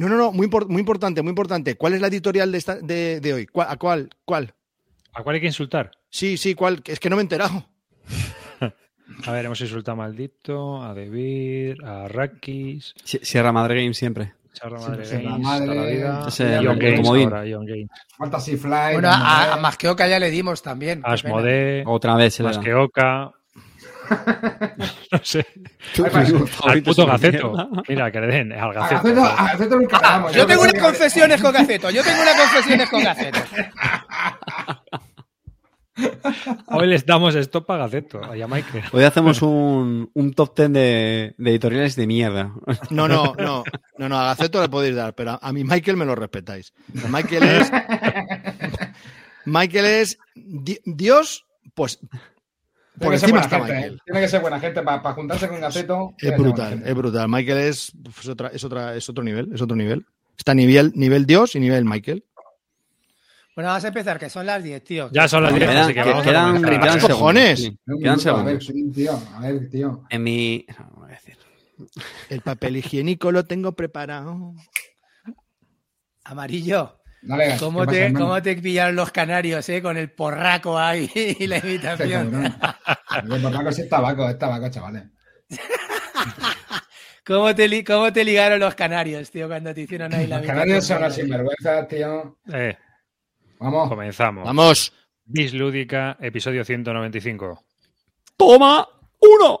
No, no, no, muy, muy importante, muy importante. ¿Cuál es la editorial de, de, hoy? ¿A cuál? ¿Cuál? ¿A cuál hay que insultar? Sí, sí, ¿cuál? Es que no me he enterado. a ver, hemos insultado a Maldito, a Debir, a Rakis. Sierra Madre Game siempre. Sierra Madre Games, Madre... toda la vida. Ese, John Games, ahora, John Games. Fantasy Fly. Bueno, a, a Masqueoka ya le dimos también. Asmode. Otra vez. Masqueoka. no sé. Al puto Gaceto. Mira, que le den al Gaceto. A Gaceto, a Yo tengo unas confesiones con Gaceto. Yo tengo unas confesiones con Gaceto. Hoy les damos stop a Gaceto a. Hoy hacemos un, un top ten de, de, editoriales de mierda. No, no, no, no, no, a Gaceto le podéis dar, pero a mi Michael me lo respetáis. Michael es. Michael es Dios, pues tiene que, ser buena gente, ¿eh? Tiene que ser buena gente para juntarse con Gaceto. Es brutal, es brutal. Michael es, es, otra, es, otra, es otro nivel, es otro nivel. Está nivel, nivel Dios y nivel Michael. Bueno, vamos a empezar, que son las 10, tío. Ya son las 10, así que vamos quedan, a quedan, quedan cojones. Quedan segundos. A ver, tío, a ver, tío. En mi... No, voy a decir. El papel higiénico lo tengo preparado. Amarillo. Dale, ¿Cómo, te, ¿Cómo te pillaron los canarios, eh? Con el porraco ahí y la invitación. el porraco es tabaco, es tabaco, chavales. ¿Cómo te, ¿Cómo te ligaron los canarios, tío, cuando te hicieron ahí la Los canarios son las sinvergüenzas, tío. Eh. Vamos. Comenzamos. Vamos. Bislúdica, episodio 195. ¡Toma! ¡Uno!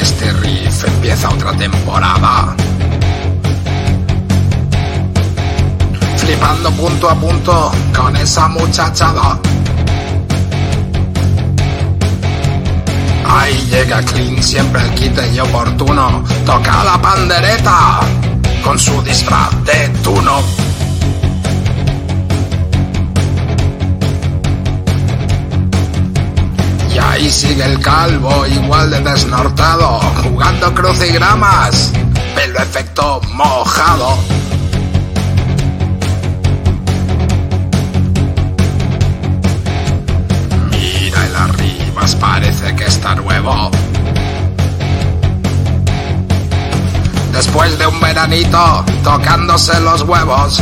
Este riff empieza otra temporada. Flipando punto a punto con esa muchachada. Ahí llega Clean, siempre el quite y oportuno. Toca la pandereta con su disfraz de tuno. Ahí sigue el calvo, igual de desnortado, jugando crucigramas, pelo efecto mojado. Mira el arriba, parece que está nuevo. Después de un veranito, tocándose los huevos.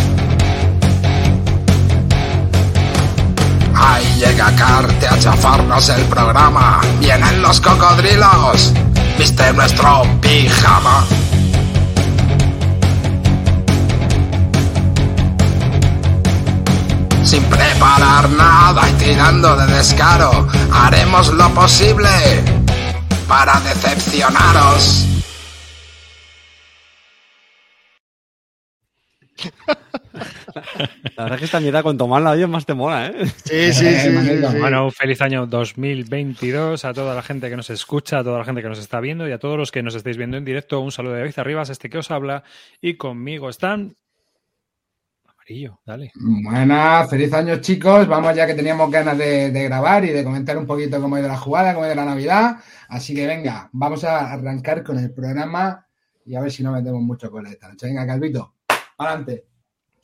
Ahí llega Carte a chafarnos el programa. Vienen los cocodrilos. Viste nuestro pijama. Sin preparar nada y tirando de descaro, haremos lo posible para decepcionaros. La verdad es que esta mierda cuanto más la oyes más te mola, ¿eh? Sí, sí, sí. Bueno, un feliz año 2022 a toda la gente que nos escucha, a toda la gente que nos está viendo y a todos los que nos estáis viendo en directo. Un saludo de David Arribas, este que os habla. Y conmigo están... Amarillo, dale. Buenas, feliz año chicos. Vamos ya que teníamos ganas de, de grabar y de comentar un poquito cómo ha ido la jugada, cómo ha ido la Navidad. Así que venga, vamos a arrancar con el programa y a ver si no metemos mucho con esta noche. Venga, Calvito, adelante.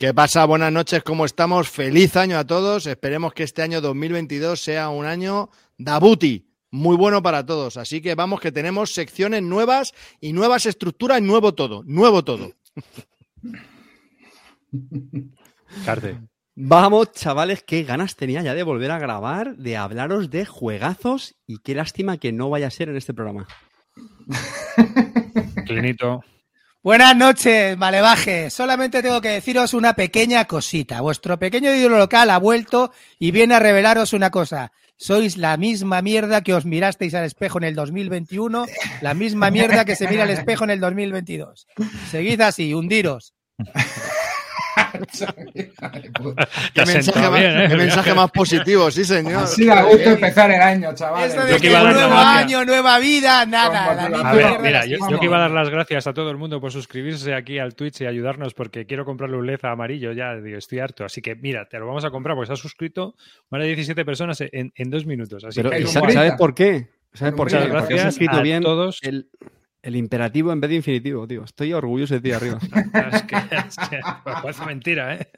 ¿Qué pasa? Buenas noches, ¿cómo estamos? Feliz año a todos. Esperemos que este año 2022 sea un año dabuti, muy bueno para todos. Así que vamos, que tenemos secciones nuevas y nuevas estructuras, nuevo todo, nuevo todo. Carte. Vamos, chavales, qué ganas tenía ya de volver a grabar, de hablaros de juegazos y qué lástima que no vaya a ser en este programa. Clinito. Buenas noches, Malevaje. Solamente tengo que deciros una pequeña cosita. Vuestro pequeño ídolo local ha vuelto y viene a revelaros una cosa. Sois la misma mierda que os mirasteis al espejo en el 2021, la misma mierda que se mira al espejo en el 2022. Seguid así, hundiros. Qué ha mensaje, sentado más, bien, ¿eh? qué mensaje más positivo, sí, señor. Así da gusto empezar el año, chavales. Eso Yo de que que iba a dar nuevo año, nueva vida, nada. La A ver, mira, yo, que iba a dar las gracias a todo el mundo por suscribirse aquí al Twitch y ayudarnos porque quiero comprarle un LED amarillo ya, digo, estoy harto. Así que mira, te lo vamos a comprar porque se ha suscrito más de 17 personas en, en dos minutos. Así Pero, que ¿y en sa- un ¿sabes por qué? ¿Sabes por qué? Brita. Porque has gracias escrito a bien todos. el, el imperativo en vez de infinitivo, tío. Estoy orgulloso de ti arriba. es que, es que parece mentira, ¿eh?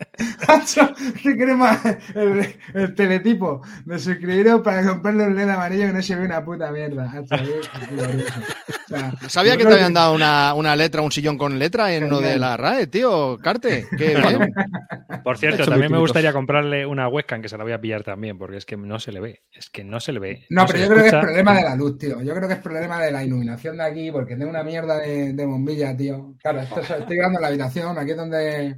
¿Qué crema? El, el teletipo de suscribiros para comprarle un LED amarillo que no se ve una puta mierda. Glorioso. O sea, ¿Sabía que te habían dado una, una letra, un sillón con letra en lo de la RAE, tío? Carte, qué bien. Por cierto, también me gustaría comprarle una webcam que se la voy a pillar también porque es que no se le ve. Es que no se le ve. No, pero yo creo que es problema de la luz, tío. Yo creo que es problema de la iluminación de aquí, porque tengo una mierda de, de bombilla, tío. Claro, esto es- estoy grabando en la habitación, aquí es donde.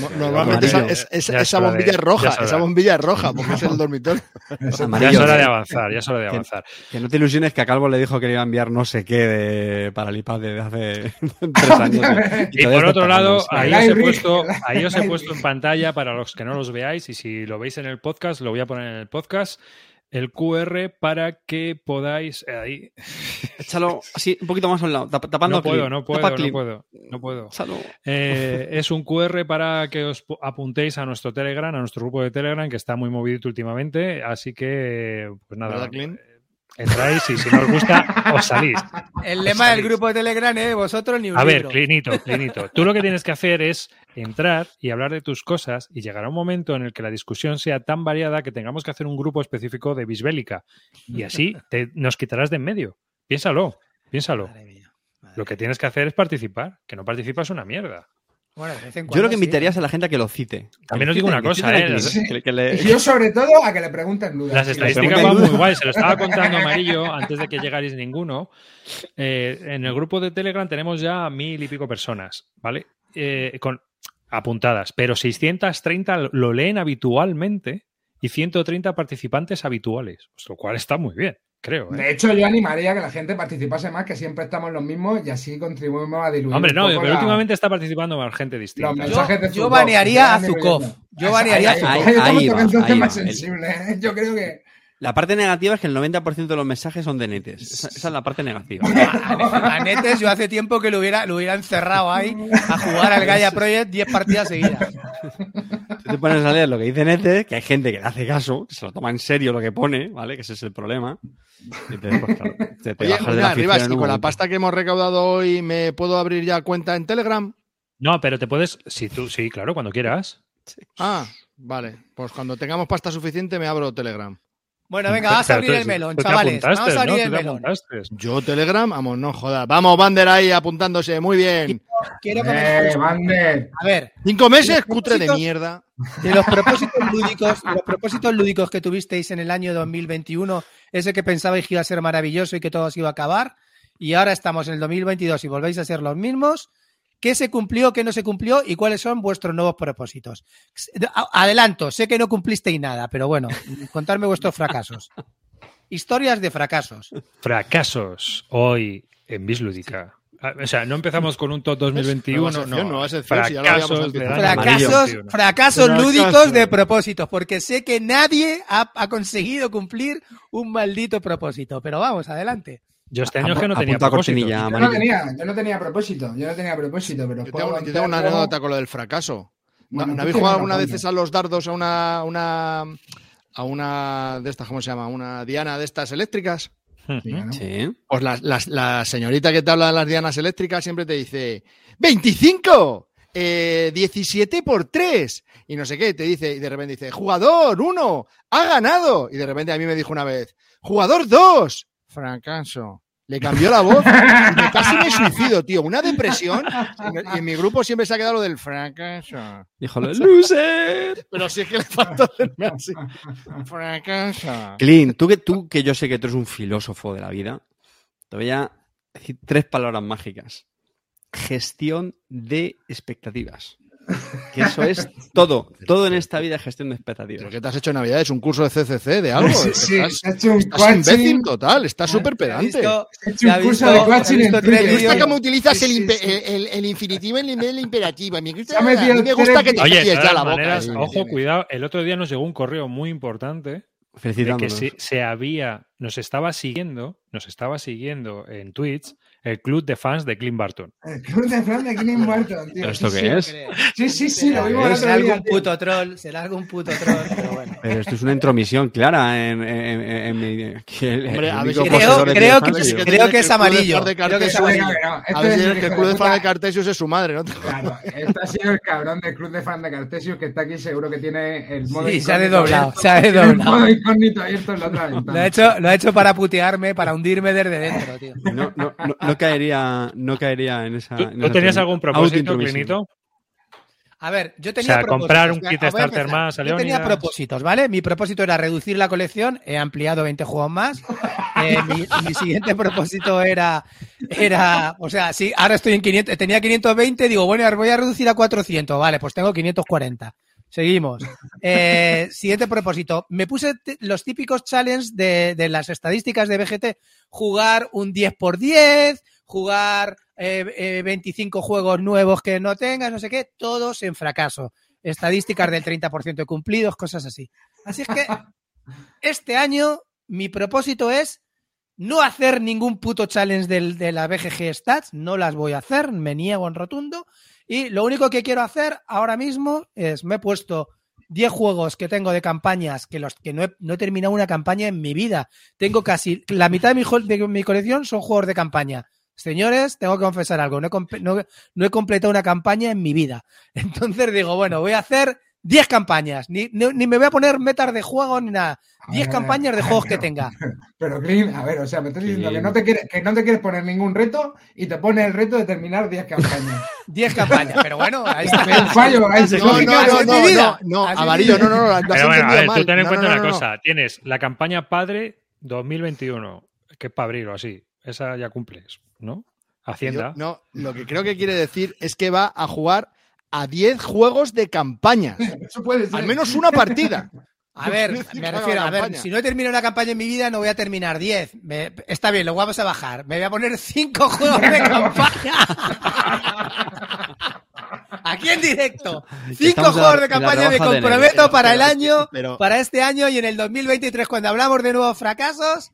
No- Normalmente esa, Amarillo. es- es- Ya es esa hora bombilla de- es roja, esa bombilla es roja, porque es el dormitorio. Ya es Amarillo. hora de avanzar, ya es hora de avanzar. Que no te ilusiones que a Calvo le dijo que le iba a enviar no sé qué de, para el iPad desde hace tres años. ¿eh? Y por otro lado, ahí os, he puesto, ahí os he puesto en pantalla para los que no los veáis y si lo veis en el podcast, lo voy a poner en el podcast, el QR para que podáis... Ahí. Échalo así, un poquito más a un lado, tap- tapando No puedo, clip. no puedo, Tapa no clip. puedo, no puedo. Eh, es un QR para que os pu- apuntéis a nuestro Telegram, a nuestro grupo de Telegram, que está muy movidito últimamente. Así que, pues nada, ¿Verdad, Clint? eh, entráis y si no os gusta, os salís. El lema del grupo de Telegram es vosotros ni un A ver. Clinito, Clinito, tú lo que tienes que hacer es entrar y hablar de tus cosas y llegará un momento en el que la discusión sea tan variada que tengamos que hacer un grupo específico de bisbélica y así te- nos quitarás de en medio. Piénsalo, piénsalo. Madre mía, madre Lo que tienes que hacer es participar, que no participas una mierda. Bueno, de vez en Yo lo que sí. invitaría es a la gente a que lo cite. También os digo una cosa, ¿eh? a Las- Clint, que- que le- Y yo, sobre todo, a que le pregunten dudas. Las estadísticas van muy guay, se lo estaba contando Amarillo antes de que llegarais ninguno. Eh, en el grupo de Telegram tenemos ya mil y pico personas, ¿vale? Eh, con apuntadas, pero 630 lo leen habitualmente y 130 participantes habituales, pues lo cual está muy bien, creo. ¿eh? De hecho, yo animaría a que la gente participase más, que siempre estamos los mismos y así contribuimos a diluir. Hombre, un no, poco pero la- últimamente está participando más gente distinta. Los Yo, mensajes de yo banearía a Zukov. Yo banearía a Zukov. ahí, Ahí- estamos ahí tocando va, un tema ahí va. sensible. ¿eh? Yo creo que. La parte negativa es que el 90% de los mensajes son de netes. Esa, esa es la parte negativa. A Netes yo hace tiempo que lo hubiera, lo hubiera encerrado ahí a jugar al Gaia Project 10 partidas seguidas. Pones a leer lo que dice Netes, que hay gente que le hace caso, que se lo toma en serio lo que pone, ¿vale? Que ese es el problema. Y pues, claro, te, te Oye, bajas de la con la pasta que hemos recaudado hoy, ¿me puedo abrir ya cuenta en Telegram? No, pero te puedes, si tú, sí, claro, cuando quieras. Ah, vale. Pues cuando tengamos pasta suficiente me abro Telegram. Bueno, venga, vamos a abrir el melón, chavales. Vamos a abrir ¿no? el melón. Yo Telegram, vamos, no jodas. Vamos, Bander ahí apuntándose, muy bien. Quiero ¡Eh, comentar. Bander! A ver, Cinco meses, cutre de mierda. de los propósitos lúdicos, de los propósitos lúdicos que tuvisteis en el año 2021, ese que pensabais que iba a ser maravilloso y que todo se iba a acabar, y ahora estamos en el 2022 y volvéis a ser los mismos, ¿qué se cumplió, qué no se cumplió y cuáles son vuestros nuevos propósitos? Adelanto, sé que no cumplisteis nada, pero bueno, contadme vuestros fracasos. Historias de fracasos. Fracasos hoy en Bislúdica. Ah, O sea, no empezamos con un top 2021, Nueva sección, no. lo habíamos fracasos Fracasos, 2021. fracasos Fracasos. lúdicos de propósitos, porque sé que nadie ha, ha conseguido cumplir un maldito propósito. Pero vamos, adelante. Yo este año es que no tenía propósitos. Yo no, tenía, yo no tenía propósito. Yo no tenía propósito, pero Yo puedo tengo, yo tengo una anécdota con lo del fracaso. ¿No, Bueno, ¿no tú habéis jugado una alguna vez a los dardos a una, una a una de estas, ¿cómo se llama? Una diana de estas eléctricas? Sí, ¿no? Sí. Pues la, la- la señorita que te habla de las dianas eléctricas siempre te dice ¡25! Eh, 17 por 3 y no sé qué, te dice, y de repente dice, jugador 1, ha ganado. Y de repente a mí me dijo una vez, jugador 2, fracaso. Le cambió la voz y me- casi me suicido, tío. Una depresión. Y, en mi grupo siempre se ha quedado lo del fracaso. Díjole, loser. Pero si es que le falta hacerme así. Fracaso. Clint, tú que, tú que yo sé que tú eres un filósofo de la vida, te voy a decir tres palabras mágicas. Gestión de expectativas. Que eso es todo. Todo en esta vida es gestión de expectativas. ¿Pero qué te has hecho en Navidad? ¿Es un curso de CCC de algo? Sí, sí, Estás, se ha hecho un estás coaching. imbécil total, estás súper ¿Ha pedante. He hecho un ¿Ha curso visto- de coaching en. Me gusta cómo utilizas Sí, el, sí, impe- sí. el, el infinitivo en el imperativo. Me gusta, Se ha metido a mí me gusta que te Oye, ya la boca. maneras, Sí, ojo, cuidado. El otro día nos llegó un correo muy importante de que se, se había, nos estaba siguiendo, nos estaba siguiendo en Twitch el club de fans de Clint Barton. El club de fan de Clint Barton, tío. ¿Pero esto Sí, qué sí. es? Sí, sí, sí, lo vimos el Será algún puto troll, será algún puto troll, pero bueno. Pero esto es una intromisión clara en, en, en- en mi. que el- Hombre, el a ver único si- Creo, que, creo que es El club de amarillo. fans de Creo que es Cartesius. amarillo. A ver el el club de puta. fan de Cartesius es su madre, ¿no? Claro, este ha sido el cabrón del club de fan de Cartesius que está aquí, seguro que tiene el modo Sí, se ha desdoblado, se ha Tiene el desdoblado. modo incógnito abierto en la otra Lo ventana. ha hecho, lo ha hecho para putearme, para hundirme desde dentro, tío. No, no, no, no caería, no caería en esa. ¿Tú, en tú esa tenías algún propósito. Clinito? A ver, yo O tenía sea, comprar un propósitos. kit starter empezar. más a Yo tenía propósitos, ¿vale? Mi propósito era reducir la colección, he ampliado 20 juegos más. Eh, mi, mi siguiente propósito era, era, o sea, sí, ahora estoy en 500, tenía 520, digo, bueno, ahora voy a reducir a 400, vale, pues tengo 540. Seguimos. Eh, siguiente propósito. Me puse los típicos challenges de, de las estadísticas de BGT. Jugar un 10 por 10, jugar eh, eh, 25 juegos nuevos que no tengas, no sé qué, todos en fracaso. Estadísticas del 30% de cumplidos, cosas así. Así es que este año mi propósito es no hacer ningún puto challenge del- de la BGG Stats, no las voy a hacer, me niego en rotundo. Y lo único que quiero hacer ahora mismo es, me he puesto 10 juegos que tengo de campañas, que los que no he, no he terminado una campaña en mi vida. Tengo casi la mitad de mi, colección son juegos de campaña. Señores, tengo que confesar algo, no he completado una campaña en mi vida. Entonces digo, bueno, voy a hacer 10 campañas, ni, ni- ni me voy a poner metas de juego ni nada. 10 ver, campañas de ver, juegos que pero- tenga. Pero, Clint, a ver, o sea, me estás diciendo que no, te quieres, que no te quieres poner ningún reto y te pones el reto de terminar 10 campañas. 10 campañas, pero bueno, ahí está. Hay un fallo, ahí se No, no, no, no, no, amarillo, no, no, no, lo Pero bueno, a ver, mal. tú ten en No, cuenta no, una no, no. cosa. Tienes la campaña padre 2021, que es para abril o así. Esa ya cumples, ¿no? Hacienda. Yo- no, lo que creo que quiere decir es que va a jugar a 10 juegos de campañas. Eso puede ser. Al menos una partida. A ver, me refiero, a ver, campaña. si no he terminado una campaña en mi vida, no voy a terminar 10. Me- está bien, lo vamos a bajar. Me voy a poner 5 juegos de campaña. Aquí en directo. 5 Estamos en la- juegos de campaña me comprometo para el año, pero- para este año y en el 2023, cuando hablamos de nuevos fracasos,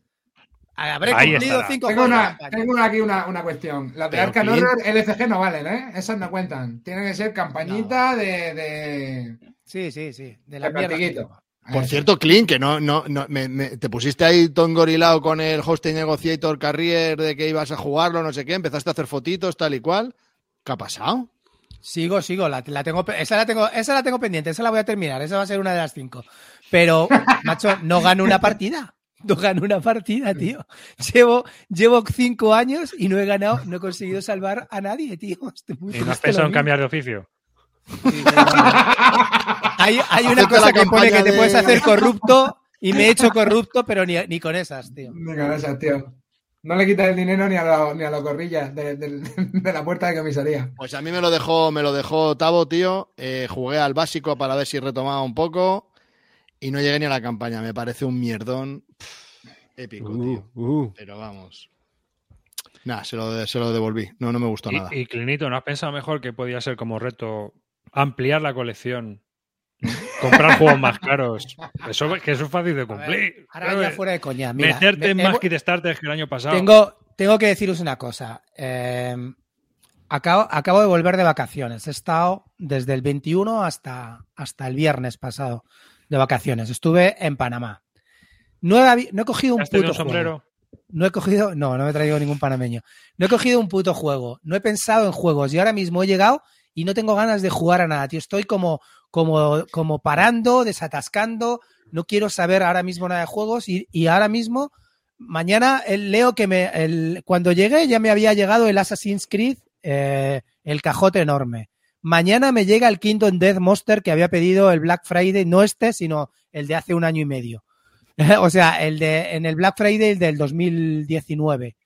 habré Ahí cumplido estará. 5 Tengo, una, tengo una- aquí una, una cuestión. Clint- Horror LCG no valen, ¿eh? Esas no cuentan. Tienen que ser campañita de, de, Sí, sí, sí. De la de. Por cierto, Clint, que no, no, no me, me- te pusiste ahí tongorilado con el hosting negotiator carrier de que ibas a jugarlo, no sé qué, empezaste a hacer fotitos, tal y cual. ¿Qué ha pasado? Sigo, sigo, la, la tengo, esa la tengo, esa la tengo pendiente, esa la voy a terminar, esa va a ser una de las cinco. Pero, macho, no gano una partida. No gano una partida, tío. Llevo, llevo cinco años y no he ganado, no he conseguido salvar a nadie, tío. Estoy muy ¿Y no has pensado en cambiar de oficio? Sí, hay, hay una cosa la que pone que campaña te de- puedes hacer corrupto y me he hecho corrupto, pero ni, ni con esas, tío. Ni con esas, tío. No le quitas el dinero ni a los ni a los corrillas de, de- de la puerta de comisaría. Pues a mí me lo dejó, me lo dejó Tavo, tío. Eh, jugué al básico para ver si retomaba un poco y no llegué ni a la campaña. Me parece un mierdón pff, épico, Uh, tío. uh. Pero vamos. Nada, se lo, se lo devolví. No, no me gustó nada. Y, Clinito, ¿no has pensado mejor que podía ser como reto ampliar la colección? Comprar juegos más caros. Eso, que eso es fácil de ver, cumplir. ahora ya fuera de coña. Mira, Meterte me- en más kit starters que el año pasado. Tengo, tengo que deciros una cosa. Eh, acabo, acabo de volver de vacaciones. He estado desde el 21 hasta, hasta el viernes pasado de vacaciones. Estuve en Panamá. No he, habi- no he cogido un ¿Has tenido puto un sombrero? juego. No he cogido, no, no me he traído ningún panameño. No he cogido un puto juego. No he pensado en juegos y ahora mismo he llegado y no tengo ganas de jugar a nada, tío. Estoy como, como, como parando, desatascando. No quiero saber ahora mismo nada de juegos y, y ahora mismo mañana el- leo que me, el- cuando llegué ya me había llegado el Assassin's Creed, eh, el cajote enorme. Mañana me llega el Kingdom Death Monster que había pedido el Black Friday, no este, sino el de hace un año y medio. o sea, el de en el Black Friday del 2019.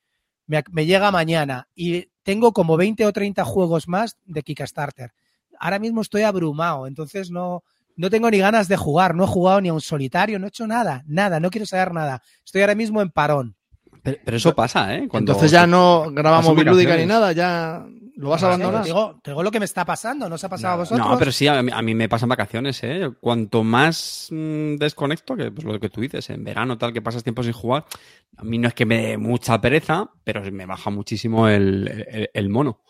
Me, me llega mañana y tengo como 20 o 30 juegos más de Kickstarter. ahora mismo estoy abrumado, entonces no, no tengo ni ganas de jugar, no he jugado ni a un solitario, no he hecho nada, nada, no quiero saber nada. Estoy ahora mismo en parón. Pero, pero eso pasa, ¿eh? Cuando Entonces ya no grabamos Bilúdica ni nada, ya lo vas a abandonar. Digo, te digo lo que me está pasando, ¿no os ha pasado a vosotros? No, pero sí, a mí, a mí me pasan vacaciones, ¿eh? Cuanto más mm, desconecto, que pues lo que tú dices, en verano tal, que pasas tiempo sin jugar, a mí no es que me dé mucha pereza, pero me baja muchísimo el, el- el mono.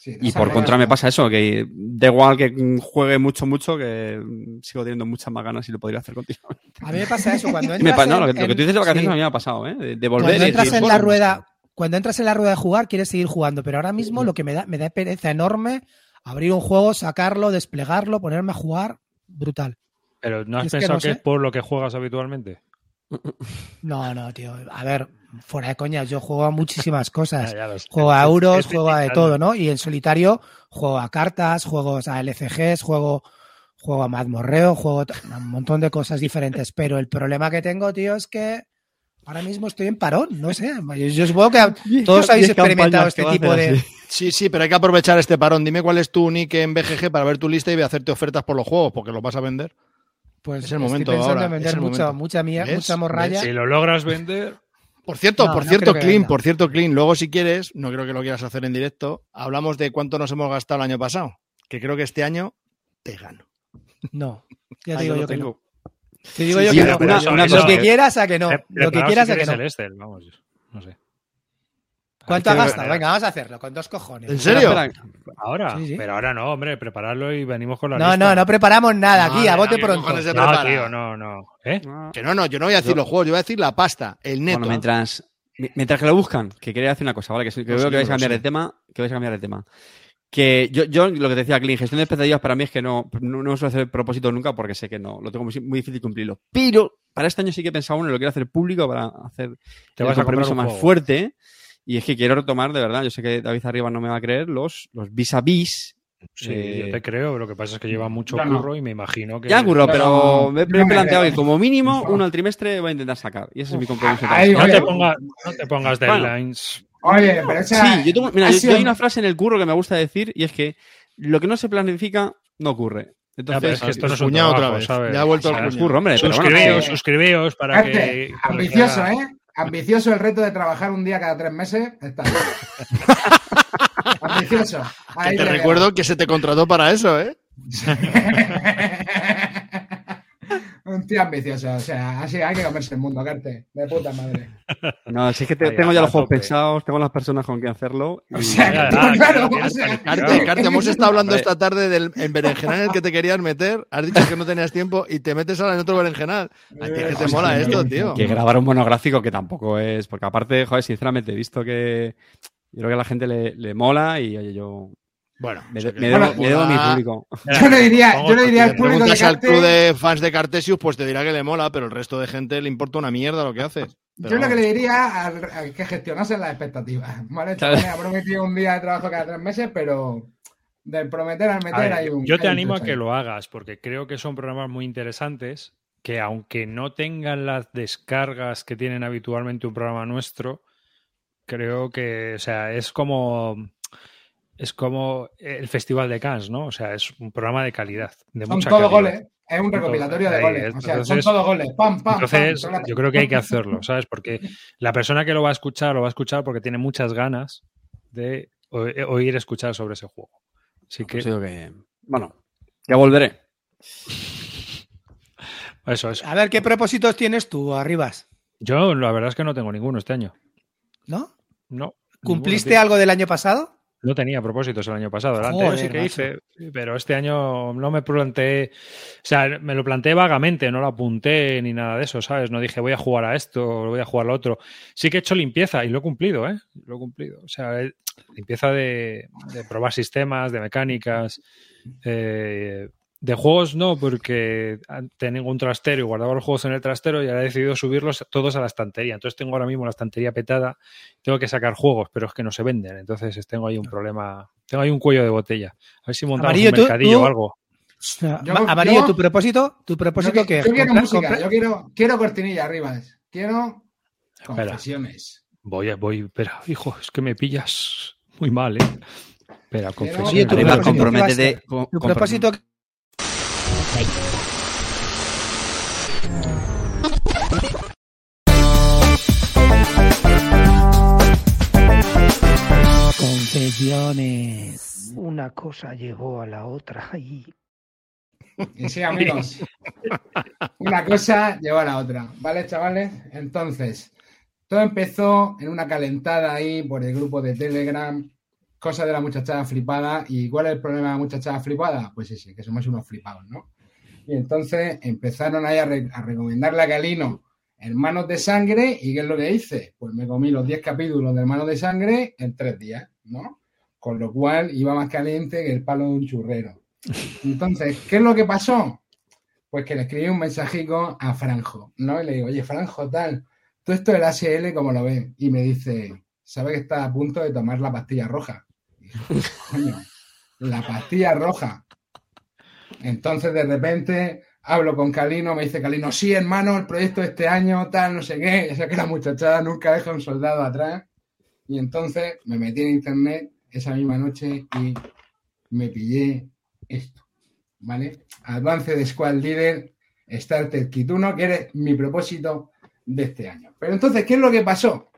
Sí, Y por contra me pasa eso, que da igual que juegue mucho, mucho, que sigo teniendo muchas más ganas y lo podría hacer continuamente. A mí me pasa eso cuando Me entras no, en- lo, que, lo que tú dices de vacaciones sí. a mí me ha pasado, ¿eh? De, de volver Cuando y entras decir, en la "Joder, rueda, cuando entras en la rueda de jugar, quieres seguir jugando, pero ahora mismo lo que me da, me da pereza enorme abrir un juego, sacarlo, desplegarlo, ponerme a jugar, brutal. Pero ¿no has Es que pensado no que, sé. es por lo que juegas habitualmente? No, no, tío. A ver, fuera de coña, yo juego a muchísimas cosas. Ya, ya. Juego a euros, Estoy juego a de todo, ¿no? Y en solitario juego a cartas, juego a LCGs, juego, juego a mazmorreo, juego a un montón de cosas diferentes. Pero el problema que tengo, tío, es que ahora mismo estoy en parón, no sé. Yo, yo supongo que todos habéis experimentado este tipo de... Sí, sí, pero hay que aprovechar este parón. Dime cuál es tu nick en BGG para ver tu lista y voy a hacerte ofertas por los juegos, porque los vas a vender. Pues Es el estoy momento pensando ahora, en vender es el mucha, momento. mucha, mía- ¿Ves? mucha morralla. Si lo logras vender, Por cierto, No, por no cierto, Clean, por cierto, Clean, luego si quieres, no creo que lo quieras hacer en directo, hablamos de cuánto nos hemos gastado el año pasado, que creo que este año te gano. No, ya Ah, te digo yo que no. Te digo Sí, yo sí, que no. una- pero una lo cosa que que- quieras a que no. Lo que quieras si a que no. el Excel, vamos, no sé. ¿Cuánto ha gastado? Venga, vamos a hacerlo con dos cojones. ¿En serio? Ahora, Sí, sí. pero ahora no, hombre, prepararlo y venimos con la No, lista. no, no preparamos nada aquí, Madre a bote mía, ¿qué pronto. No, tío, no, no. ¿Eh? Que no, no, yo no voy a decir Yo- los juegos, yo voy a decir la pasta, el neto. Bueno, mientras, mi- mientras que lo buscan, que quería decir una cosa, ¿vale? Que, que veo que vais a cambiar de tema, que vais a cambiar de tema. Que yo, yo lo que te decía, Clean, gestión de expectativas para mí es que no, no, no suelo hacer propósito nunca porque sé que no, lo tengo muy, muy difícil cumplirlo. Pero para este año sí que he pensado uno y lo quiero hacer público para hacer Te el vas a compromiso más juego. fuerte. Y es que quiero retomar, de verdad, yo sé que David Arriba no me va a creer, los, los vis a vis. Sí, Eh, yo te creo, lo que pasa es que lleva mucho curro y me imagino que... Ya, curro, pero me, he planteado que como mínimo No. uno al trimestre voy a intentar sacar. Y ese es mi compromiso. ahí No te, pongas, no te pongas Bueno. deadlines. Oye, pero esa. Sí, yo, tengo, mira, ha yo, yo hay una frase en el curro que me gusta decir y es que lo que no se planifica no ocurre. Ya, pero Entonces, es que esto no es un cuñado otra trabajo, vez. ¿sabes? Ya ha vuelto cuñado. curro, hombre. pero bueno, Suscribíos, eh, suscribíos para que... para que ambicioso, ¿eh? Ambicioso el reto de trabajar un día cada tres meses. Está bien. ambicioso. Que te recuerdo que se te contrató para eso, ¿eh? Un tío ambicioso, o sea, así hay que comerse el mundo, Carte, de puta madre. no, si es que te- Ahí, tengo ya a los juegos tope. pensados, tengo las personas con quien hacerlo. y- O sea, que tú, claro, que o sea, Carte, Carte, hemos estado hablando esta tarde del en berenjenal en el que te querías meter, has dicho que no tenías tiempo y te metes ahora en otro berenjenal. Tío, que te mola esto, tío. que grabar un monográfico que tampoco es. Porque aparte, joder, sinceramente, he visto que. Yo creo que a la gente le, le mola y oye, yo Bueno, me, de- debo, mola. me debo a mi público. Yo le diría, yo le diría Si al le público de preguntas al club de fans de Cartesius, pues te dirá que le mola, pero el resto de gente le importa una mierda lo que haces. Pero yo lo que le diría al, al que gestionasen las expectativas. ¿vale? Claro. Me ha prometido un día de trabajo cada tres meses, pero del prometer al A meter ver, hay un. yo te animo a que ahí. lo hagas, porque creo que son programas muy interesantes, que aunque no tengan las descargas que tienen habitualmente un programa nuestro, creo que, o sea, es como es como el Festival de Cannes, ¿no? O sea, es un programa de calidad, de Son mucha todos calidad. goles. Es un recopilatorio de Ahí, goles. O sea, son todos goles. Pam, pam. Entonces, pam, yo creo que hay que hacerlo, ¿sabes? Porque la persona que lo va a escuchar, lo va a escuchar porque tiene muchas ganas de o- oír escuchar sobre ese juego. Así que. Bueno, ya volveré. eso es. A ver, ¿qué propósitos tienes tú, Arribas? Yo la verdad es que no tengo ninguno este año. ¿No? No. ¿Cumpliste algo del año pasado? No tenía propósitos el año pasado. El Joder, anterior sí que macho. hice, pero este año no me planteé. O sea, me lo planteé vagamente, no lo apunté ni nada de eso, ¿sabes? No dije voy a jugar a esto voy a jugar a lo otro. Sí que he hecho limpieza y lo he cumplido, ¿eh? Lo he cumplido. O sea, limpieza de, de probar sistemas, de mecánicas. eh, de juegos no, porque tenía un trastero y guardaba los juegos en el trastero y ahora he decidido subirlos todos a la estantería. Entonces tengo ahora mismo la estantería petada, tengo que sacar juegos, pero es que no se venden. Entonces tengo ahí un problema, tengo ahí un cuello de botella. A ver si montamos Amarillo, un tú- mercadillo tú- o algo. Yo- Ma- Amarillo, yo- tu propósito, tu propósito yo, que yo quiero música, yo quiero, quiero cortinilla arriba. Quiero Espera. confesiones. Voy, a- voy, espera, hijo, es que me pillas muy mal, ¿eh? Pero confesión. Oye, tu propósito, comprométete. ¿qué con- Tu compro- Confesiones. Una cosa llegó a la otra. Y sí, amigos. Una cosa lleva a la otra. ¿Vale, chavales? Entonces, todo empezó en una calentada ahí por el grupo de Telegram. Cosa de la muchachada flipada. ¿Y cuál es el problema de la muchachada flipada? Pues ese, que somos unos flipados, ¿no? Y entonces empezaron ahí a, re- a recomendarle a Galino Hermanos de Sangre. ¿Y qué es lo que hice? Pues me comí los 10 capítulos de Hermanos de Sangre en tres días, ¿no? Con lo cual iba más caliente que el palo de un churrero. Entonces, ¿qué es lo que pasó? Pues que le escribí un mensajico a Franjo, ¿no? Y le digo, oye, Franjo, tal, tú esto del ASL, ¿cómo lo ves? Y me dice, ¿sabe que está a punto de tomar la pastilla roja? Y coño, la pastilla roja. Entonces, de repente, hablo con Calino, me dice Calino, sí, hermano, el proyecto de este año, tal, no sé qué. Sé que la muchachada nunca deja un soldado atrás. Y entonces me metí en internet esa misma noche y me pillé esto, ¿vale? Avance de Squad Leader, Starter Kit 1, que es mi propósito de este año. Pero entonces, ¿qué es lo que pasó?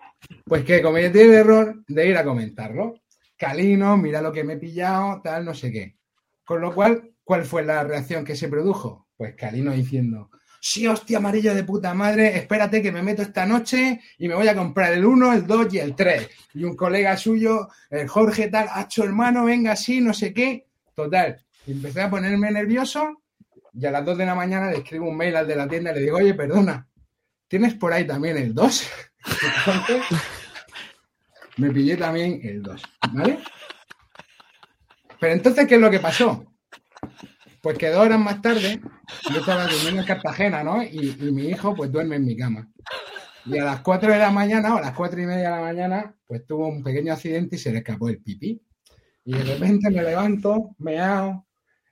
Pues que cometí el error de ir a comentarlo. Calino, mira lo que me he pillado, tal, no sé qué. Con lo cual, ¿cuál fue la reacción que se produjo? Pues Calino diciendo, sí, hostia, amarillo de puta madre, espérate que me meto esta noche y me voy a comprar el 1, el 2 y el 3. Y un colega suyo, el Jorge tal, hacho hermano, venga así, no sé qué. Total, empecé a ponerme nervioso y a las 2 de la mañana le escribo un mail al de la tienda y le digo, oye, perdona, ¿tienes por ahí también el 2? Entonces, me pillé también el 2, ¿vale? Pero entonces, ¿qué es lo que pasó? Pues que dos horas más tarde, yo estaba durmiendo en Cartagena, ¿no? Y, mi hijo, pues duerme en mi cama. Y a las 4 de la mañana, o a las cuatro y media de la mañana, pues tuvo un pequeño accidente y se le escapó el pipí. Y de repente me levanto, me hago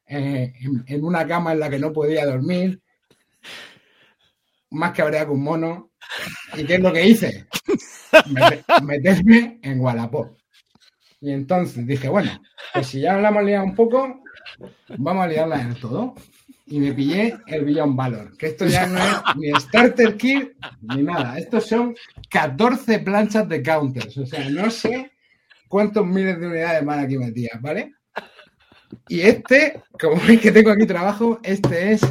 en, en una cama en la que no podía dormir, más que habría que un mono. ¿Y qué es lo que hice? Mete- meterme en Wallapop. Y entonces dije, bueno, pues si ya la hemos liado un poco, vamos a liarla en todo. Y me pillé el Beyond Valor, que esto ya no es ni Starter Kit ni nada. Estos son 14 planchas de counters. O sea, no sé cuántos miles de unidades van aquí metidas, ¿vale? Y este, como veis que tengo aquí trabajo, este es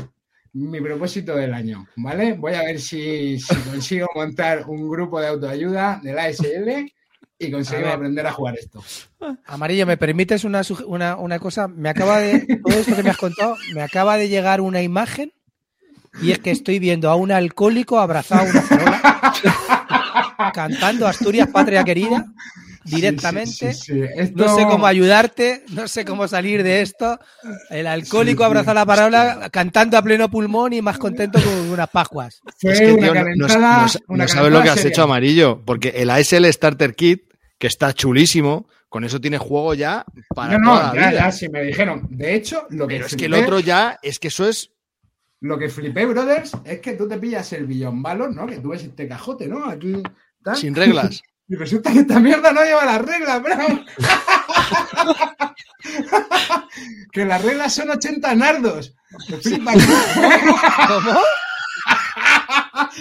mi propósito del año, ¿vale? Voy a ver si, si consigo montar un grupo de autoayuda de la ASL y A ver. aprender a jugar esto. Amarillo, ¿me permites una, una, una cosa? Me acaba de. Todo esto que me has contado, me acaba de llegar una imagen y es que estoy viendo a un alcohólico abrazado a una farola cantando Asturias, patria querida, directamente. Sí, sí, sí, sí. Esto- No sé cómo ayudarte, no sé cómo salir de esto. El alcohólico Sí, abraza la parola cantando a pleno pulmón y más contento con unas pascuas. Fue Es que, una tío, no- no, calentada. no sa- una no sabes lo que has seria. hecho, amarillo, porque el ASL Starter Kit, que está chulísimo, con eso tiene juego ya para No, toda no, la ya, vida. ya, sí me dijeron. De hecho, lo que, Pero es que el flipé- otro ya, es que eso es. lo que flipé, brothers, es que tú te pillas el Billón Valor, ¿no? Que tú ves este cajote, ¿no? Aquí. tal. Sin reglas. Y resulta que esta mierda no lleva las reglas, bro. que las reglas son 80 nardos. ¿Cómo?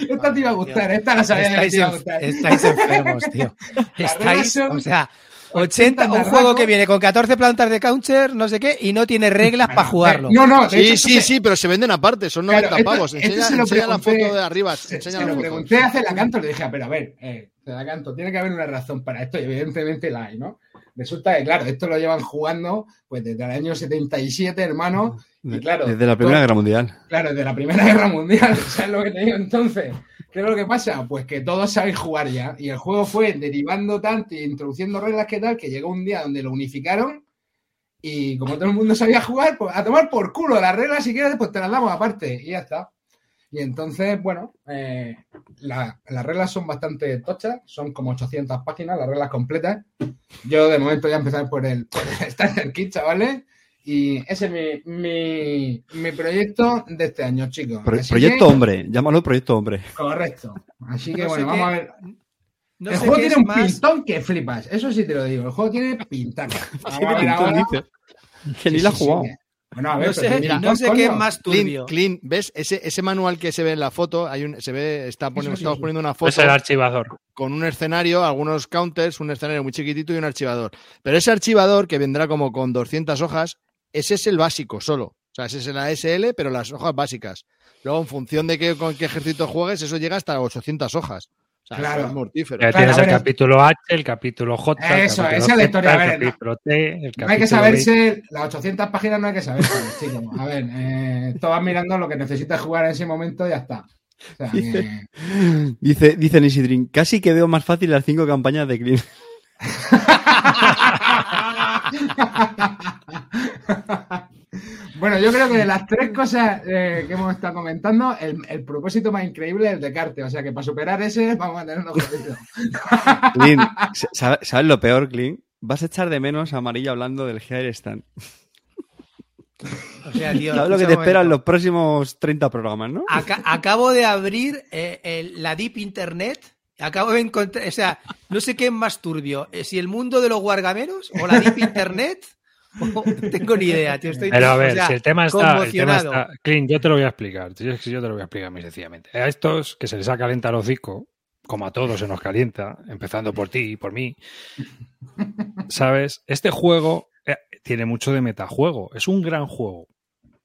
esta te iba a gustar, esta la sabía que Estáis, te iba a gustar. estáis enfermos, tío. Estáis, o sea, 80, un juego que viene con 14 plantas de counter, no sé qué, y no tiene reglas para jugarlo. No, no, de Sí, hecho, sí, esto sí, pero se venden aparte, son Claro, 90 esto- pavos. Enseña, se la foto de arriba, Se, se la lo foto. pregunté hace la canto, le dije, "Ah, pero a ver, eh, te la canto, tiene que haber una razón para esto, y evidentemente la hay, ¿no? Resulta que, claro, esto lo llevan jugando pues desde el año 77, hermano, y claro, Desde la Primera todo- Guerra Mundial. Claro, de la Primera Guerra Mundial, ¿sabes lo que te digo? Entonces, ¿qué es lo que pasa? Pues que todos sabéis jugar ya. Y el juego fue derivando tanto y introduciendo reglas que tal, que llegó un día donde lo unificaron y como todo el mundo sabía jugar, pues a tomar por culo las reglas si quieres, pues te las damos aparte y ya está. Y entonces, bueno, eh, la- las reglas son bastante tochas, son como 800 páginas, las reglas completas. Yo de momento voy a empezar por el, por el Starter Kit, chavales. Y ese es mi, mi, mi proyecto de este año, chicos. Pro- proyecto que- Hombre, llámalo Proyecto Hombre. Correcto. Así que No bueno, qué- vamos a ver. No el juego qué tiene un más. pintón que flipas. Eso sí te lo digo. El juego tiene pintaca. Pintón, ahora. Que ni la ha sí, sí. Bueno, a ver, No sé, tiene mira, no sé pintón, qué es más turbio. clean, ¿ves? Ese, ese manual que se ve en la foto, hay un, se ve, está poniendo, sí, estamos sí. poniendo una Es foto el archivador. con un escenario, algunos counters, un escenario muy chiquitito y un archivador. Pero ese archivador, que vendrá como con 200 hojas, ese es el básico solo. O sea, ese es la SL, pero las hojas básicas. Luego, en función de qué, con qué ejército juegues, eso llega hasta 800 hojas. O sea, Claro. es mortífero. Ya Claro, tienes el capítulo H, el capítulo J, el Eso, capítulo esa es la Z, historia, a el no. capítulo T, el No hay que saberse, las 800 páginas no hay que saberse, chicos. A ver, eh, tú vas mirando lo que necesitas jugar en ese momento y ya está. O sea, Dice- que- Dice, dice Nisidrin, casi que veo más fácil las cinco campañas de Clean. bueno, yo creo que de las tres cosas eh, que hemos estado comentando, el, el propósito más increíble es el de Carte. O sea que para superar ese vamos a tener un objetivo. Clean, ¿sabes, sabes lo peor, Clean? Vas a echar de menos a Amarillo hablando del Hair Stand. O sea, tío, ¿Sabes lo que te espera en los próximos 30 programas, no? Aca- acabo de abrir eh, el- la Deep Internet. Acabo de encontrar, o sea, no sé qué es más turbio, eh, si el mundo de los guargameros o la Deep Internet. no tengo ni idea, tío. Estoy, Pero a o ver, sea, si el tema está, el tema está. Clint, yo te lo voy a explicar. Yo te lo voy a explicar muy sencillamente. A estos que se les ha calentado el hocico, como a todos se nos calienta, empezando por ti y por mí, ¿sabes? Este juego eh, tiene mucho de metajuego. Es un gran juego.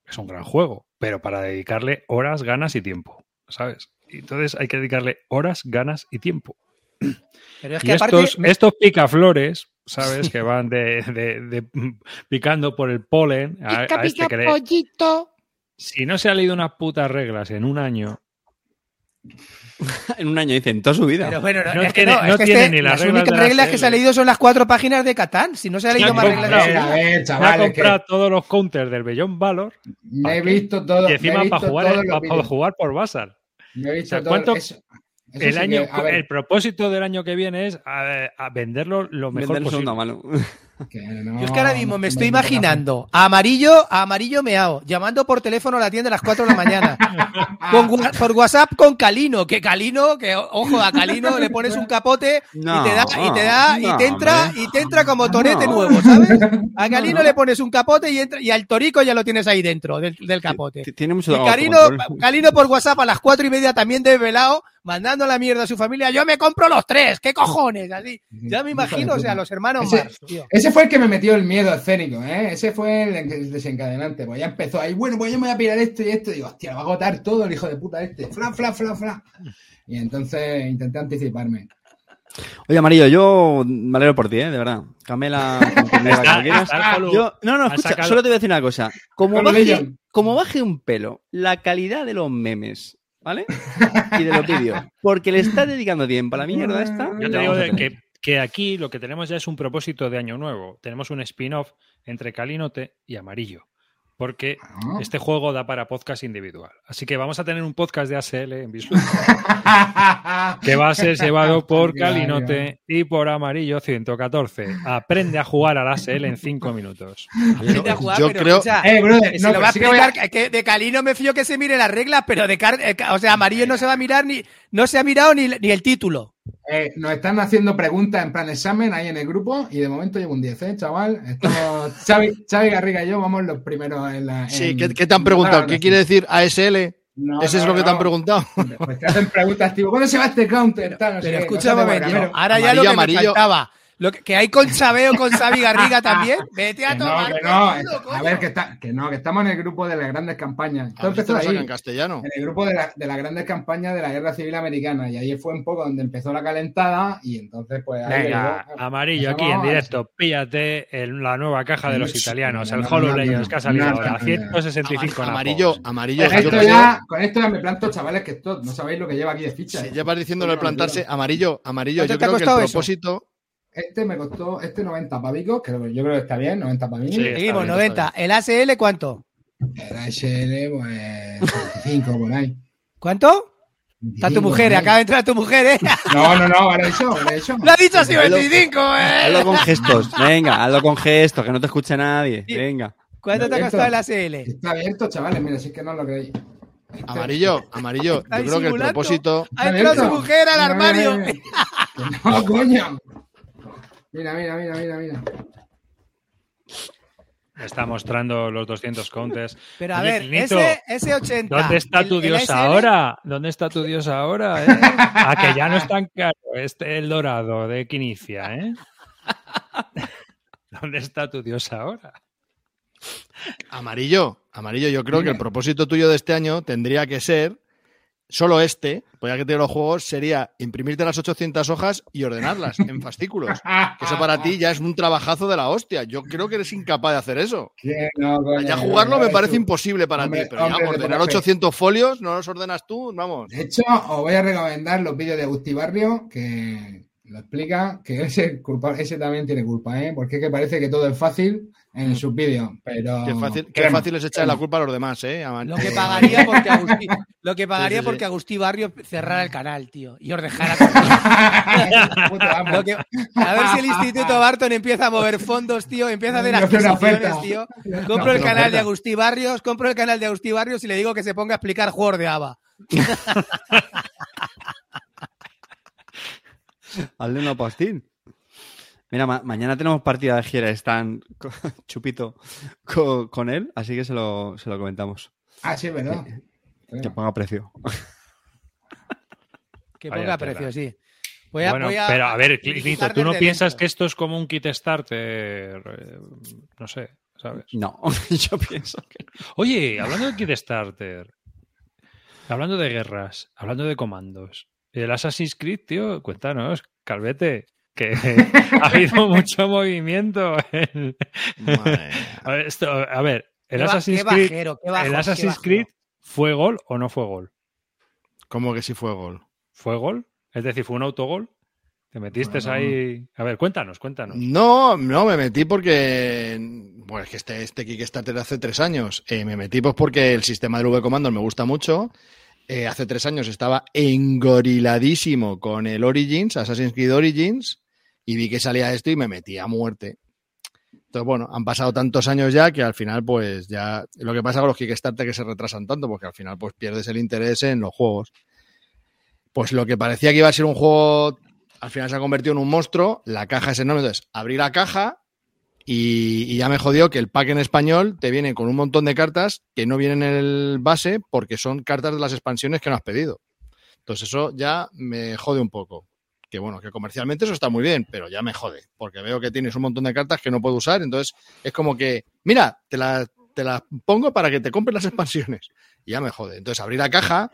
Es un gran juego. Pero para dedicarle horas, ganas y tiempo, ¿sabes? Y Entonces hay que dedicarle horas, ganas y tiempo. Pero es Y que aparte, estos, estos picaflores, ¿sabes? Que van de, de- de- picando por el polen a, a este que le- Si no se ha leído unas putas reglas en un año, En un año dicen, toda su vida. pero bueno, no, no es que tiene- no, no es que tiene este- ni las las reglas únicas de reglas que se ha leído son las cuatro páginas de Catán. Si no se ha leído más reglas. De a la- ver, me ha chavales, que comprado todos los counters del Bellón Valor me he visto todo. y encima para jugar, todos para, jugar por Basal. Me he visto O sea, todo- ¿cuánto- eso- eso El, sí año, que- el propósito del año que viene es a, a venderlo lo mejor Vender posible. mano. que no- Yo es que ahora mismo me estoy imaginando a amarillo, a amarillo meao, llamando por teléfono a la tienda a las 4 de la mañana. Con por WhatsApp con Calino, que Calino, que ojo, a Calino le pones un capote No, y te da, y te da, y te entra, hombre. y te entra como torete No. nuevo, ¿sabes? A Calino le pones un capote y entra, y al torico ya lo tienes ahí dentro del, del capote. T- Tiene mucho Y Calino. Calino por WhatsApp a las cuatro y media también desvelado, mandando la mierda a su familia. Yo me compro los tres, ¿qué cojones? Así. Ya me imagino, o sea, los hermanos Ese- tío. Ese fue el que me metió el miedo escénico, ¿eh? Ese fue el, desencadenante. Pues ya empezó ahí, bueno, pues yo me voy a pirar esto y esto. Y digo, hostia, lo va a agotar todo el hijo de puta este. Fla, fla, fla, fla. Y entonces intenté anticiparme. Oye, Amarillo, yo me alegro por ti, ¿eh? De verdad. Camela, Yo- no, no, ha escucha, sacado- solo te voy a decir una cosa. Como baje, Legend. como baje un pelo la calidad de los memes, ¿vale? Y de los vídeos. Porque le está dedicando tiempo a la mierda esta. Yo te digo que, que aquí lo que tenemos ya es un propósito de año nuevo. Tenemos un spin-off entre Calinote y Amarillo. Porque Ah. este juego da para podcast individual. Así que vamos a tener un podcast de ASL en Bislu que va a ser llevado por. Calinote y por Amarillo 114. Aprende a jugar al ASL en 5 minutos. Aprende a jugar, yo pero creo- escucha, Eh, no, se lo va a que voy a- explicar, que de Calino me fío que se mire las reglas, pero de Car- eh, o sea, Amarillo no se va a mirar ni, no se ha mirado ni, ni el título. Eh, nos están haciendo preguntas en plan examen ahí en el grupo y de momento llevo un 10, ¿eh, chaval? Estamos, Xavi, Xavi Garriga y yo vamos los primeros en la... Sí, en- ¿qué, qué te han preguntado? ¿Qué quiere decir ASL? No, ¿Ese es no, lo que te han preguntado? Pues te hacen preguntas tipo, ¿cuándo se va este counter? Tal, sé Pero qué, escucha un momento, ahora ya lo que Amarillo, me faltaba. Lo que, que hay con Chabeo, con Xavi Garriga también. Vete a Que no, tomar que no, culo, a ver, que, está, que no, que estamos en el grupo de las grandes campañas. Si lo ahí, en castellano. en el grupo de, la- de las grandes campañas de la Guerra Civil Americana y ahí fue un poco donde empezó la calentada y entonces pues ahí Venga, llegó. Amarillo, aquí en directo, píllate en la nueva caja de los No, italianos, no, el no, que ha salido ahora, no, no. 165 Amarillo, amarillo. Con esto, ya, con esto ya me planto, chavales, que esto no sabéis lo que lleva aquí de fichas. que- sí, llevas diciéndolo de plantarse. Amarillo, amarillo. ¿Cuánto Yo creo que el propósito. Este me costó, este 90 pavicos, que yo creo que está bien, 90 para mí. Sí. Seguimos, bien, 90. ¿El ASL cuánto? Era SL, pues 35 por ahí. ¿Cuánto? Está tu 25 mujer, acaba de entrar tu mujer, ¿eh? No, no, no, ahora eso, ahora eso. Lo ha dicho así, Hazlo- 25, ¿eh? Hazlo con gestos. Venga, hazlo con gestos, que no te escuche nadie. Venga. ¿Cuánto te ha costado el ASL? Está abierto, chavales, mira, si es que no lo creéis. Este- Amarillo, amarillo. Yo creo que el propósito. Ha entrado su abierto. mujer al armario. No, coño. Mira, mira, mira, mira, mira. Está mostrando los 200 counts. Pero a Oye, ver, Clinito, ese, ese 80. ¿Dónde está el- tu el dios ahora? ¿Dónde está tu dios ahora? eh? A que ya no es tan caro este el dorado de Quinicia, ¿eh? ¿Dónde está tu dios ahora? Amarillo, amarillo, yo creo que el propósito tuyo de este año tendría que ser, solo este, pues ya que te los juegos, sería imprimirte las 800 hojas y ordenarlas en fascículos. Que eso para ti ya es un trabajazo de la hostia. Yo creo que eres incapaz de hacer eso. Que no, coño, Ya jugarlo no me parece tú. imposible para Hombre, ti, pero ya hombre, ordenar profe. 800 folios, no los ordenas tú, vamos. De hecho, os voy a recomendar los vídeos de Agustí Barrio, que lo explica, que ese, culpa, ese también tiene culpa, ¿eh? Porque es que parece que todo es fácil en sus vídeos, pero... Qué fácil, qué fácil es echarle la culpa a los demás, ¿eh? A- Lo que pagaría porque Agustí, lo que pagaría Sí, sí, sí. porque Agustí Barrio cerrara el canal, tío, y os dejara. Lo que- a ver si el Instituto Barton empieza a mover fondos, tío, empieza a hacer adquisiciones, tío. Compro el canal de. Agustí Barrios, compro el canal de Agustí Barrios y le digo que se ponga a explicar juegos de ABA. Hazle una pastín. Mira, ma- mañana tenemos partida de gira, están chupito co- con, él, así que se lo, se lo comentamos. Ah, sí, ¿verdad? Que ponga precio. Que ponga precio, sí. Voy a- bueno, voy a pero a ver, Clinito, ¿tú no piensas dentro. que esto es como un kit starter? Eh, No sé, ¿sabes? No, yo pienso que. Oye, hablando de kit starter, hablando de guerras, hablando de comandos, el Assassin's Creed, tío, cuéntanos, Calvete, que ha habido mucho movimiento. en-. A ver, esto- a ver, el Qué Assassin's qué Creed, bajero, qué bajo, el Assassin's. Creed fue gol o no fue gol? ¿Cómo que sí fue gol? ¿Fue gol? Es decir, ¿fue un autogol? ¿Te metiste Bueno. ahí? A ver, cuéntanos, cuéntanos. No, no, me metí porque. Bueno, es que este, este Kickstarter hace tres años. eh, me metí pues porque el sistema del V-Commander me gusta mucho. Eh, hace tres años estaba engoriladísimo con el Origins, Assassin's Creed Origins, y vi que salía esto y me metí a muerte. Entonces, bueno, han pasado tantos años ya que al final, pues ya. Lo que pasa con los Kickstarter que se retrasan tanto, porque al final, pues pierdes el interés en los juegos. Pues lo que parecía que iba a ser un juego al final se ha convertido en un monstruo, la caja es enorme, entonces abrí la caja y, ya me jodió que el pack en español te viene con un montón de cartas que no vienen en el base porque son cartas de las expansiones que no has pedido. Entonces eso ya me jode un poco. Que bueno, que comercialmente eso está muy bien, pero ya me jode, porque veo que tienes un montón de cartas que no puedo usar, entonces es como que, mira, te las te las pongo para que te compres las expansiones. Y ya me jode. Entonces abrí la caja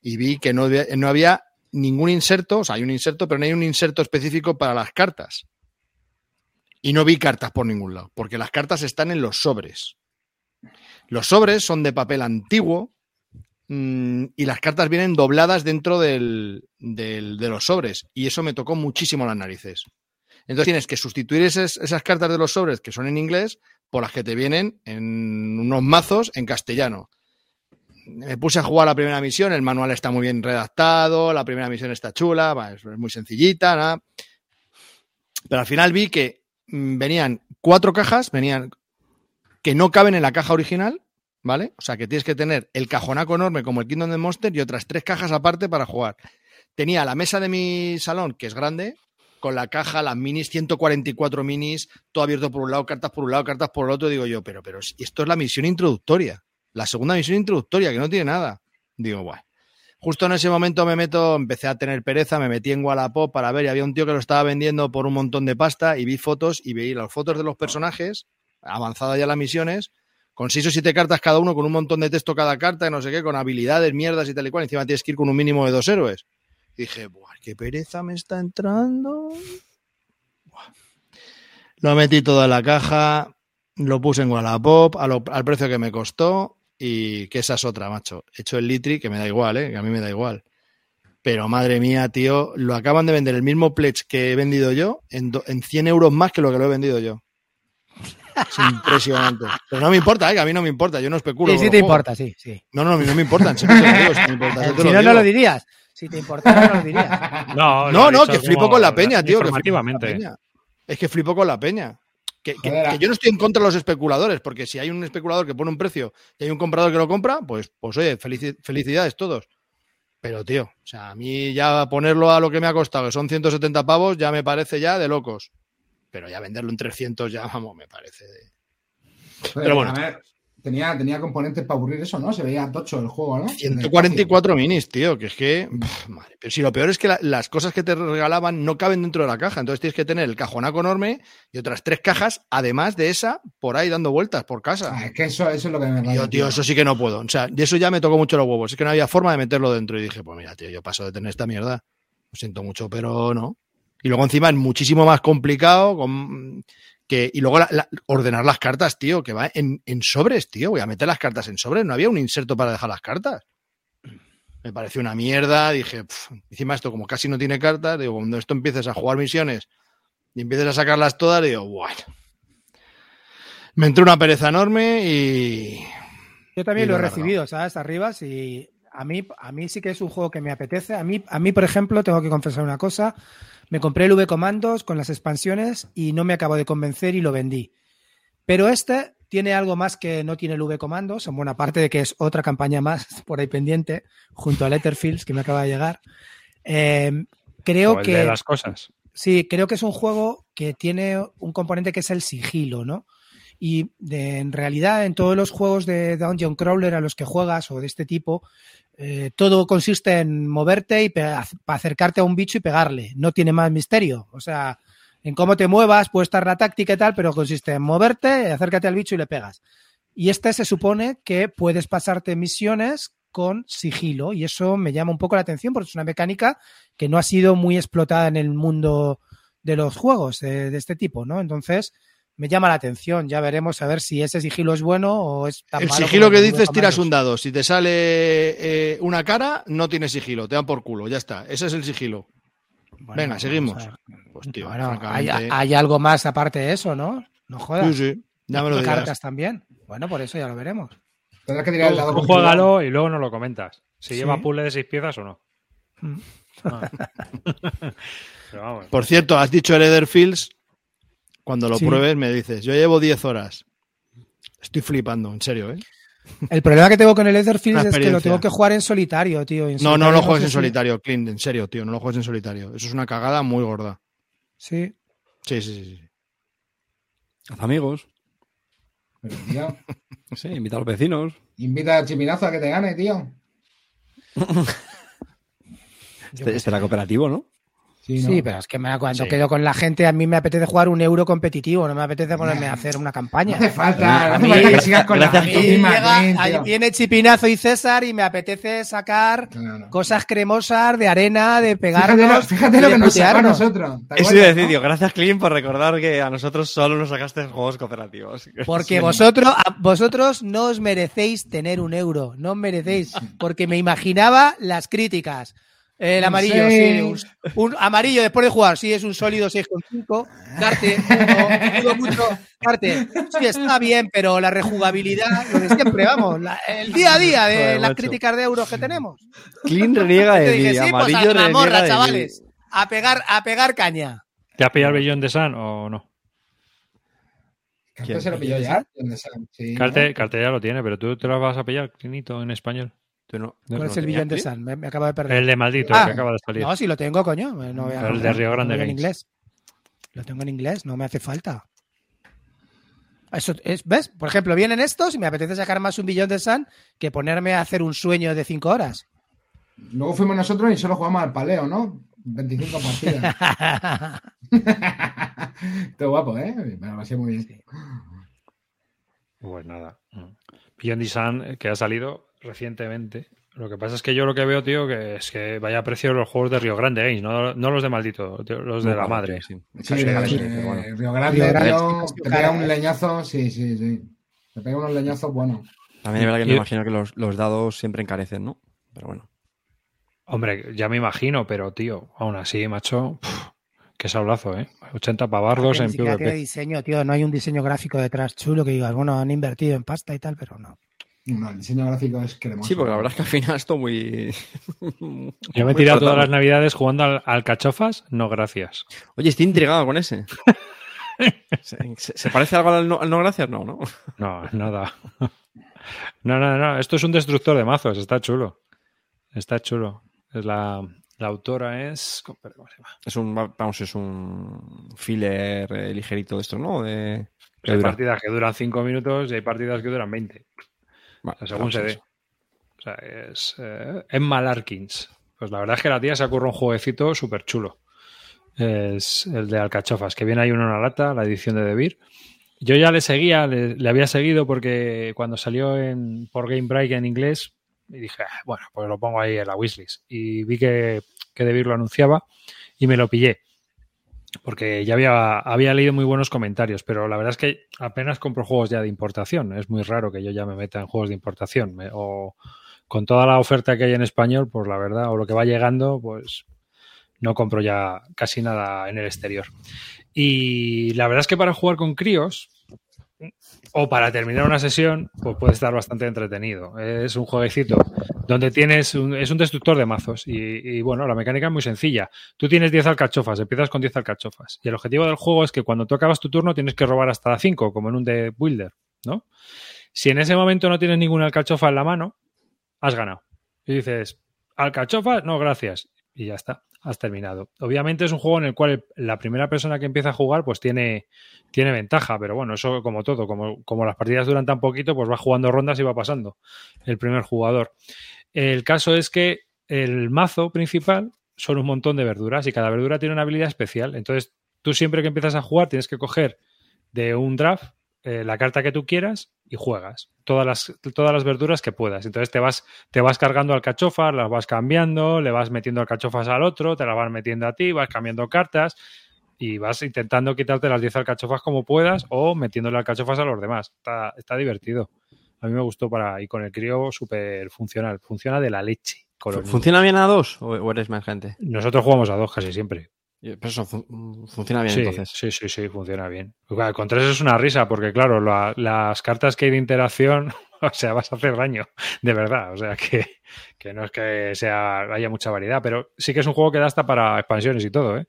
y vi que no no había ningún inserto, o sea, hay un inserto, pero no hay un inserto específico para las cartas. Y no vi cartas por ningún lado, porque las cartas están en los sobres. Los sobres son de papel antiguo mm, y las cartas vienen dobladas dentro del- del- de los sobres. Y eso me tocó muchísimo las narices. Entonces tienes que sustituir esas, esas cartas de los sobres que son en inglés por las que te vienen en unos mazos en castellano me puse a jugar la primera misión, el manual está muy bien redactado, la primera misión está chula, es, muy sencillita, nada. Pero al final vi que venían cuatro cajas, venían que no caben en la caja original, ¿vale? O sea que tienes que tener el cajonaco enorme como el Kingdom of the Monster y otras tres cajas aparte para jugar. Tenía la mesa de mi salón, que es grande, con la caja, las minis, 144 minis, todo abierto por un lado, cartas por un lado, cartas por el otro. Digo yo, pero, pero esto es la misión introductoria. La segunda misión introductoria, que no tiene nada. Digo, guay. Justo en ese momento me meto, empecé a tener pereza, me metí en Wallapop para ver y había un tío que lo estaba vendiendo por un montón de pasta y vi fotos y veí las fotos de los personajes, avanzadas ya las misiones, con seis o siete cartas cada uno, con un montón de texto cada carta, y no sé qué, con habilidades, mierdas y tal y cual. Encima tienes que ir con un mínimo de dos héroes. Y dije, Buah, qué pereza me está entrando. Buah. Lo metí todo en la caja, lo puse en Wallapop al precio que me costó y que esa es otra, macho. He hecho el litri, que me da igual, ¿eh? que a mí me da igual. Pero madre mía, tío, lo acaban de vender el mismo pledge que he vendido yo en, do- en 100 euros más que lo que lo he vendido yo. Es impresionante. Pero no me importa, ¿eh? que a mí no me importa, yo no especulo. Sí, sí te juegos. importa, sí, sí. No, no, no lo digo, si me importa, yo te Si no, no lo dirías. Si te importara, no lo dirías. No, lo No, no, que flipo con la peña, tío. Que flipo con la Informativamente. peña. Es que flipo con la peña. Que, que- Joder, que yo no estoy en contra de los especuladores, porque si hay un especulador que pone un precio y hay un comprador que lo compra, pues, pues oye, felici- felicidades todos. Pero, tío, o sea, a mí ya ponerlo a lo que me ha costado, que son 170 pavos, ya me parece ya de locos. Pero ya venderlo en 300 ya, vamos, me parece de... Pero bueno. A ver, tenía, tenía componentes para aburrir eso, ¿no? Se veía tocho el juego, ¿no? 144 minis, tío, que es que... pff, madre, pero si lo peor es que la- las cosas que te regalaban no caben dentro de la caja, entonces tienes que tener el cajonaco enorme y otras tres cajas, además de esa, por ahí dando vueltas por casa. Ah, es que eso, eso es lo que me raya, Tío, tío, eso sí que no puedo. O sea, y eso ya me tocó mucho los huevos. Es que no había forma de meterlo dentro. Y dije, pues mira, tío, yo paso de tener esta mierda. Lo siento mucho, pero no. Y luego encima es muchísimo más complicado. con- que, y luego la- la- ordenar las cartas, tío, que va en, en sobres, tío. Voy a meter las cartas en sobres. No había un inserto para dejar las cartas. Me pareció una mierda. Dije, "Pf, encima esto como casi no tiene cartas, digo, cuando esto empieces a jugar misiones y empieces a sacarlas todas, digo, bueno. Me entró una pereza enorme y, Yo también Y lo he recibido, ¿sabes? Arriba, y a mí, a mí sí que es un juego que me apetece. A mí, a mí, por ejemplo, tengo que confesar una cosa. Me compré el V Commandos con las expansiones y no me acabó de convencer y lo vendí. Pero este tiene algo más que no tiene el V Commandos, en buena parte de que es otra campaña más por ahí pendiente, junto a Letterfields, que me acaba de llegar. Eh, creo el que. de las cosas. Sí, creo que es un juego que tiene un componente que es el sigilo, ¿no? Y de- en realidad en todos los juegos de Dungeon Crawler a los que juegas o de este tipo, eh, todo consiste en moverte y acercarte a un bicho y pegarle. No tiene más misterio. O sea, en cómo te muevas puede estar la táctica y tal, pero consiste en moverte, acércate al bicho y le pegas. Y este se supone que puedes pasarte misiones con sigilo y eso me llama un poco la atención porque es una mecánica que no ha sido muy explotada en el mundo de los juegos de, de este tipo, ¿no? Entonces me llama la atención. Ya veremos a ver si ese sigilo es bueno o es tan El malo sigilo que dices, tiras un dado. Si te sale eh, una cara, no tiene sigilo. Te dan por culo. Ya está. Ese es el sigilo. Bueno, Venga, seguimos. Pues, tío, Bueno, hay, francamente- hay algo más aparte de eso, ¿no? No jodas. Sí, sí. Ya me lo dirás. cartas también. Bueno, por eso ya lo veremos. Tendrás que tirar el dado juégalo y luego no lo comentas. Si Sí. lleva puzzle de seis piezas o no. Mm. Ah. Pero vamos. Por cierto, has dicho el Etherfields. Cuando lo Sí. pruebes, me dices, yo llevo 10 horas. Estoy flipando, en serio, ¿eh? El problema que tengo con el Etherfields Una es que lo tengo que jugar en solitario, tío. En No, no lo juegues sé en si- solitario, Clint, en serio, tío. No lo juegues en solitario. Eso es una cagada muy gorda. Sí. Sí, sí, sí. sí. Haz amigos. Pero, tío, Sí, invita a los vecinos. invita a Chipinazo a que te gane, tío. Este, este era cooperativo, ¿no? Sí, ¿no? Sí, pero es que me, cuando Sí. quedo con la gente, a mí me apetece jugar un euro competitivo, no me apetece ponerme a hacer una No campaña. hace falta, no A hace mí- falta que sigas con la misma ahí viene Chipinazo y César y me apetece sacar No, no. cosas cremosas de arena, de Fíjate, lo- pegarnos. fíjate lo que nos sacó a nosotros. ¿te Eso iba a decir, gracias Clint por recordar que a nosotros solo nos sacaste juegos cooperativos. Porque vosotros, a- vosotros no os merecéis tener un euro, no os merecéis, porque me imaginaba las críticas. El amarillo, sí, un, un amarillo después de jugar, sí, es un sólido 6,5. Carte, no, digo mucho, Carte, sí, está bien, pero la rejugabilidad, lo de siempre, vamos, la- el día a día de Joder, las macho. críticas de euros que tenemos. Clint reniega de dije, mí, sí, pues amarillo a la reniega morra, de chavales, mí. a pegar, a pegar caña. ¿Te has pillado el billón de San o no? Carte se lo pilló ya. ¿Dónde sale? Sí, Carte, ¿no? Carte ya lo tiene, pero tú te lo vas a pillar, Clinito, en español. Tú no- ¿Cuál no es el tenías, billón de? San? Me, me acabo de perder. El de maldito, Ah, el que acaba de salir. No, si lo tengo, coño. No voy a- El de Río Grande lo tengo en inglés. Lo tengo en inglés, no me hace falta. Eso es, ¿Ves? Por ejemplo, vienen estos y me apetece sacar más un billón de Sun que ponerme a hacer un sueño de cinco horas. Luego fuimos nosotros y solo jugamos al paleo, ¿no? 25 partidas. Todo guapo, ¿eh? Me lo pasé muy bien. Pues nada. Beyond the Sun, eh, que ha salido recientemente. Lo que pasa es que yo lo que veo, tío, que es que vaya precio los juegos de Río Grande Games, no, no los de maldito, tío, los de No, la madre. sí. Sí, bueno. Río Grande, Río Grande, tío, sí, te pega un ¿eh? leñazo, sí, sí, sí. Te pega unos leñazos buenos. También es verdad que me imagino que los, los dados siempre encarecen, ¿no? Pero bueno. Hombre, ya me imagino, pero tío, aún así, macho, pf, qué sablazo, ¿eh? 80 pavardos en tiene PvP. diseño, tío. No hay un diseño gráfico detrás chulo que digas, bueno, han invertido en pasta y tal, pero no. No, el diseño gráfico es cremoso. Sí, porque la verdad es que al final esto muy. Yo me he tirado todas las navidades jugando al, al cachofas, no gracias. Oye, estoy intrigado con ese. ¿Se, se- se parece algo al no, al no gracias? No, ¿no? No, nada. No, no, no, esto es un destructor de mazos, está chulo. Está chulo. Es la, la autora es. ¿Cómo se llama? Es un, vamos, es un filler eh, ligerito de esto, ¿no? De, Hay partidas que duran 5 minutos y hay partidas que duran 20. Vale, según se. O sea, es eh, Emma Larkins. Pues la verdad es que la tía se ocurre un jueguecito súper chulo. Es el de Alcachofas, que viene ahí en una lata, la edición de Debir. Yo ya le seguía, le, le había seguido porque cuando salió en, por Game Break en inglés, y dije, "Ah, bueno, pues lo pongo ahí en la wishlist. Y vi que, que Debir lo anunciaba y me lo pillé. Porque ya había, había leído muy buenos comentarios, pero la verdad es que apenas compro juegos ya de importación. Es muy raro que yo ya me meta en juegos de importación. O con toda la oferta que hay en español, pues la verdad, o lo que va llegando, pues no compro ya casi nada en el exterior. Y la verdad es que para jugar con críos o para terminar una sesión, pues puede estar bastante entretenido. Es un jueguecito donde tienes un, es un destructor de mazos y, bueno, la mecánica es muy sencilla. Tú tienes 10 alcachofas, empiezas con 10 alcachofas y el objetivo del juego es que cuando tú acabas tu turno tienes que robar hasta 5, como en un de Builder, ¿no? Si en ese momento no tienes ninguna alcachofa en la mano, has ganado. Y dices, ¿alcachofas? No, gracias. Y ya está, has terminado. Obviamente es un juego en el cual la primera persona que empieza a jugar pues tiene, tiene ventaja, pero bueno, eso como todo, como, como las partidas duran tan poquito, pues va jugando rondas y va pasando el primer jugador. El caso es que el mazo principal son un montón de verduras y cada verdura tiene una habilidad especial. Entonces, tú siempre que empiezas a jugar tienes que coger de un draft eh, la carta que tú quieras y juegas todas las, todas las verduras que puedas. Entonces te vas, te vas cargando alcachofas, las vas cambiando, le vas metiendo alcachofas al otro, te las vas metiendo a ti, vas cambiando cartas y vas intentando quitarte las 10 alcachofas como puedas o metiéndole alcachofas a los demás. Está, está divertido. A mí me gustó para y con el crío súper funcional. Funciona de la leche. con los niños. ¿Funciona bien a dos o eres más gente? Nosotros jugamos a dos casi siempre. Pero eso fun- funciona bien Sí, entonces. sí, sí, sí, funciona bien. Claro, Con tres es una risa, porque claro, la- las cartas que hay de interacción, o sea, vas a hacer daño, de verdad. O sea, que, que no es que sea haya mucha variedad, pero sí que es un juego que da hasta para expansiones y todo, ¿eh?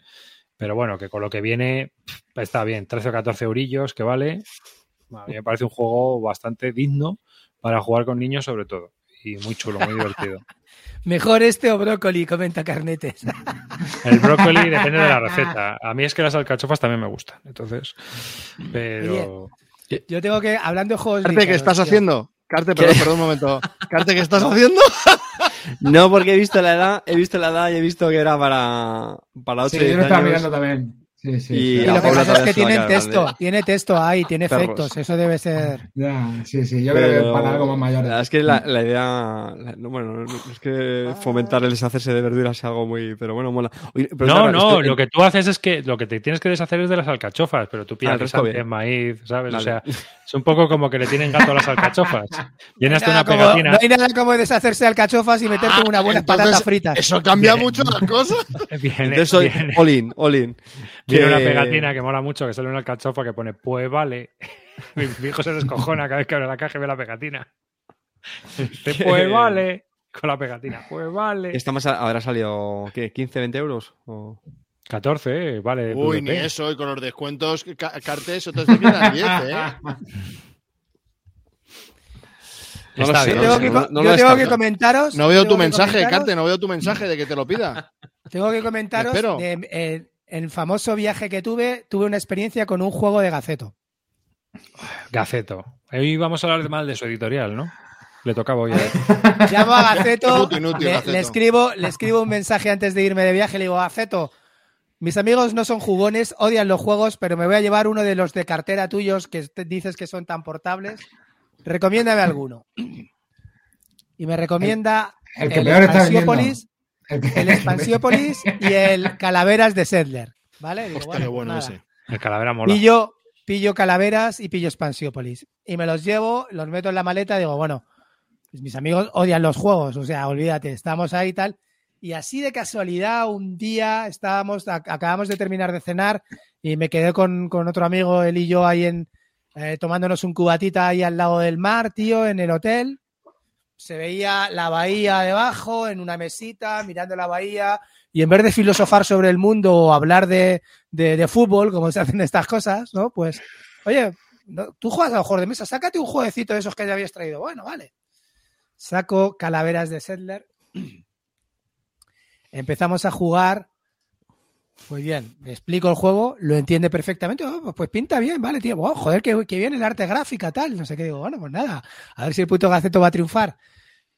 Pero bueno, que con lo que viene está bien, 13 o 14 eurillos que vale. A mí me parece un juego bastante digno para jugar con niños sobre todo. Y muy chulo, muy divertido. Mejor este o brócoli, comenta Carnetes. El brócoli depende de la receta. A mí es que las alcachofas también me gustan. Entonces, pero... Yo tengo que, hablando de juegos Carte, ¿qué estás tío. haciendo? Carte, perdón, perdón un momento. Carte, ¿qué estás haciendo? No, porque he visto la edad, he visto la edad y he visto que era para, para 8 Sí, y yo 10 lo estaba años. mirando también. Sí, sí. Y sí. Y la lo que pasa es que tienen texto, grande. tiene texto ahí, tiene Perros. efectos, eso debe ser. Ya, sí, sí. Yo creo que para algo más mayor. la verdad Es que la, la idea. la- no, bueno, no, no es que fomentar el deshacerse de verduras sea algo muy. Pero bueno, mola. Oye, pero No, claro, no, lo que tú haces es que lo que te tienes que deshacer es de las alcachofas, pero tú Ah, resto guisantes, bien. maíz, ¿sabes? O sea, es un poco como que le tienen gato a las alcachofas. Viene hasta Nada una como- pegatina. no hay nada como deshacerse de alcachofas y meterte Ah, unas buenas entonces, patatas fritas. Eso cambia mucho las cosas. Viene, Entonces soy viene- all in, all in. viene una pegatina que mola mucho, que sale una alcachofa que pone, pues vale. Mi hijo se descojona cada vez que abre la caja y ve la pegatina. Que- pues vale. Con la pegatina, pues vale. Esta más habrá salido, ¿qué? ¿15, 20 euros? O- 14, eh, vale. Uy, ni eso, y con los descuentos, ca- Carte, eso te quedan 10, ¿eh? No lo Está sé, bien. Yo tengo no que, no- yo lo tengo que comentaros. No veo tu mensaje, Carte, no veo tu mensaje de que te lo pida. Tengo que comentaros de, eh, el famoso viaje que tuve, tuve una experiencia con un juego de gaceto. Gaceto. Hoy vamos a hablar mal de su editorial, ¿no? Le tocaba hoy. Llamo a Gaceto, inútil, le, Gaceto. le escribo, le escribo un mensaje antes de irme de viaje, le digo, Gaceto, mis amigos no son jugones, odian los juegos, pero me voy a llevar uno de los de cartera tuyos que te- dices que son tan portables. Recomiéndame alguno. Y me recomienda El está Expansiópolis, El el Expansiópolis y el Calaveras de Settler. ¿Vale? Digo, Hostia, bueno ese. El calavera mola. Pillo, pillo calaveras y pillo Expansiópolis. Y me los llevo, los meto en la maleta, digo, bueno, pues mis amigos odian los juegos, o sea, olvídate, estamos ahí y tal. Y así de casualidad, un día estábamos, ac- acabamos de terminar de cenar y me quedé con, con otro amigo, él y yo, ahí en, eh, tomándonos un cubatita ahí al lado del mar, tío, en el hotel. Se veía la bahía debajo, en una mesita, mirando la bahía, y en vez de filosofar sobre el mundo o hablar de, de, fútbol, como se hacen estas cosas, ¿no? Pues, oye, tú juegas a los juegos de mesa, sácate un jueguecito de esos que ya habías traído. Bueno, vale. Saco calaveras de Settler. Empezamos a jugar. Pues bien, explico el juego, lo entiende perfectamente. Oh, pues pinta bien, vale, tío. Oh, joder, que bien el arte gráfica, tal. No sé qué digo. Bueno, pues nada. A ver si el puto gaceto va a triunfar.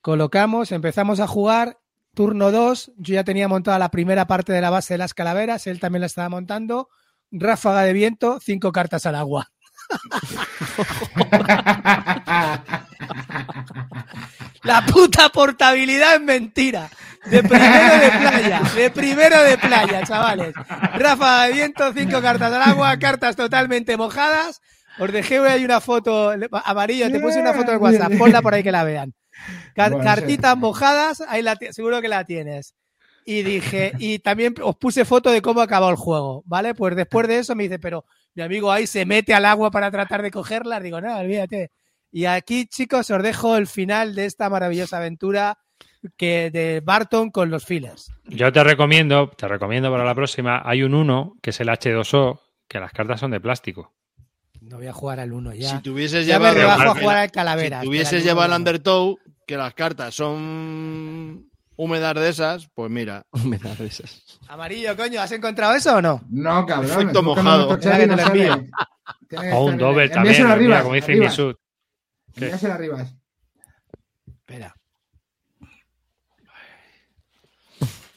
Colocamos, empezamos a jugar. Turno 2. Yo ya tenía montada la primera parte de la base de las calaveras. Él también la estaba montando. Ráfaga de viento, cinco cartas al agua. La puta portabilidad es mentira. De primero de playa, de primero de playa, chavales. Ráfaga de viento, cinco cartas al agua, cartas totalmente mojadas. Os dejé hoy hay una foto amarilla, te puse una foto en WhatsApp, ponla por ahí que la vean. Car- Bueno, cartitas sí. mojadas, ahí la seguro que la tienes. Y dije, y también os puse foto de cómo acabó el juego, ¿vale? Pues después de eso me dice, pero mi amigo ahí se mete al agua para tratar de cogerla. Digo, no, olvídate. Y aquí, chicos, os dejo el final de esta maravillosa aventura que de Barton con los fillers. Yo te recomiendo, te recomiendo para la próxima, hay un 1 que es el H2O, que las cartas son de plástico. No voy a jugar al uno ya. Si tuvieses ya me llevado, rebajo a jugar al calavera. si tuvieses llevado no. Undertow, que las cartas son húmedas de esas, pues mira. Me da risas. Amarillo, coño, ¿has encontrado eso o no? No, cabrón. Efecto mojado. no O un doble también, mira, como dice arriba. ¿Qué? Envíaselo arriba. Espera.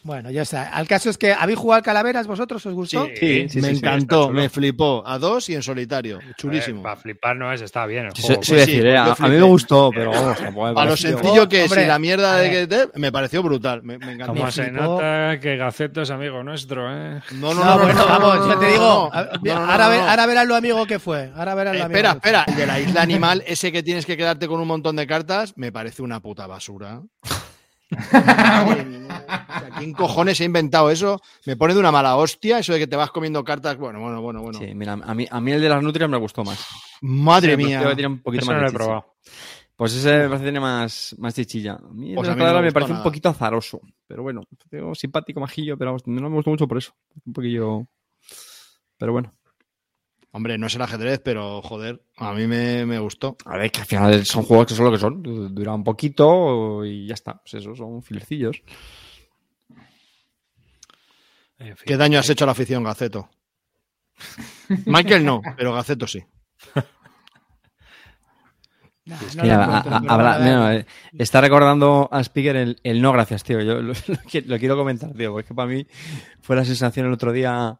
Bueno, ya está. Al caso es que habéis jugado al calaveras vosotros, ¿os gustó? Sí, sí, me sí, sí, encantó, me flipó. A dos y en solitario. Chulísimo. para flipar no es, está bien el Sí, juego. sí, pues sí, decir, eh, a, a mí me gustó, pero vamos, me a lo sencillo que es y la mierda de ver. que te- me pareció brutal. Me, me encantó. Como me se flipó. nota que Gaceto es amigo nuestro, ¿eh? No, No, bueno, vamos, no, yo te no, digo. no, no, no, no, ahora, no, ve- no. ahora verás lo amigo que fue. Ahora verás lo amigo Espera, espera. El de la isla animal, ese que tienes que quedarte con un montón de cartas, me parece una puta basura. Madre mía. O sea, ¿Quién cojones ha inventado eso? Me pone de una mala hostia eso de que te vas comiendo cartas. Bueno, bueno, bueno, bueno. Sí, mira, a mí, a mí el de las nutrias me gustó más. Madre Sí, mía. que tiene un poquito Eso más no de lo he chicha. probado. Pues ese me parece tiene más, más chichilla. A mí Pues a las mí no me parece un poquito azaroso. Pero bueno, digo, simpático, majillo, pero no me gustó mucho por eso. Un poquillo. Pero bueno. Hombre, no es el ajedrez, pero joder, a mí me, me gustó. A ver, que al final son juegos que son lo que son. du- Duran un poquito y ya está. Pues eso, son filercillos. En fin. ¿Qué daño has hecho a la afición, Gaceto? Michael no, pero Gaceto sí. No, a- habrá- eh, está recordando a Speaker el, el no gracias, tío. Yo lo, lo qui- lo quiero comentar, tío, porque es que para mí fue la sensación el otro día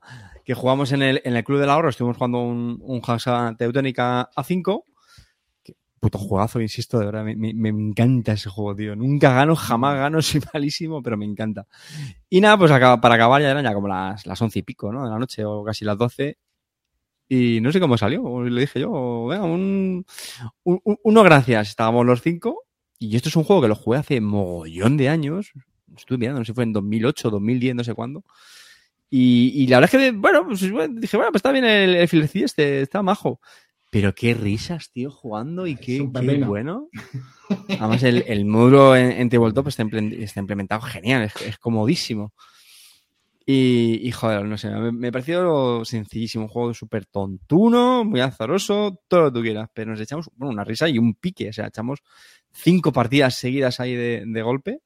que jugamos en el, en el Club del Ahorro. Estuvimos jugando un, un Hansa Teutónica A5. Que puto juegazo, insisto, de verdad. Me, me- encanta ese juego, tío. Nunca gano, jamás gano, soy malísimo, pero me encanta. Y nada, pues acaba- para acabar ya eran ya como las, las once y pico, ¿no? De la noche o casi las doce. Y no sé cómo salió. Le dije yo, venga, un- uno gracias. Estábamos los cinco. Y esto es un juego que lo jugué hace mogollón de años. Estuve mirando, no sé si fue en 2008, 2010, no sé cuándo. Y, y la verdad es que, bueno, pues, bueno, dije, bueno, pues está bien el, el filercillo este, está majo. Pero qué risas, tío, jugando y qué, un qué pepino. bueno. Además, el, el módulo en, en Tabletop está implementado genial, es, es comodísimo. Y, y, joder, no sé, me, me pareció sencillísimo, un juego súper tontuno, muy azaroso, todo lo que tú quieras, pero nos echamos bueno, una risa y un pique, o sea, echamos cinco partidas seguidas ahí de, de golpe.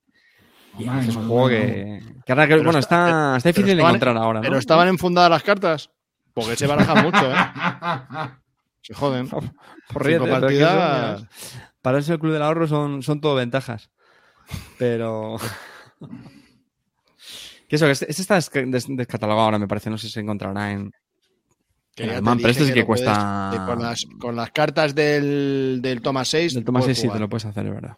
Es un juego que, que ahora que, Pero bueno, está- está, está pero difícil de encontrar ahora, ¿no? Pero estaban enfundadas las cartas. Porque se barajan mucho, ¿eh? Se joden. Por Cinco ríete, pero es que partidas. son- para eso el Club del Ahorro son, son todo ventajas. Pero. que eso, este, este está desca- des- descatalogado ahora, me parece. No sé si se encontrará en. Que En alemán, pero esto sí que cuesta- con, las, con las cartas del, del Toma 6. Del Toma puedes 6 sí te lo puedes hacer, es verdad.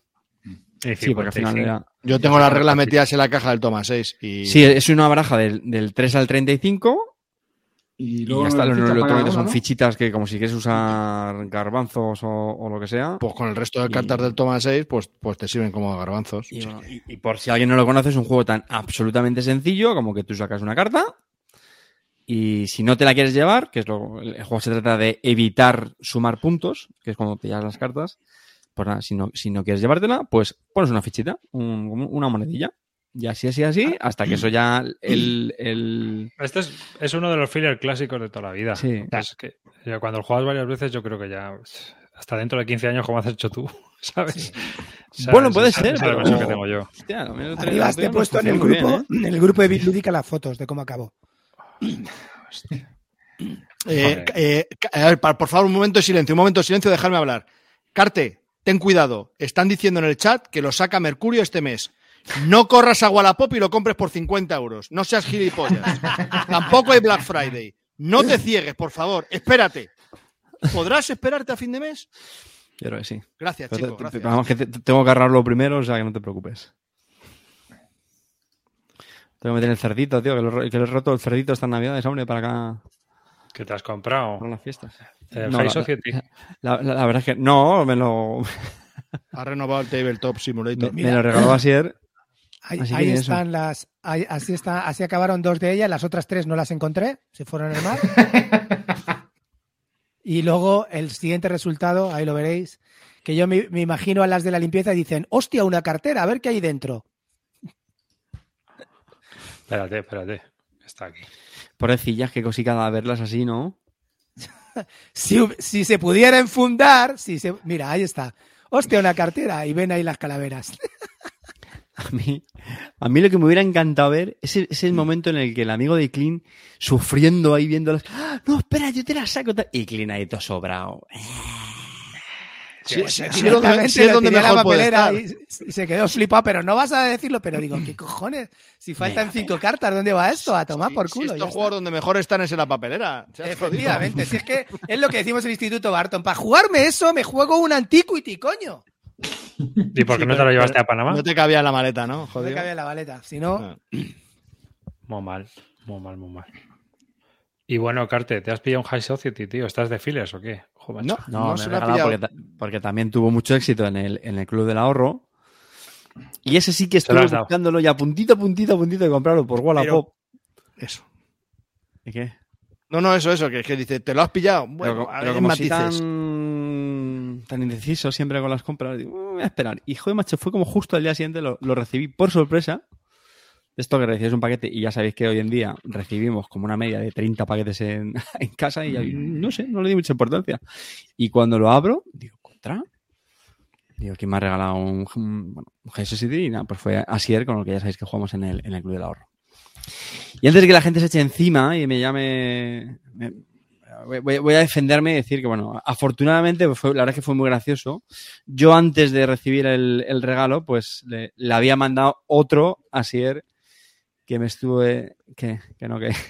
Y Sí, porque al final 55. era. Yo tengo las reglas metidas en la caja del Toma 6. Y... Sí, es una baraja del, del 3 al 35. Y Y luego ya está, lo lo, lo, fichas lo para otro uno, son ¿no? fichitas que, como si quieres usar garbanzos o, o lo que sea. Pues con el resto de Y- cartas del Toma 6, pues, pues te sirven como garbanzos. Y, bueno, y- y por si alguien no lo conoce, es un juego tan absolutamente sencillo como que tú sacas una carta y si no te la quieres llevar, que es lo, el juego se trata de evitar sumar puntos, que es cuando te llevas las cartas, pues nada, si no, si no quieres llevártela, pues pones una fichita, un- una monedilla. Y así, así, así, hasta que eso ya el... el... Este es, es uno de los fillers clásicos de toda la vida. Sí. Es que ya cuando lo juegas varias veces, yo creo que ya. hasta dentro de 15 años como has hecho tú, ¿sabes? ¿Sabes? Bueno, puede ser, esa es la pero- que tengo yo. Hostia, Arriba te día he puesto en el grupo, bien, ¿eh? en el grupo de Bitlúdica las fotos de cómo acabó. Eh, eh, por favor, un momento de silencio, un momento de silencio, dejarme hablar. Carte, ten cuidado. Están diciendo en el chat que lo saca Mercurio este mes. No corras a Wallapop y lo compres por 50 euros. No seas gilipollas. Tampoco hay Black Friday. No te ciegues, por favor. Espérate. ¿Podrás esperarte a fin de mes? Yo creo que sí. Gracias, Pero chicos. te- te- Gracias. vamos, que te- te- tengo que agarrarlo primero, o sea que no te preocupes. Tengo que meter el cerdito, tío, que, lo, que he roto el cerdito estas navidades, hombre, para acá, ¿Qué te has comprado? para las fiestas. El No, High la- Society. La, la- la verdad es que no, me lo, Ha renovado el Tabletop Simulator. me lo regaló Asier. Ahí, Así ahí eso. están las. ahí- así, está, así acabaron dos de ellas, las otras tres no las encontré, se fueron al mar. y luego el siguiente resultado, ahí lo veréis, que yo me, me imagino a las de la limpieza y dicen, hostia, una cartera, a ver qué hay dentro. Espérate, espérate. Está aquí. Pobrecillas, qué cosica verlas así, ¿no? Si, si se pudiera enfundar, si se, mira, ahí está. Hostia, una cartera y ven ahí las calaveras. A mí, a mí lo que me hubiera encantado ver es el, es el momento en el que el amigo de Clean sufriendo ahí viéndolas. ¡Ah! No, espera, yo te la saco. tal". Y Clean ahí todo sobrado. Sí, sí, sí, es donde, es donde la mejor puede papelera estar. y, y se quedó flipado, pero no vas a decirlo, pero digo, ¿qué cojones? Si faltan cinco cartas, ¿dónde va esto? A tomar por Si culo. ya estos juegos donde mejor están es en la papelera. Jodido. Efectivamente, si es que es lo que decimos en el Instituto Barton. Para jugarme eso, me juego un Antiquity, coño. ¿Y por qué no te lo llevaste a Panamá? No te cabía en la maleta, ¿no? No Joder. me cabe en la baleta. Si no, Ah. Muy mal, muy mal, muy mal. Y bueno, Carte, ¿te has pillado un High Society, tío? ¿Estás de files o qué? Ojo. No, No, no, me se ha porque, porque también tuvo mucho éxito en el, en el Club del Ahorro. Y ese sí que estuve buscándolo ya puntito, a puntito, a puntito de comprarlo por Wallapop. Eso. ¿Y qué? No, no, eso, eso, que es que dice, ¿te lo has pillado? Bueno, pero, a pero ver, como matices. tan, tan indeciso siempre con las compras, digo, "Mm, voy a esperar. Y joder, macho, fue como justo al día siguiente lo, lo recibí por sorpresa. Esto que recibes un paquete y ya sabéis que hoy en día recibimos como una media de 30 paquetes en, en casa y ahí, no sé, no le di mucha importancia. Y cuando lo abro, digo, ¿contra? Digo, ¿quién me ha regalado un, un, bueno, un? Y nada, pues fue Asier, con el que ya sabéis que jugamos en el, en el Club del Ahorro. Y antes de que la gente se eche encima y me llame. me- voy, voy a defenderme y decir que, bueno, afortunadamente, pues fue- la verdad es que fue muy gracioso. Yo antes de recibir el, el regalo, pues le, le había mandado otro a Sier que me estuve. que, que no, que.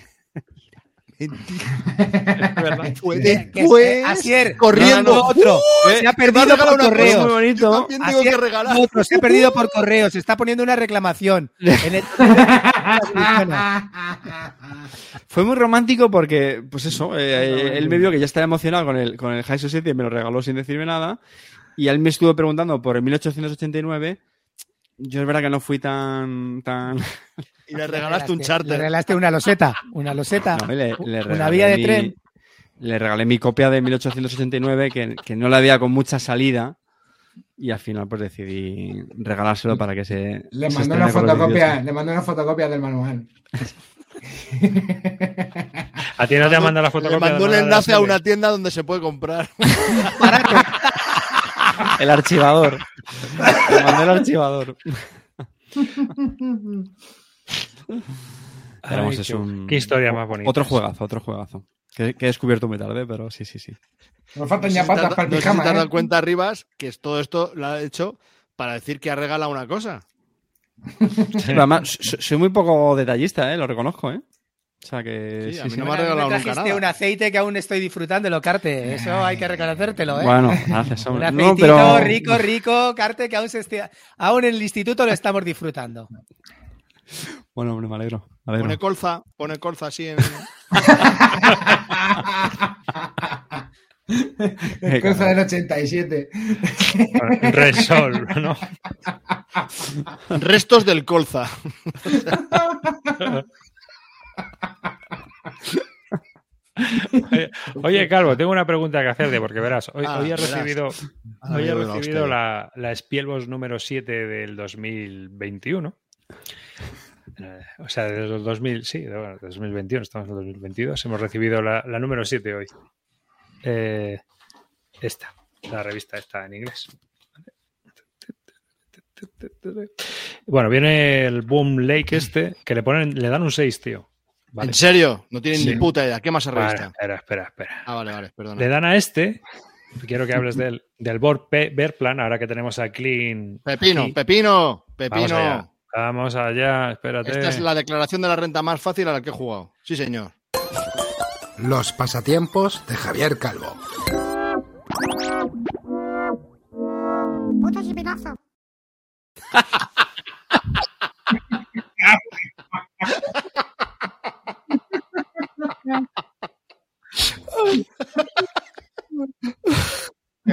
Fue que- después, Asier, corriendo. no, no, otro. Uh, se ha perdido por correo. muy bonito. Yo también tengo Asier, que regalar. otro, se ha perdido por correo. Se está poniendo una reclamación. En el- Fue muy romántico porque, pues eso, eh, él me vio que ya estaba emocionado con el, con el High Society y me lo regaló sin decirme nada. Y él me estuvo preguntando por el 1889. Yo es verdad que no fui tan. tan... Y le regalaste un Le charter. regalaste una loseta. Una loseta. No, le- le una vía de mi- tren. Le regalé mi copia de 1889 que, que no la había con mucha salida. Y al final, pues decidí regalárselo para que se. Le se mandó una fotocopia, 18. le mandó una fotocopia del manual. ¿A ti no te ha mandado la fotocopia? Le mandó un la enlace a una tienda donde se puede comprar. El archivador. Le mandé el archivador. Ay, Vamos, es qué, un- qué historia más bonita. Otro juegazo, otro juegazo. Que, que he descubierto muy tarde, pero sí, sí, sí. Nos faltan No ya te patas para el no pijama, te has ¿eh? dado cuenta, Rivas, que es- todo esto lo ha hecho para decir que ha regalado una cosa. Además, soy muy poco detallista, ¿eh? Lo reconozco, ¿eh? O sea que... Sí, sí, a mí sí. no me ha regalado me nunca trajiste nada. un aceite que aún estoy disfrutando, lo Carte. Eso hay que reconocértelo, ¿eh? Bueno, gracias, un hombre. aceitito No, pero... rico, rico, Carte, que aún, se esté- aún en el instituto lo estamos disfrutando. Bueno, hombre, me alegro. me alegro. Pone colza, pone colza así en. El cosa del 87. Resol, ¿no? Restos del colza. Oye, oye, Calvo, tengo una pregunta que hacerte, porque verás, hoy, Ah, hoy he recibido, Ah, hoy he recibido la, la Spielbos número 7 del 2021. Eh, O sea, desde el 2000, sí, bueno, de 2021, estamos en el 2022, hemos recibido la, la número 7 hoy. Eh, esta. La revista está en inglés. Bueno, viene el Boom Lake este, que le ponen, le dan un 6, tío. Vale. ¿En serio? No tienen Sí. ni puta idea. ¿Qué más Vale, revista? espera, espera, espera. Ah, vale, vale, perdona. Le dan a este, quiero que hables del, del Board P- Bear Plan, ahora que tenemos a Clean. Pepino, aquí. Pepino, Vamos Pepino. allá. Vamos allá, espérate. Esta es la declaración de la renta más fácil a la que he jugado. Sí, señor. Los pasatiempos de Javier Calvo.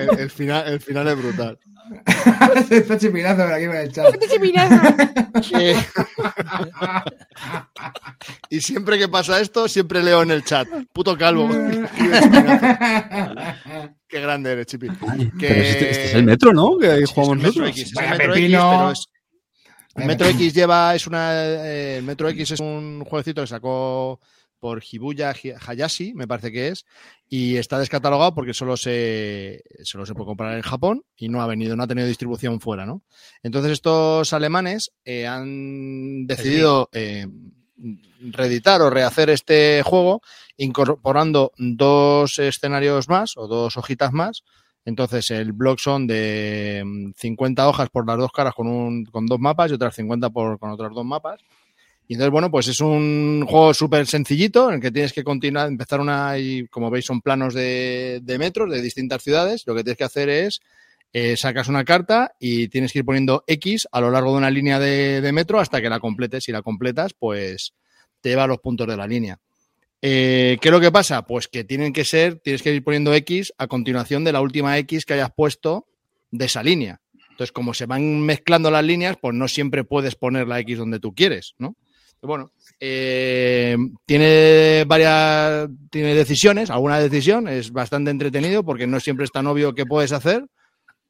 El, el final, el final es brutal. Se está chipinazo por aquí por el chat. Y siempre que pasa esto, siempre leo en el chat. Puto calvo. Qué grande eres, Chipi. Que- Pero este, este es el metro, ¿no? Que ahí Es jugamos el Metro nosotros. X, es el Vaya Metro pepino. X, pero es- el Metro. X lleva, es una, eh, el Metro X es un jueguecito que sacó por Hibuya Hi- Hayashi, me parece que es, y está descatalogado porque solo se, solo se puede comprar en Japón y no ha venido, no ha tenido distribución fuera, ¿no? Entonces estos alemanes eh, han decidido eh, reeditar o rehacer este juego incorporando dos escenarios más o dos hojitas más. Entonces el blog son de mm, 50 hojas por las dos caras con, un, con dos mapas y otras 50 por, con otras dos mapas. Entonces, bueno, pues es un juego súper sencillito en el que tienes que continuar, empezar una, y como veis son planos de, de metros de distintas ciudades. Lo que tienes que hacer es, eh, sacas una carta y tienes que ir poniendo X a lo largo de una línea de, de metro hasta que la completes. Si la completas, pues te lleva a los puntos de la línea. Eh, ¿Qué es lo que pasa? Pues que tienen que ser, tienes que ir poniendo X a continuación de la última X que hayas puesto de esa línea. Entonces, como se van mezclando las líneas, pues no siempre puedes poner la X donde tú quieres, ¿no? Bueno, eh, tiene varias tiene decisiones, alguna decisión, es bastante entretenido porque no siempre es tan obvio qué puedes hacer,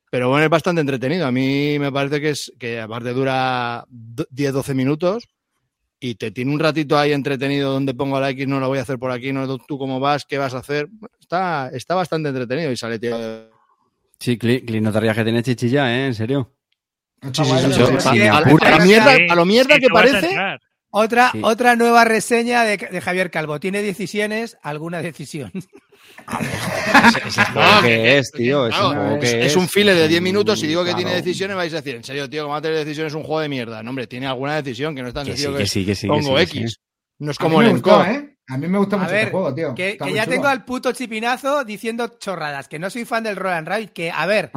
pero bueno, es bastante entretenido. A mí me parece que es que aparte dura 10-12 minutos y te tiene un ratito ahí entretenido donde pongo la X, no la voy a hacer por aquí, no tú cómo vas, qué vas a hacer. Está, está bastante entretenido y sale tío. Sí, Cli, Cli, no te rías que tiene chichilla, ¿eh? En serio. Sí, sí, sí, a, a mierda, lo mierda que parece. Otra, Sí. otra nueva reseña de, de Javier Calvo. Tiene decisiones, alguna decisión. Ese juego que es, tío. Es, es un filler de 10 minutos y digo que claro. tiene decisiones, vais a decir, en serio, tío, ¿cómo va a tener decisiones un juego de mierda? No, hombre, tiene alguna decisión que no es tan Que sí, sencillo que que, sí, que sí. que pongo X. sí. No es como el gustó. ¿eh? A mí me gusta A mucho ver, este juego, tío. Que, ya chulo. tengo al puto chipinazo diciendo chorradas, que no soy fan del Roll and Ride, que, a ver,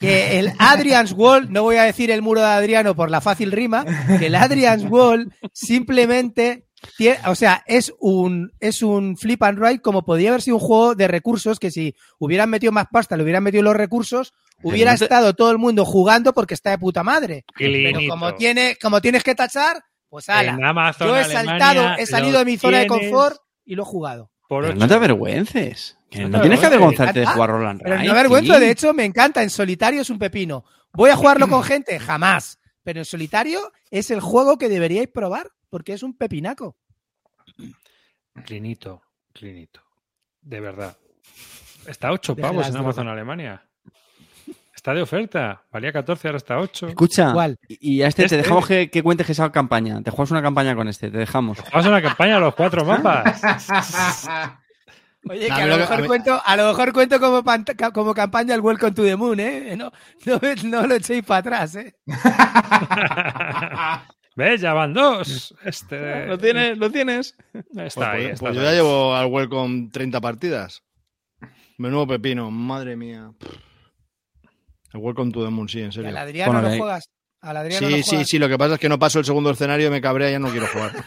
que el Adrian's Wall, no voy a decir el muro de Adriano por la fácil rima, que el Adrian's Wall simplemente, tie- o sea, es un, es un flip and ride como podría haber sido un juego de recursos que si hubieran metido más pasta, le hubieran metido los recursos, hubiera estado todo el mundo jugando porque está de puta madre. Pero como, tiene, como tienes que tachar, pues ala. Amazon, Yo he Alemania, saltado, he salido de mi zona de confort y lo he jugado. Por Pero ocho. no te avergüences. Que No no, te tienes que avergonzarte de Ah, jugar Roland Pero Ride, no avergüenzo, Cli. de hecho, me encanta. En solitario es un pepino. ¿Voy a jugarlo con gente? Jamás. Pero en solitario es el juego que deberíais probar, porque es un pepinaco. Clinito, clinito. De verdad. Está a 8 Deja pavos en. Amazon Alemania. Está de oferta. Valía 14, ahora está 8. Escucha, ¿Cuál? y a este, Este. te dejamos que, que cuentes que esa campaña. Te juegas una campaña con este, te dejamos. Vamos a una campaña a los cuatro mapas. Oye, que a lo, mejor a cuento, a lo mejor cuento como, campaña el Welcome to the Moon, ¿eh? No, no, no lo echéis para atrás, ¿eh? ¿Ves? Ya van dos. Este... ¿Lo tienes? ¿Lo tienes? Está Pues, ahí. pues- está pues yo ya llevo al Welcome 30 partidas. Menudo pepino, madre mía. El Welcome to the Moon, sí, en serio. al Adriano ahí. juegas. Al Adriano Sí, no sí, juegas. sí, lo que pasa es que no paso el segundo escenario, me cabrea ya no quiero jugar.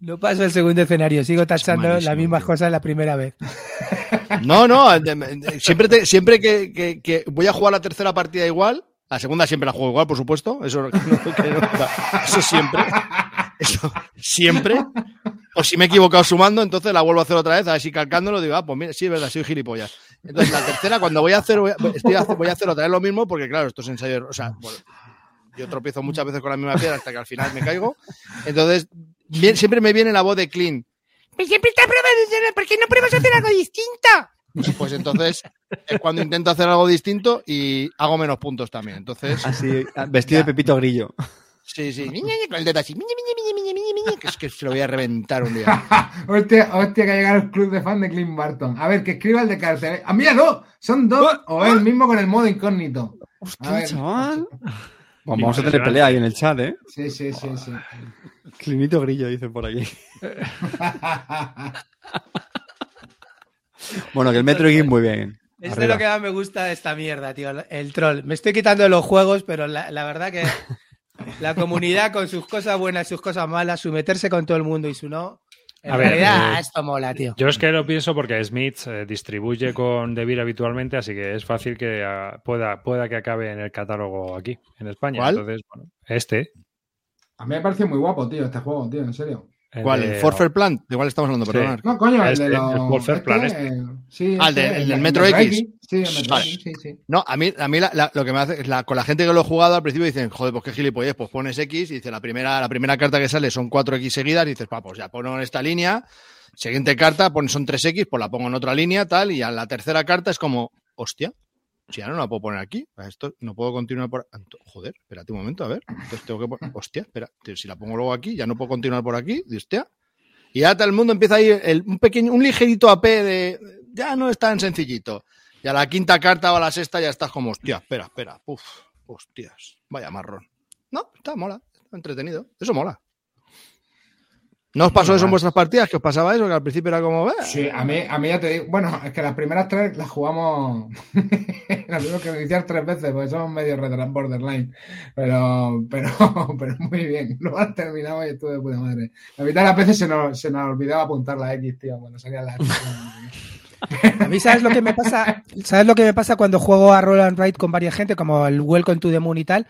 No paso el segundo escenario, sigo tachando las mismas cosas la primera vez. No, no, siempre, te- siempre que, que- que voy a jugar la tercera partida igual, la segunda siempre la juego igual, por supuesto, eso, no- que no- eso siempre, eso siempre. O si me he equivocado sumando, entonces la vuelvo a hacer otra vez, así calcándolo, digo, ah, pues mira, sí, es verdad, soy gilipollas. Entonces la tercera, cuando voy a hacer, voy a, estoy a hacer, voy a hacer otra vez lo mismo, porque claro, esto es ensayo, o sea, bueno, yo tropiezo muchas veces con la misma piedra hasta que al final me caigo. Entonces, bien- siempre me viene la voz de Clean. Siempre ¿por qué no pruebas a hacer algo distinto? Pues entonces es cuando intento hacer algo distinto y hago menos puntos también. Entonces, Así, vestido de Pepito Grillo. Sí, sí, niña, niña, con el dedo así, niña, niña, niña, niña, niña, niña, que es que se lo voy a reventar un día. hostia, hostia, que ha llegado el club de fan de Clint Barton. A ver, que escriba el de cartel. ¡Ah, mira, no! Son dos o es el mismo con el modo incógnito. Hostia, chaval. Vamos a tener pelea ahí en el chat, ¿eh? Sí, sí, sí, sí. Clinito Grillo, dicen por aquí. Bueno, que el Metro Geek muy bien. Es de Arriba. lo que más me gusta de esta mierda, tío. El troll. Me estoy quitando de los juegos, pero la, la verdad que la comunidad con sus cosas buenas y sus cosas malas, su meterse con todo el mundo y su no. En A ver, realidad, eh, esto mola, tío. Yo es que lo pienso porque Smith eh, distribuye con Devir habitualmente, así que es fácil que ah, pueda, pueda que acabe en el catálogo aquí, en España. ¿Cuál? Entonces, bueno, este. A mí me parece muy guapo, tío, este juego, tío, en serio. ¿Cuál? de- ¿El Forfait Plant? ¿De cuál estamos hablando? Sí. No, coño, el Este, de el los. Warfare Plan eh, sí, Ah, el este, del- el del Metro X. Sí, el Metro Vale. X, sí, sí. No, a mí, a mí la- la- lo que me hace es la, con la gente que lo he jugado al principio dicen, joder, pues qué gilipollez, pues pones X y dice la primera, la primera carta que sale son 4X seguidas y dices, pa, pues ya pongo en esta línea, siguiente carta pones son 3X, pues la pongo en otra línea, tal, y a la tercera carta es como, hostia, si ya no la puedo poner aquí, esto no puedo continuar por joder, espérate un momento, a ver, entonces tengo que poner, hostia, espera, si la pongo luego aquí, ya no puedo continuar por aquí, y hostia, y ya todo el mundo empieza ahí el- un pequeño, un ligerito AP de, ya no es tan sencillito. Y a la quinta carta o a la sexta ya estás como, hostia, espera, espera, uf, hostias, vaya marrón. No, está mola, está entretenido, eso mola. ¿No os pasó eso en vuestras partidas? ¿Que os pasaba eso? Que al principio era como, "Eh". Sí, a mí, a mí ya te digo, bueno, es que las primeras tres las jugamos, las tuvimos que iniciar tres veces, porque somos medio borderline, pero, pero, pero muy bien, luego las terminamos y estuve de puta madre. La mitad de las veces se nos, se nos olvidaba apuntar la X, tío, cuando salían las A mí, ¿sabes lo que me pasa? ¿Sabes lo que me pasa cuando juego a Roll and Ride con varias gente, como el Welcome to the Moon y tal?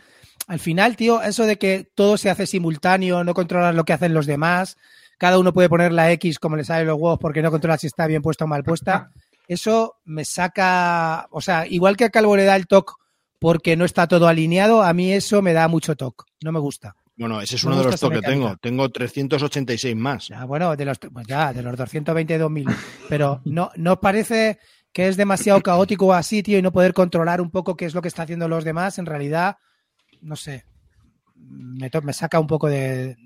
Al final, tío, eso de que todo se hace simultáneo, no controlas lo que hacen los demás, cada uno puede poner la X como le salen los huevos porque no controlas si está bien puesta o mal puesta, eso me saca, o sea, igual que a Calvo le da el toque porque no está todo alineado, a mí eso me da mucho toque, no me gusta. Bueno, ese es uno de los toques que tengo. Tengo 386 más. Ya, bueno, de los, pues ya, de los 222.000. Pero no, ¿no parece que es demasiado caótico así, tío, y no poder controlar un poco qué es lo que está haciendo los demás? En realidad, no sé, me, to- me saca un poco de,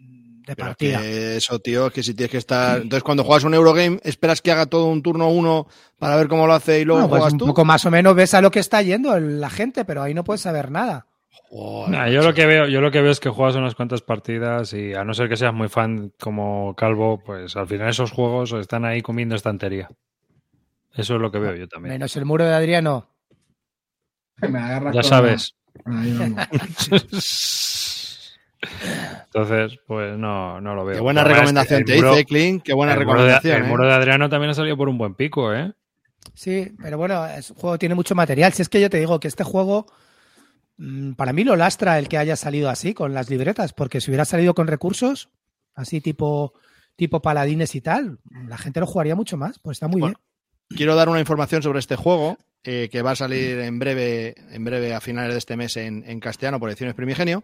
de partida. que eso, tío, es que si tienes que estar. Entonces, cuando juegas un Eurogame, esperas que haga todo un turno uno para ver cómo lo hace y luego Bueno, pues juegas un tú. poco más o menos ves a lo que está yendo la gente, pero ahí no puedes saber nada. Joder, Nah, yo lo que veo, yo lo que veo es que juegas unas cuantas partidas y a no ser que seas muy fan como Calvo, pues al final esos juegos están ahí comiendo estantería. Eso es lo que veo yo también. Menos el muro de Adriano. Me Ya sabes. La- Ahí vamos. Entonces, pues no, no lo veo. Qué buena Además, recomendación el te muro- dice, Clint. Qué buena el de- recomendación. el ¿eh? muro de Adriano también ha salido por un buen pico, ¿eh? Sí, pero bueno, es un juego tiene mucho material. Si es que yo te digo que este juego, mm, para mí lo lastra el que haya salido así con las libretas, porque si hubiera salido con recursos, así tipo, tipo paladines y tal, la gente lo jugaría mucho más. Pues está muy Bueno, Quiero dar una información sobre este juego eh, que va a salir en breve, en breve a finales de este mes en, en castellano por Ediciones Primigenio.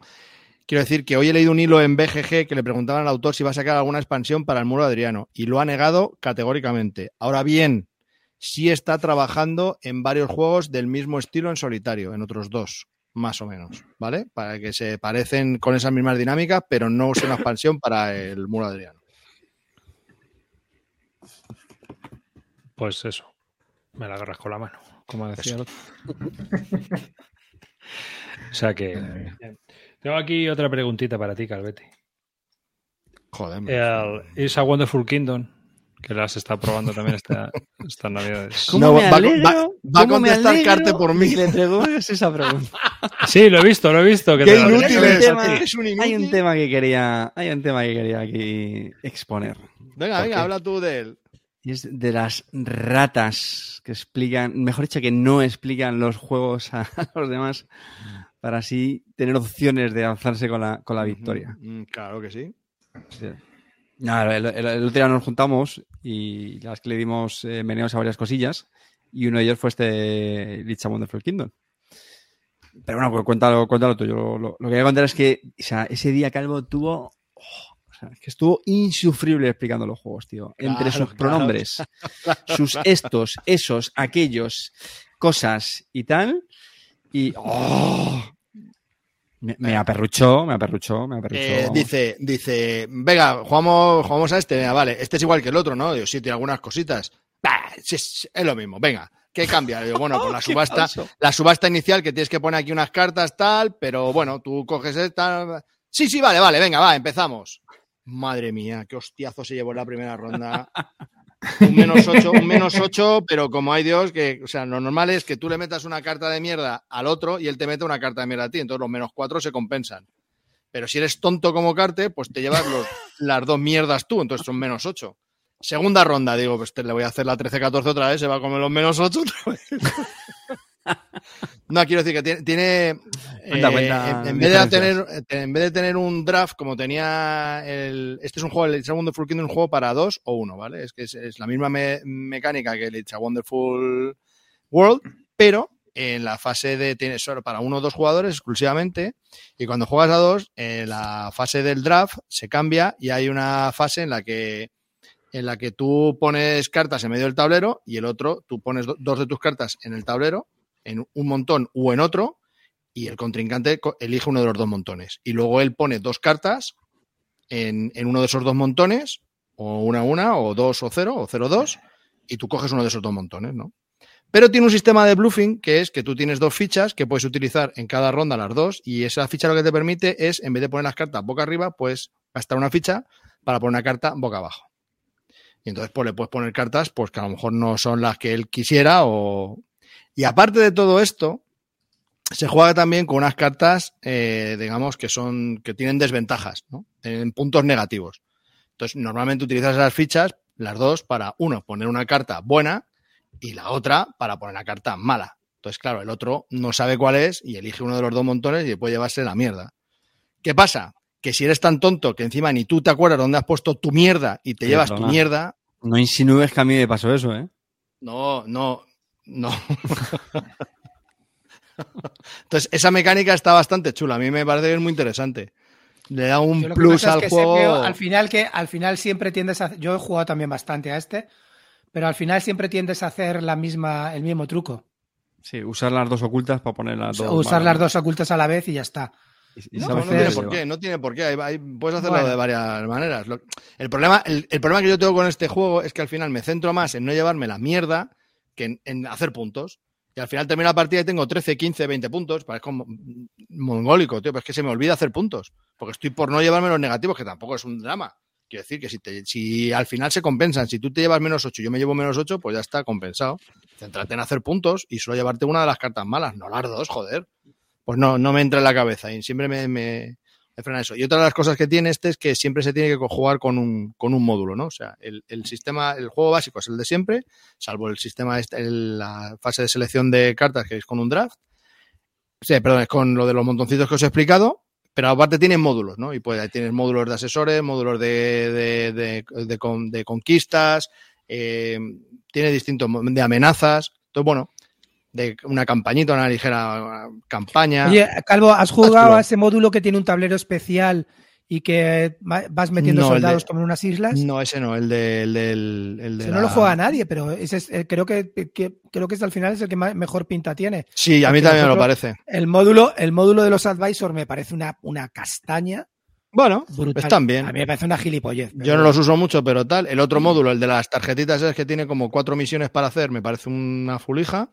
Quiero decir que hoy he leído un hilo en BGG que le preguntaban al autor si va a sacar alguna expansión para el muro Adriano y lo ha negado categóricamente. Ahora bien, sí está trabajando en varios juegos del mismo estilo en solitario, en otros dos, más o menos, ¿vale? Para que se parecen con esas mismas dinámicas, pero no es una expansión para el muro Adriano. Pues eso. Me la agarras con la mano, como decía el otro. o sea que. Tengo aquí otra preguntita para ti, Calvete. Joder, El Is a Wonderful Kingdom, que las está probando también esta, estas navidades. ¿Cómo No, va- va- alegro? va- va a ¿Cómo me contestar Carte por mí. le preguntes esa pregunta. Sí, lo he visto, lo he visto. Que Qué te inútil Hay un es, tema- es un Hay un tema que quería, hay un tema que quería aquí exponer. Venga, ¿Por venga, qué? habla tú de él. Y es de las ratas que explican, mejor dicho, que no explican los juegos a los demás para así tener opciones de alzarse con la, con la victoria. Mm, Claro que sí. Sí. Nada, el, el- el otro día nos juntamos y las que le dimos eh, meneos a varias cosillas y uno de ellos fue este Lich a Wonderful Kingdom. Pero bueno, pues cuéntalo, cuéntalo tú. Yo lo, lo- lo que voy a contar es que o sea, ese día Calvo tuvo oh, que estuvo insufrible explicando los juegos, tío. Entre sus claro. pronombres, sus estos, esos, aquellos, cosas y tal. Y. ¡oh! Me, me aperruchó, me aperruchó, me aperruchó. Eh, dice, dice, venga, jugamos, jugamos a este, venga, vale, este es igual que el otro, ¿no? Digo, sí, tiene algunas cositas. Bah, es, es lo mismo, venga, ¿qué cambia? Digo, bueno, pues la Qué subasta, la subasta inicial que tienes que poner aquí unas cartas, tal, pero bueno, tú coges esta. Sí, sí, vale, vale, venga, va, empezamos. Madre mía, qué hostiazo se llevó en la primera ronda. Un menos 8, un menos 8, pero como hay Dios, que, o sea, lo normal es que tú le metas una carta de mierda al otro y él te mete una carta de mierda a ti, entonces los menos 4 se compensan. Pero si eres tonto como Carte, pues te llevas los- las dos mierdas tú, entonces son menos 8. Segunda ronda, digo, pues te le voy a hacer la 13-14 otra vez, se va a comer los menos 8 otra vez. No, quiero decir que tiene. tiene, Cuenta, eh, cuenta en, en vez de tener, en vez de tener un draft como tenía el. Este es un juego, el It's a Wonderful Kingdom, un juego para dos o uno, ¿vale? Es que es, es la misma me- mecánica que el It's a Wonderful World, pero en la fase de. Tienes solo para uno o dos jugadores exclusivamente. Y cuando juegas a dos, en la fase del draft se cambia y hay una fase en la que en la que tú pones cartas en medio del tablero y el otro, tú pones do- dos de tus cartas en el tablero, en un montón o en otro, y el contrincante co- elige uno de los dos montones. Y luego él pone dos cartas en, en uno de esos dos montones, o una una, o dos o cero, o cero dos, y tú coges uno de esos dos montones, ¿no? Pero tiene un sistema de bluffing que es que tú tienes dos fichas que puedes utilizar en cada ronda las dos, y esa ficha lo que te permite es, en vez de poner las cartas boca arriba, pues gastar una ficha para poner una carta boca abajo. Y entonces pues le puedes poner cartas pues que a lo mejor no son las que él quisiera o... Y aparte de todo esto, se juega también con unas cartas, eh, digamos, que son, que tienen desventajas, ¿no? En puntos negativos. Entonces, normalmente utilizas esas fichas, las dos, para, uno, poner una carta buena y la otra para poner una carta mala. Entonces, claro, el otro no sabe cuál es y elige uno de los dos montones y puede llevarse la mierda. ¿Qué pasa? Que si eres tan tonto que encima ni tú te acuerdas dónde has puesto tu mierda y te Sí, llevas tu mierda, No insinúes que a mí me pasó eso, ¿eh? no, no, no. Entonces, esa mecánica está bastante chula. A mí me parece que es muy interesante. Le da un Yo plus es al que juego. al final que al final siempre tiendes a yo he jugado también bastante a este, pero al final siempre tiendes a hacer la misma el mismo truco. Sí, usar las dos ocultas para poner las dos. usar malas. las dos ocultas a la vez y ya está. Y- y No, no tiene por qué, no tiene por qué. Hay- hay- puedes hacerlo Bueno. de varias maneras. Lo- el, problema, el, el problema que yo tengo con este juego es que al final me centro más en no llevarme la mierda que en, hacer puntos. Y al final termino la partida y tengo 13, 15, 20 puntos. Parezco mo- mongólico, tío. Pero es que se me olvida hacer puntos. Porque estoy por no llevarme los negativos, que tampoco es un drama. Quiero decir que si, si al final se compensan, si tú te llevas menos 8 y yo me llevo menos 8, pues ya está compensado. Céntrate en hacer puntos y solo llevarte una de las cartas malas, no las dos, joder. Pues no, no me entra en la cabeza y siempre me, me frena eso. Y otra de las cosas que tiene este es que siempre se tiene que jugar con un, con un módulo, ¿no? O sea, el, el sistema, el juego básico es el de siempre, salvo el sistema, este- el- la fase de selección de cartas que es con un draft. Sí, perdón, es con lo de los montoncitos que os he explicado, pero aparte tiene módulos, ¿no? Y pues ahí tienes módulos de asesores, módulos de, de, de, de con- de conquistas, eh, tiene distintos de amenazas. Entonces, bueno, de una campañita, una ligera campaña. Oye, Calvo, ¿has jugado a ese módulo que tiene un tablero especial y que va- vas metiendo No, el soldados de- como en unas islas? No, ese no, el, de, el del. El de la- no lo juega nadie, pero ese es- eh, creo que, que- creo que es al final es el que mejor pinta tiene. Sí, a mí Porque también me lo parece. El módulo, el módulo de los advisors me parece una, una castaña Bueno, brutal. están bien. A mí me parece una gilipollez. pero Yo no los uso mucho, pero tal. El otro módulo, el de las tarjetitas, es que tiene como cuatro misiones para hacer, me parece una fulija.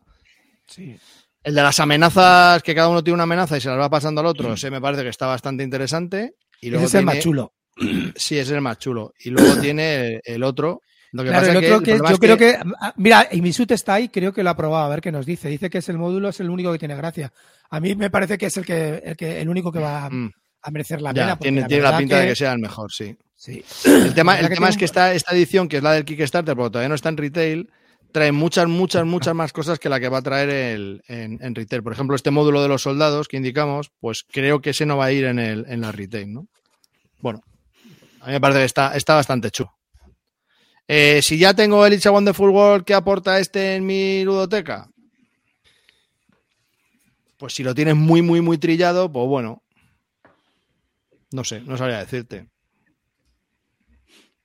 Sí. El de las amenazas, que cada uno tiene una amenaza y se las va pasando al otro, ese me parece que está bastante interesante. Y Ese es el más chulo. Sí, ese es el más chulo. Y luego tiene el, el otro. Lo que Claro, pasa el es que otro el que problema yo es creo que, ah, mira, y Misut está ahí, creo que lo ha probado, a ver qué nos dice. Dice que es el módulo, es el único que tiene gracia. A mí me parece que es el que, el que, el único que va a, Mm, a merecer la ya, pena. porque tiene, la tiene la verdad pinta de que sea el mejor, sí. Sí. El tema, el tema es que esta, esta edición, que es la del Kickstarter, pero todavía no está en retail, trae muchas, muchas, muchas más cosas que la que va a traer el, en, en retail. Por ejemplo, este módulo de los soldados que indicamos, pues creo que ese no va a ir en, el, en la retail, ¿no? Bueno, a mí me parece que está, está bastante chulo. Eh, si ya tengo el It's a Wonderful World, ¿qué aporta este en mi ludoteca? Pues si lo tienes muy, muy, muy trillado, pues bueno. No sé, no sabría decirte.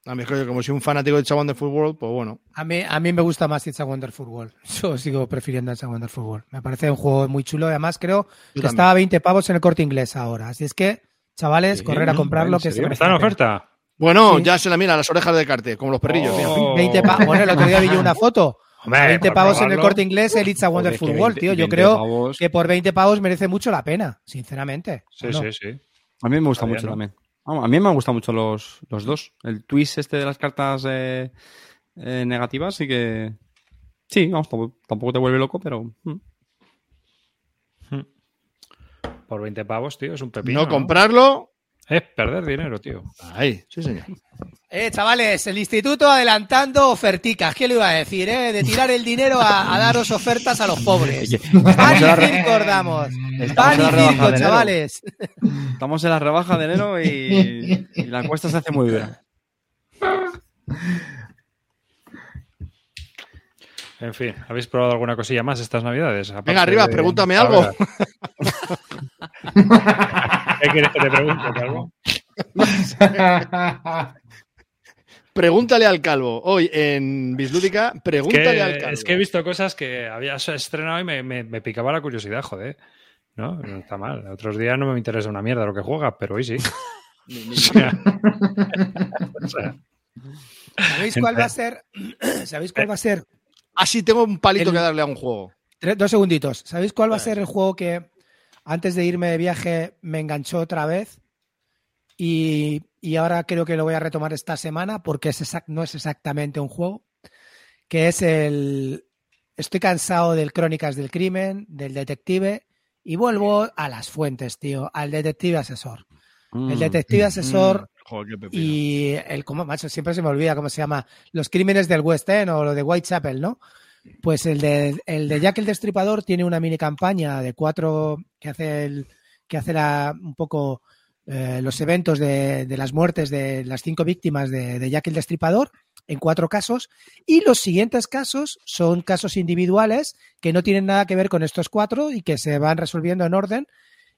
A mí es que como soy un fanático de It's a Wonderful World, pues bueno. A mí, a mí me gusta más It's a Wonderful World. Yo sigo prefiriendo It's a Wonderful World. Me parece un juego muy chulo. Además, creo que estaba a 20 pavos en el corte inglés ahora. Así es que, chavales, Sí, correr a ¿en comprarlo que se ¿Está en oferta? Bueno, Sí. ya se la mira las orejas de carte, como los perrillos. Oh. 20 pa- bueno, el otro día vi yo una foto. Hombre, 20 por pavos en el corte inglés, el It's a Wonderful que World, 20 tío. Yo 20 creo pavos. que por 20 pavos merece mucho la pena, sinceramente. Sí, sí, sí. A mí me gusta Todavía mucho no. también. A mí me han gustado mucho los, los dos. El twist este de las cartas eh, eh, negativas sí que... Sí, vamos, tampoco, tampoco te vuelve loco, pero... mm. Por 20 pavos, tío, es un pepino. no comprarlo. Es perder dinero, tío. Ahí, sí, señor. Eh, chavales, el instituto adelantando oferticas. ¿Qué le iba a decir, eh? De tirar el dinero a, a daros ofertas a los pobres. Pan y circo os damos. Pan y circo, chavales. Estamos en la rebaja de enero y, y la encuesta se hace muy dura. En fin, ¿habéis probado alguna cosilla más estas navidades? Aparte Venga, arriba, de- pregúntame algo. ¿Qué quieres que te pregunte, Calvo? Pregúntale al calvo. Hoy en Bislúdica, Es pregúntale que, al calvo. es que he visto cosas que habías estrenado y me, me- me picaba la curiosidad, joder. No, no está mal. Otros días no me interesa una mierda lo que juega, pero hoy sí. O sea, o sea, ¿Sabéis cuál va a ser? ¿Sabéis cuál va a ser? Ah, sí, tengo un palito El- que darle a un juego. Tres- dos segunditos. ¿Sabéis cuál va a ser el juego que antes de irme de viaje me enganchó otra vez? Y, y ahora creo que lo voy a retomar esta semana porque es exact- no es exactamente un juego. Que es el. Estoy cansado del Crónicas del Crimen, del Detective, y vuelvo a las fuentes, tío, al Detective Asesor. El Detective Asesor Joder, qué pepino. y el como macho siempre se me olvida cómo se llama los crímenes del West End o lo de Whitechapel no pues el de el de Jack el Destripador tiene una mini campaña de cuatro que hace el que hace la, un poco eh, los eventos de, de las muertes de las cinco víctimas de, de Jack el Destripador en cuatro casos. Y los siguientes casos son casos individuales que no tienen nada que ver con estos cuatro y que se van resolviendo en orden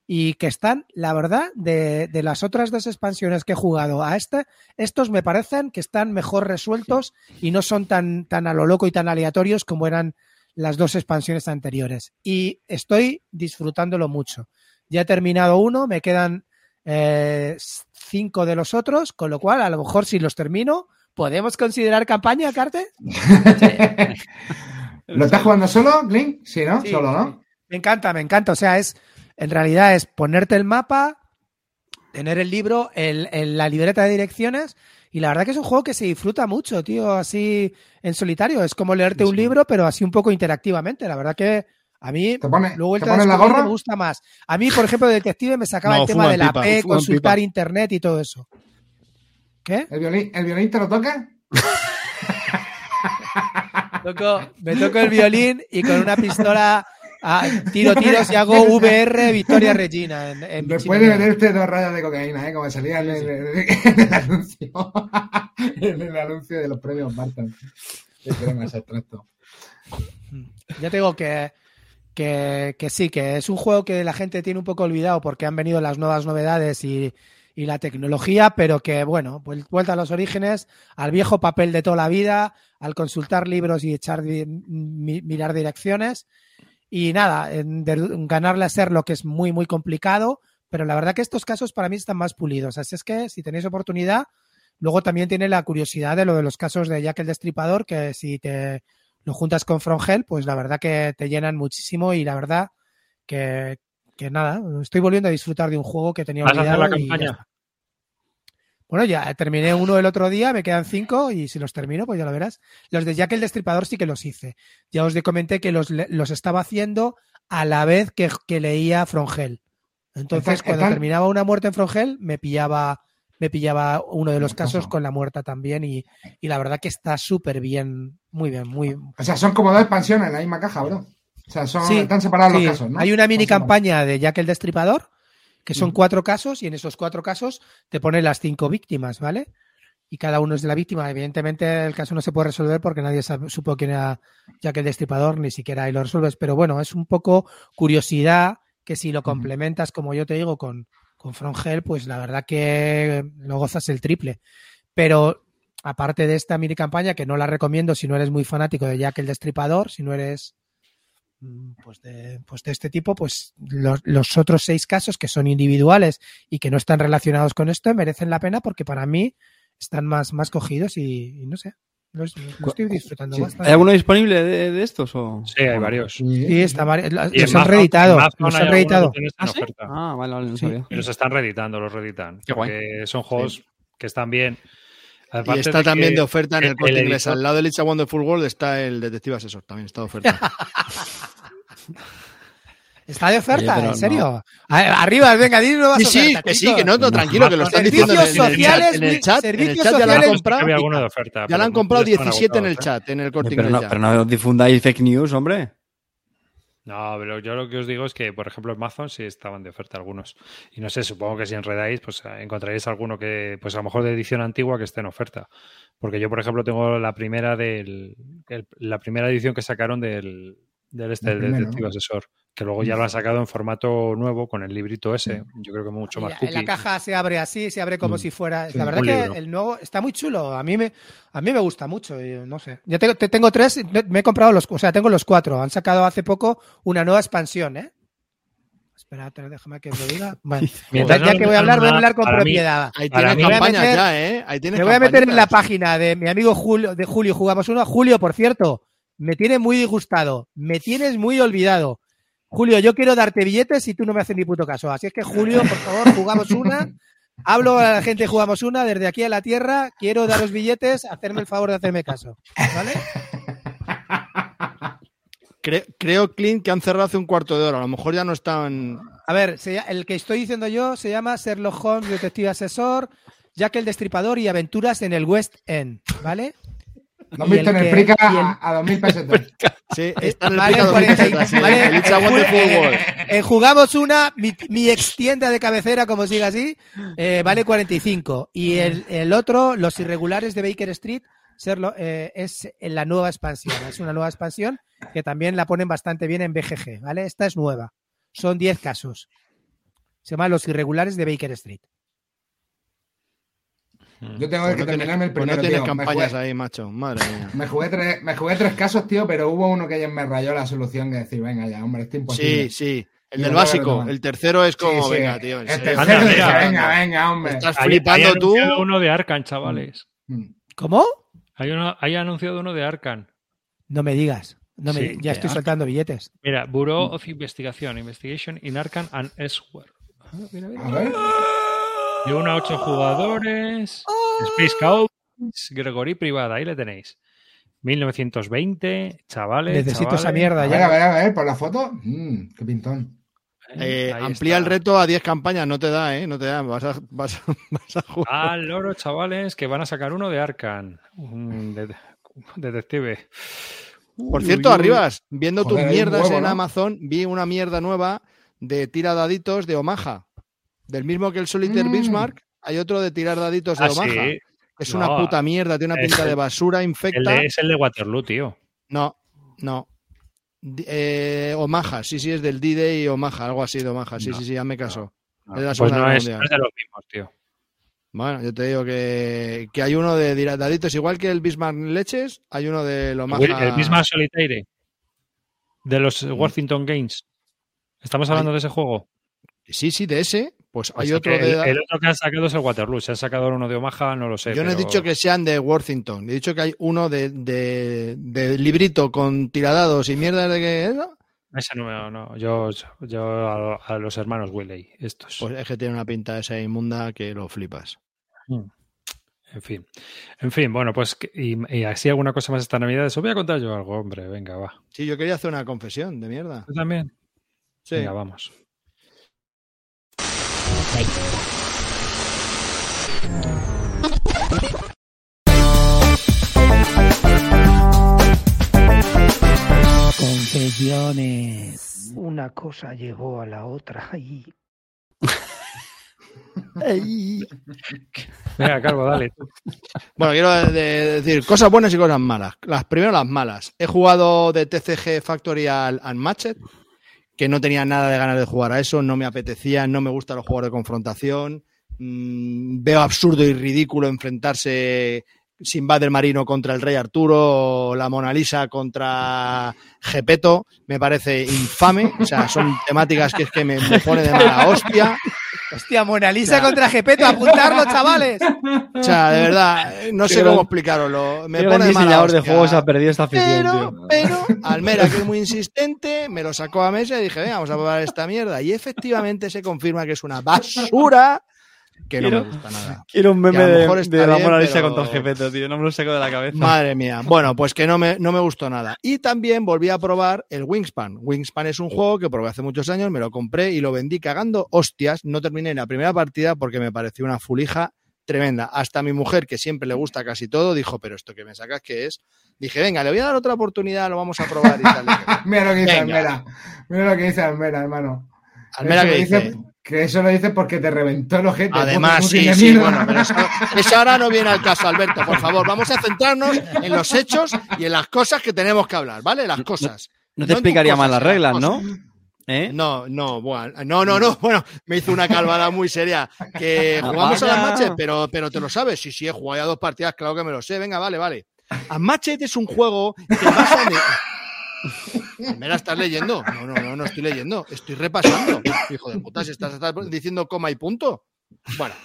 y que están, la verdad, de, de las otras dos expansiones que he jugado a este, estos me parecen que están mejor resueltos y no son tan, tan a lo loco y tan aleatorios como eran las dos expansiones anteriores. Y estoy disfrutándolo mucho. Ya he terminado uno, me quedan eh, cinco de los otros, con lo cual, a lo mejor si los termino, ¿podemos considerar campaña, Carte? ¿Lo estás jugando solo, Clint? Sí, ¿no? Sí, solo, sí. ¿no? Me encanta, me encanta. O sea, es en realidad es ponerte el mapa, tener el libro, el, el- la libreta de direcciones. Y la verdad que es un juego que se disfruta mucho, tío, así en solitario. Es como leerte un libro, pero así un poco interactivamente. La verdad que a mí, ¿Te pone, luego ¿te vuelta a pones la descubrir, gorra? me gusta más. A mí, por ejemplo, de detective me sacaba No, el tema de la pipa, P, consultar pipa. internet y todo eso. ¿Qué? ¿El violín, ¿El violín te lo toca? Toco- me toco el violín y con una pistola ah, tiro tiros y hago VR Victoria Regina. En, en Después de meterte dos rayas de cocaína, ¿eh? Como salía en el, en el anuncio. en el anuncio de los premios Barton. Ese extracto. Ya te digo que, que, que sí, que es un juego que la gente tiene un poco olvidado porque han venido las nuevas novedades y, y la tecnología, pero que, bueno, pues vuelta a los orígenes, al viejo papel de toda la vida, al consultar libros y echar mirar direcciones. Y nada, en de- ganarle a ser lo que es muy, muy complicado, pero la verdad que estos casos para mí están más pulidos. Así es que si tenéis oportunidad, luego también tiene la curiosidad de lo de los casos de Jack el Destripador, que si te lo juntas con Frongel, pues la verdad que te llenan muchísimo y la verdad que, que nada, estoy volviendo a disfrutar de un juego que tenía ¿Vas a hacer olvidado la campaña? Bueno, ya terminé uno el otro día, me quedan cinco y si los termino, pues ya lo verás. Los de Jack el Destripador sí que los hice. Ya os comenté que los, los estaba haciendo a la vez que, que leía Frongel. Entonces, cuando terminaba una muerte en Frongel, me pillaba, me pillaba uno de los casos con la muerta también y, y la verdad que está súper bien, muy bien, muy, O sea, son como dos expansiones en la misma caja, bro. O sea, son, Sí, están separados Sí, los casos, ¿no? Hay una mini campaña de Jack el Destripador, que son cuatro casos, y en esos cuatro casos te pone las cinco víctimas, ¿vale? Y cada uno es de la víctima. Evidentemente, el caso no se puede resolver porque nadie sab- supo quién era Jack el Destripador, ni siquiera ahí lo resuelves. Pero bueno, es un poco curiosidad que si lo complementas, como yo te digo, con, con Frongel, pues la verdad que lo gozas el triple. Pero aparte de esta mini campaña, que no la recomiendo si no eres muy fanático de Jack el Destripador, si no eres pues de, pues de este tipo, pues los, los otros seis casos que son individuales y que no están relacionados con esto merecen la pena porque para mí están más, más cogidos y, y no sé, lo, lo estoy disfrutando Sí. bastante. ¿Hay alguno disponible de, de estos? O... Sí, hay varios. Sí, está los han reeditado, los han reeditado. ¿Ah, sí? Ah, vale, vale, no Sí. sabía. Y los están reeditando, los reeditan. Qué guay. Porque son juegos que están bien. Y está de también de oferta en el, el corte inglés. editor- Al lado del It's a Wonderful World está el Detective Asesor. También está de oferta. Está de oferta, Oye, ¿en serio? Arriba, venga, dinos Sí, sí, que sí, que no, no, tranquilo, que lo están diciendo el, el sociales, En el chat, en el servicios chat ya la han sociales. comprado. había alguno de oferta. Ya la han comprado ya están 17 en el ¿eh? chat, en el corte Pero inglés. no, pero no difundáis fake news, hombre. No, pero yo lo que os digo es que, por ejemplo, en Amazon sí estaban de oferta algunos. Y no sé, supongo que si enredáis, pues eh, encontraréis alguno que, pues a lo mejor de edición antigua que esté en oferta. Porque yo, por ejemplo, tengo la primera del, el- la primera edición que sacaron del, del este, El del. Detective Asesor, que luego ya lo han sacado en formato nuevo con el librito ese. Yo creo que mucho más en la cookie. caja se abre así, se abre como Mm. si fuera. Sí, la verdad que libro. el nuevo está muy chulo. A mí me, a mí me gusta mucho. y no sé. Yo tengo, te- tengo tres, me he comprado los, o sea, tengo los cuatro. Han sacado hace poco una nueva expansión, ¿eh? Espérate, déjame que os lo diga. Bueno, Mientras ya no que voy a hablar, voy a hablar con mí- propiedad. Ahí mí- campañas Me voy a meter- ya, ¿eh? Ahí Me voy a meter en la página de mi amigo Julio, de Julio Jugamos Uno. Julio, por cierto, me tiene muy disgustado. Me tienes muy olvidado. Julio, yo quiero darte billetes y tú no me haces ni puto caso. Así es que, Julio, por favor, jugamos una. Hablo a la gente, jugamos una, desde aquí a la tierra. Quiero daros billetes, hacerme el favor de hacerme caso. ¿Vale? Cre- creo, Clint, que han cerrado hace un cuarto de hora. A lo mejor ya no están. A ver, el que estoy diciendo yo se llama Sherlock Holmes, Detective Asesor, Jack el Destripador y Aventuras en el West End. ¿vale? Lo Y visto el en el que- Prica y el- a, a 2000 pesetas. Sí, está en el Vale, picado 40 y- de sí, vale, World. en Jugamos una, mi, mi ex tienda de cabecera, como siga así, eh, vale 45. Y el, el otro, Los Irregulares de Baker Street, serlo- eh, es en la nueva expansión. Es una nueva expansión que también la ponen bastante bien en BGG, ¿vale? Esta es nueva. Son 10 casos. Se llama Los Irregulares de Baker Street. Yo tengo Pues que no tienes, terminarme el pues no primero, tienes tío. Campañas jugué, ahí, macho. Madre mía. me, jugué tres, me jugué tres casos, tío, pero hubo uno que ya me rayó la solución de decir, venga ya, hombre, esto es imposible. Sí, sí. El Y del básico. El tercero es como, sí. venga, tío. en El tercero Anda, mira. venga, venga, hombre. Estás Hay- flipando hay tú. anunciado uno de Arcan, chavales. Mm. ¿Cómo? Hay, uno, hay anunciado uno de Arcan. No me digas. No me, Sí, ya estoy Arkham. soltando billetes. Mira, Bureau of Investigation, Investigation in Arcan and Elsewhere. Ah, mira, mira. A ver. De uno a ocho jugadores. Space Cowboys, Gregory privada, ahí le tenéis. 1920, chavales. Necesito chavales. esa mierda A ya. ver, a ver, a ver, por la foto. Mm, qué pintón. Eh, Ahí amplía el reto a 10 campañas. No te da, ¿eh? No te da. Vas a, vas a, vas a jugar. Al loro, chavales, que van a sacar uno de Arcan. Un de- detective. Por Uy, cierto, uy. Arribas, viendo tus Joder, mierdas huevo, en ¿no? Amazon, vi una mierda nueva de tira daditos de Omaha. Del mismo que el Solitaire Mm. Bismarck, hay otro de tirar daditos de Ah, Omaha. sí. Es No, una puta mierda, tiene una pinta el- de basura El infecta. de- es el de Waterloo, tío. No, no. Eh, Omaha, sí, sí, es del D-Day Omaha, algo así de Omaha. Sí, No, sí, sí, ya me caso. No, Es pues Segunda no es, es de los mismos, tío. Bueno, yo te digo que, que hay uno de dira- daditos, igual que el Bismarck Leches, hay uno de Omaha. El Bismarck Solitaire. De los Worthington Games. ¿Estamos hablando de ese juego? Sí, sí, de ese. Pues hay Así otro de. el, el otro que han sacado es el Waterloo. Si han sacado uno de Omaha, no lo sé. Yo no he dicho que sean de Worthington, he dicho que hay uno de, de, de librito con tiradados y mierda de que. ¿no? Ese no, me- no. Yo, yo a, a los hermanos Willey, estos. Pues es que tiene una pinta esa inmunda que lo flipas. En fin. En fin, bueno, pues y, y así alguna cosa más esta Navidad. Os voy a contar yo algo, hombre. Venga, va. Sí, yo quería hacer una confesión de mierda. ¿Tú también? Sí. Venga, vamos. Confesiones. Una cosa llegó a la otra. Ay. Venga, Calvo, dale. Bueno, quiero de- decir cosas buenas y cosas malas. Las primero las malas. He jugado de TCG Factorial Unmatched, que no tenía nada de ganas de jugar a eso, no me apetecía, no me gustan los juegos de confrontación. Mm, veo absurdo y ridículo enfrentarse Sinbad del Marino contra el Rey Arturo, o la Mona Lisa contra Gepeto, me parece infame. O sea, son temáticas que es que me, me pone de mala hostia. Hostia, Mona Lisa contra Gepeto, apuntarlo, chavales. O sea, de verdad, no sé cómo explicaroslo. Me pone de mala diseñador de hostia. juegos ha perdido esta afición, Pero, tío. pero Almera, que es muy insistente, me lo sacó a mesa y dije, venga, vamos a probar esta mierda. Y efectivamente se confirma que es una basura que no me gusta nada. Quiero un Que meme de, de la Mona Lisa pero- contra el Gepeto, tío. No me lo saco de la cabeza. Madre mía. Bueno, pues que no me, no me gustó nada. Y también volví a probar el Wingspan. Wingspan es un juego que probé hace muchos años, me lo compré y lo vendí cagando hostias. No terminé en la primera partida porque me pareció una fulija tremenda. Hasta mi mujer, que siempre le gusta casi todo, dijo, pero esto que me sacas, ¿qué es? Dije, venga, le voy a dar otra oportunidad, lo vamos a probar y tal. Mira lo que dice Venga. Almera. Mira lo que dice Almera, hermano. Almera, ¿qué lo dice? Que eso lo dice porque te reventó el ojete. Además, sí, sí, bueno, pero eso, eso ahora no viene al caso, Alberto. Por favor, vamos a centrarnos en los hechos y en las cosas que tenemos que hablar, ¿vale? Las cosas. No te explicaría mal cosas, las en reglas. ¿no? ¿Eh? No, no, bueno, no, no, no, bueno, me hizo una calvada muy seria. Que Ah, jugamos a las matches, pero, pero te lo sabes. Sí, sí, he jugado ya dos partidas, claro que me lo sé. Venga, vale, vale. Unmatched es un juego que basa en. Almera, ¿estás leyendo? No, no, no, no estoy leyendo. Estoy repasando. Hijo de puta, si estás, diciendo coma y punto. Bueno,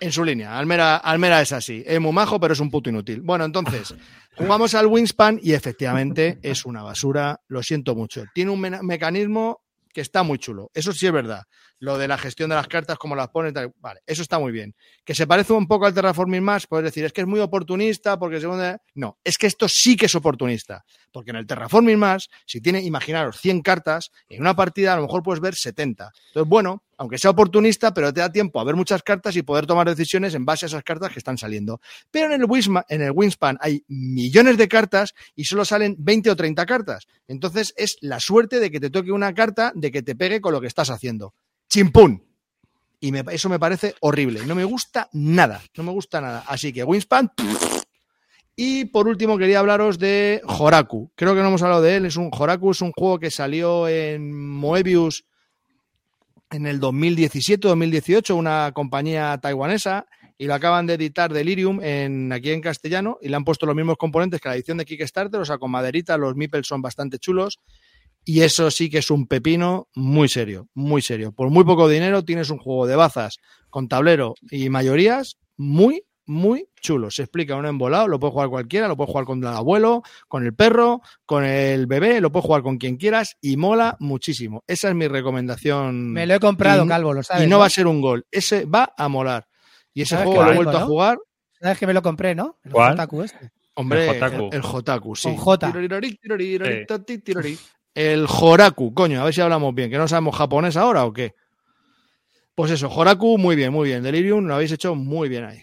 en su línea. Almera, Almera es así. Es muy majo, pero es un puto inútil. Bueno, entonces, jugamos al Wingspan y efectivamente es una basura. Lo siento mucho. Tiene un mecanismo que está muy chulo. Eso sí es verdad. Lo de la gestión de las cartas, como las pone, tal, vale, eso está muy bien. Que se parece un poco al Terraforming Mars, puedes decir, es que es muy oportunista, porque según... No, es que esto sí que es oportunista. Porque en el Terraforming Mars, si tiene, imaginaros, 100 cartas, en una partida a lo mejor puedes ver 70. Entonces, bueno, aunque sea oportunista, pero te da tiempo a ver muchas cartas y poder tomar decisiones en base a esas cartas que están saliendo. Pero en el, Wisma- en el hay millones de cartas y solo salen 20 o 30 cartas. Entonces es la suerte de que te toque una carta de que te pegue con lo que estás haciendo. ¡Chimpún! Y eso me parece horrible. No me gusta nada. No me gusta nada. Así que Wingspan. Y por último quería hablaros de Horaku. Creo que no hemos hablado de él. Es un Horaku es un juego que salió en Moebius en el 2017-2018, una compañía taiwanesa, y lo acaban de editar Delirium en, aquí en castellano, y le han puesto los mismos componentes que la edición de Kickstarter, o sea, con maderita, los meeples son bastante chulos, y eso sí que es un pepino muy serio, muy serio. Por muy poco dinero tienes un juego de bazas con tablero y mayorías muy, muy chulo. Se explica un embolado, lo puede jugar cualquiera, lo puede jugar con el abuelo, con el perro, con el bebé, lo puede jugar con quien quieras y mola muchísimo. Esa es mi recomendación. Me lo he comprado, Y- Calvo, lo sabes. y no, va a ser un gol. Ese va a molar. Y ese ¿Sabes juego lo he vuelto a jugar. ¿Sabes que me lo compré, no? El ¿Cuál? Jotaku este. Hombre, El Jotaku. el Jotaku, sí. Con J. Tirori. El Joraku, coño, a ver si hablamos bien, que no sabemos japonés ahora o qué. Pues eso, Joraku, muy bien, muy bien. Delirium lo habéis hecho muy bien ahí.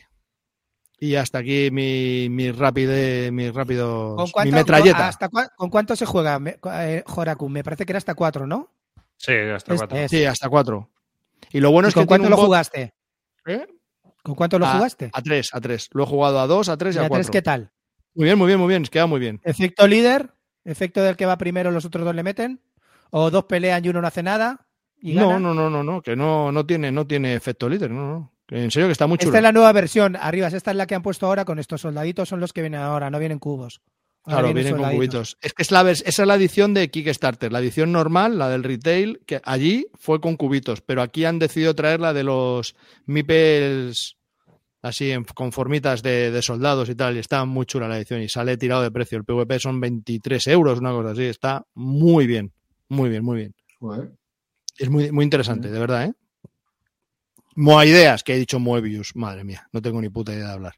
Y hasta aquí mi, mi rápido, mi rápido, ¿Con mi cuánto, metralleta. con, hasta cua- ¿Con cuánto se juega me- eh, Joraku? Me parece que era hasta cuatro, ¿no? Sí, hasta Este cuatro. es. Sí, hasta cuatro. Y lo bueno ¿Y es que ¿Con cuánto tiene lo bot- jugaste? ¿Eh? ¿Con cuánto lo A- jugaste? A tres, a tres. Lo he jugado a dos, a tres y ¿Y a a tres qué tal? Muy bien, muy bien, muy bien. Queda muy bien. ¿Efecto líder? ¿Efecto del que va primero los otros dos le meten? ¿O dos pelean y uno no hace nada? Y No, gana? no, no, no, no, que no, no tiene, no tiene efecto líder, no, no. En serio que está muy chulo. Esta es la nueva versión, Arribas. Esta es la que han puesto ahora con estos soldaditos, son los que vienen ahora, no vienen cubos. Ahora Claro, vienen con cubitos. Es que es la esa es la edición de Kickstarter. La edición normal, la del retail, que allí fue con cubitos, pero aquí han decidido traer la de los Mipels así en, con formitas de, de soldados y tal. Y está muy chula la edición y sale tirado de precio. El PvP son 23 euros, una cosa así. Está muy bien, muy bien, muy bien. Joder. Es muy, muy interesante, de verdad, ¿eh? Moaideas, que he dicho Moebius. Madre mía, no tengo ni puta idea de hablar.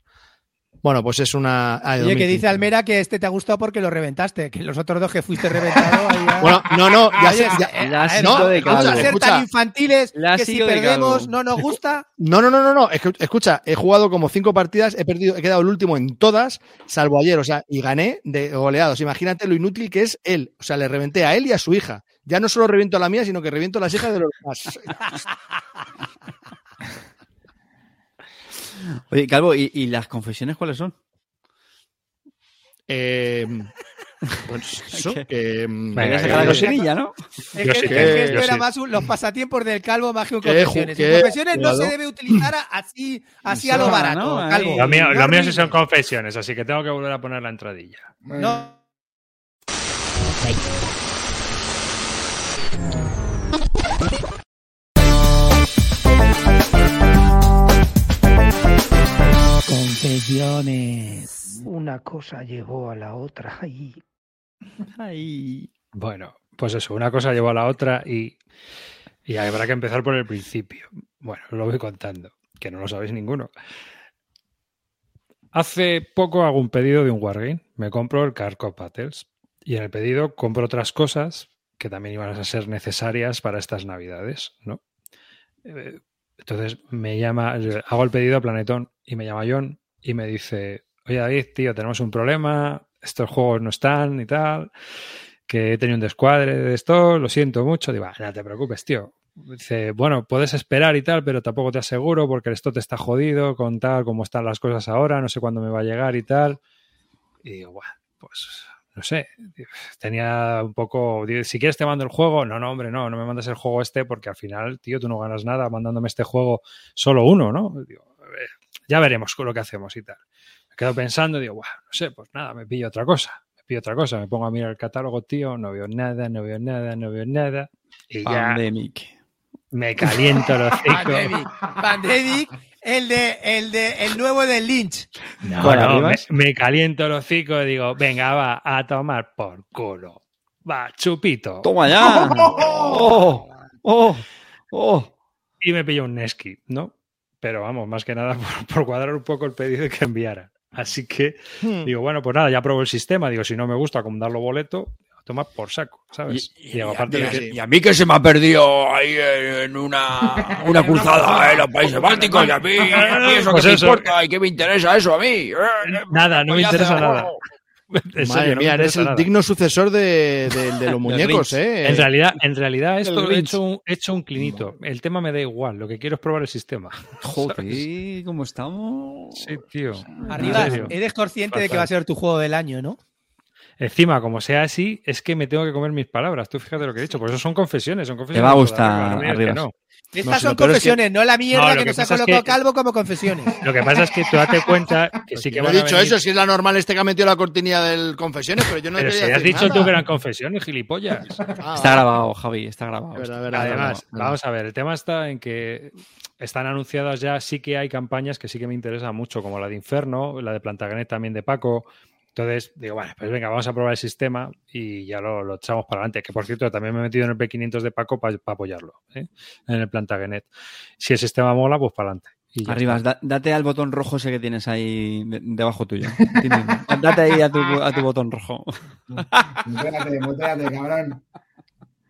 Bueno, pues es una. ah, Oye, que 2015. dice Almera que este te ha gustado porque lo reventaste, que los otros dos que fuiste reventado. ahí Bueno, no, no, ya ya- eh, La no, de vamos a ser Escucha. tan infantiles La que si perdemos no nos gusta. No, no, no, no, no. Escu- Escucha, he jugado como cinco partidas, he perdido, he quedado el último en todas, salvo ayer, o sea, y gané de goleados. Imagínate lo inútil que es él. O sea, le reventé a él y a su hija. Ya no solo reviento a la mía, sino que reviento a las hijas de los demás. Oye, Calvo, ¿y, y las confesiones cuáles son? Eh, Pues eso, que... mm, Venga, sacar la cosinilla, ¿no? Es que, sí es que- que esto era sí. más un- los pasatiempos del calvo más que un ¿Qué ju- confesiones. En confesiones no se debe utilizar así, así a lo barato, ¿no? Calvo. Lo mío, lo mío sí son confesiones, así que tengo que volver a poner la entradilla. No. Confesiones. Una cosa llevó a la otra. Ay, Ay. Bueno, pues eso, una cosa llevó a la otra y, y habrá que empezar por el principio. Bueno, lo voy contando, que no lo sabéis ninguno. Hace poco hago un pedido de un Wargame. Me compro el Carco Battles y en el pedido compro otras cosas que también iban a ser necesarias para estas navidades, ¿no? Eh, Entonces me llama, hago el pedido a Planetón y me llama John y me dice, oye David, tío, tenemos un problema, estos juegos no están y tal, que he tenido un descuadre de esto, lo siento mucho. Digo, "Ah, no te preocupes, tío. Dice, bueno, puedes esperar y tal, pero tampoco te aseguro porque esto te está jodido con tal como están las cosas ahora, no sé cuándo me va a llegar y tal. Y digo, bueno, pues no sé, tenía un poco, si quieres te mando el juego, no, no, hombre, no, no me mandas el juego este porque al final, tío, tú no ganas nada mandándome este juego solo uno, ¿no? Digo, ya veremos con lo que hacemos y tal. Me quedo pensando, digo, bueno, no sé, pues nada, me pillo otra cosa, me pillo otra cosa, me pongo a mirar el catálogo, tío, no veo nada, no veo nada, no veo nada. Y ya Pandemic. me caliento los Pandemic. hocico. Pandemic, el de, el de, el nuevo del Lynch. No, ¿Cuál, no, me, caliento los hocico y digo, venga, va a tomar por culo. Va, chupito. ¡Toma ya! ¡Oh! ¡Oh! ¡Oh! Y me pillo un Nesky, ¿no? Pero vamos, más que nada por, por cuadrar un poco el pedido que enviara. Así que Hmm. digo, bueno, pues nada, ya probé el sistema. Digo, si no me gusta como darlo boleto, a tomar por saco, ¿sabes? Y, aparte que- a mí que se me ha perdido ahí en una, una cruzada en los Países Bálticos y a mí, a mí eso Pues que me eso. importa y qué me interesa eso a mí. Nada, no me Coñazo, interesa nada. Serio, Madre no mía, eres el nada. digno sucesor de, de- de los muñecos. ¿eh? En realidad, en realidad esto he hecho, un, he hecho un clinito. El tema me da igual, lo que quiero es probar el sistema. Joder, ¿cómo estamos? Sí, tío. Arriba, eres consciente de que va a ser tu juego del año, ¿no? Encima, como sea así, es que me tengo que comer mis palabras. Tú fíjate lo que he dicho. Por eso son confesiones. Son confesiones va a gustar, arriba, no no. Estas son peor es que- confesiones, no la mierda No, que que nos ha es colocado que- Calvo como confesiones. Lo que pasa es que tú date cuenta que sí que van he a dicho venir- eso, si es la normal este que ha metido la cortinilla del confesiones, pero yo no Pero si has dicho nada. tú que eran confesiones, gilipollas. Ah, Está grabado, Javi, está grabado. Verdad, verdad, Además, verdad. vamos a ver, el tema está en que están anunciadas ya, sí que hay campañas que sí que me interesan mucho, como la de Inferno, la de Plantagenet también de Paco. Entonces, digo, vale, pues venga, vamos a probar el sistema y ya lo, lo echamos para adelante. Que por cierto, también me he metido en el P500 de Paco para apoyarlo, ¿eh? en el Plantagenet. Si el sistema mola, pues para adelante. Y ya Arriba, está. da- date al botón rojo ese que tienes ahí de- debajo tuyo. Date ahí a tu, a tu botón rojo. Mutéate, mutéate, cabrón.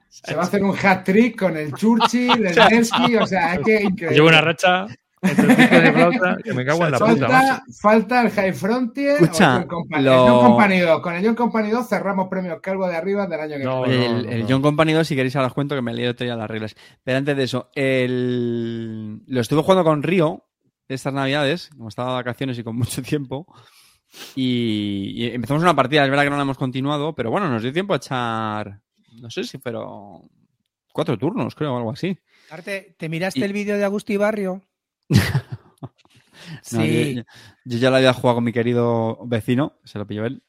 Se va a hacer un hat-trick con el Churchill, el Nevsky, o sea, es que increíble. Llevo una racha entre de flauta que me cago en la puta. macho. Falta, falta el High Frontier Escucha, o el John lo- El John Company 2. Con el John Company 2 cerramos premios Calvo de arriba del año que No, viene. el, no, el. John Company 2, si queréis ahora os cuento que me he leído todas las reglas. Pero antes de eso, el... lo estuve jugando con Río estas navidades, como estaba de vacaciones y con mucho tiempo. Y, y empezamos una partida, es verdad que no la hemos continuado, pero bueno, nos dio tiempo a echar, no sé si fueron cuatro turnos, creo, o algo así. Arte, ¿te miraste Y- el vídeo de Agusti Barrio? No, sí. yo, yo ya la había jugado con mi querido vecino, se lo pilló él.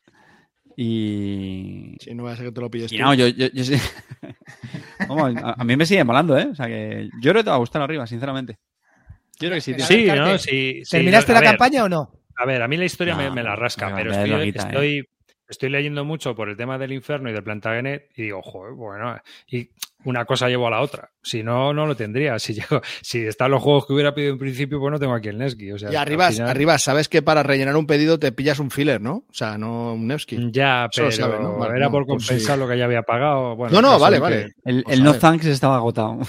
Y, Si no vaya a ser que te lo pilles y tú. no, yo, yo, yo sí. Vamos, a, a mí me sigue molando, ¿eh? O sea que yo creo que te va a gustar arriba, sinceramente. Yo creo que sí, tío. Sí, ¿no? Sí, sí, ¿Terminaste la ver, campaña o no? A ver, a mí la historia me, No, me la rasca, pero ve estoy, loquita, ¿eh? estoy, estoy leyendo mucho por el tema del infierno y del Plantagenet y digo, joder, bueno, y una cosa llevo a la otra. Si no, no lo tendría. Si llego, si están los juegos que hubiera pedido en principio, pues no tengo aquí el Nesky. O sea, Y arriba, final- arriba, sabes que para rellenar un pedido te pillas un filler, ¿no? O sea, no un Nevsky. Ya, pero sabe, ¿no? Vale, era no, por si- compensar lo que ya había pagado. Bueno, No, no, vale, que- vale. El, Pues el no thanks estaba agotado.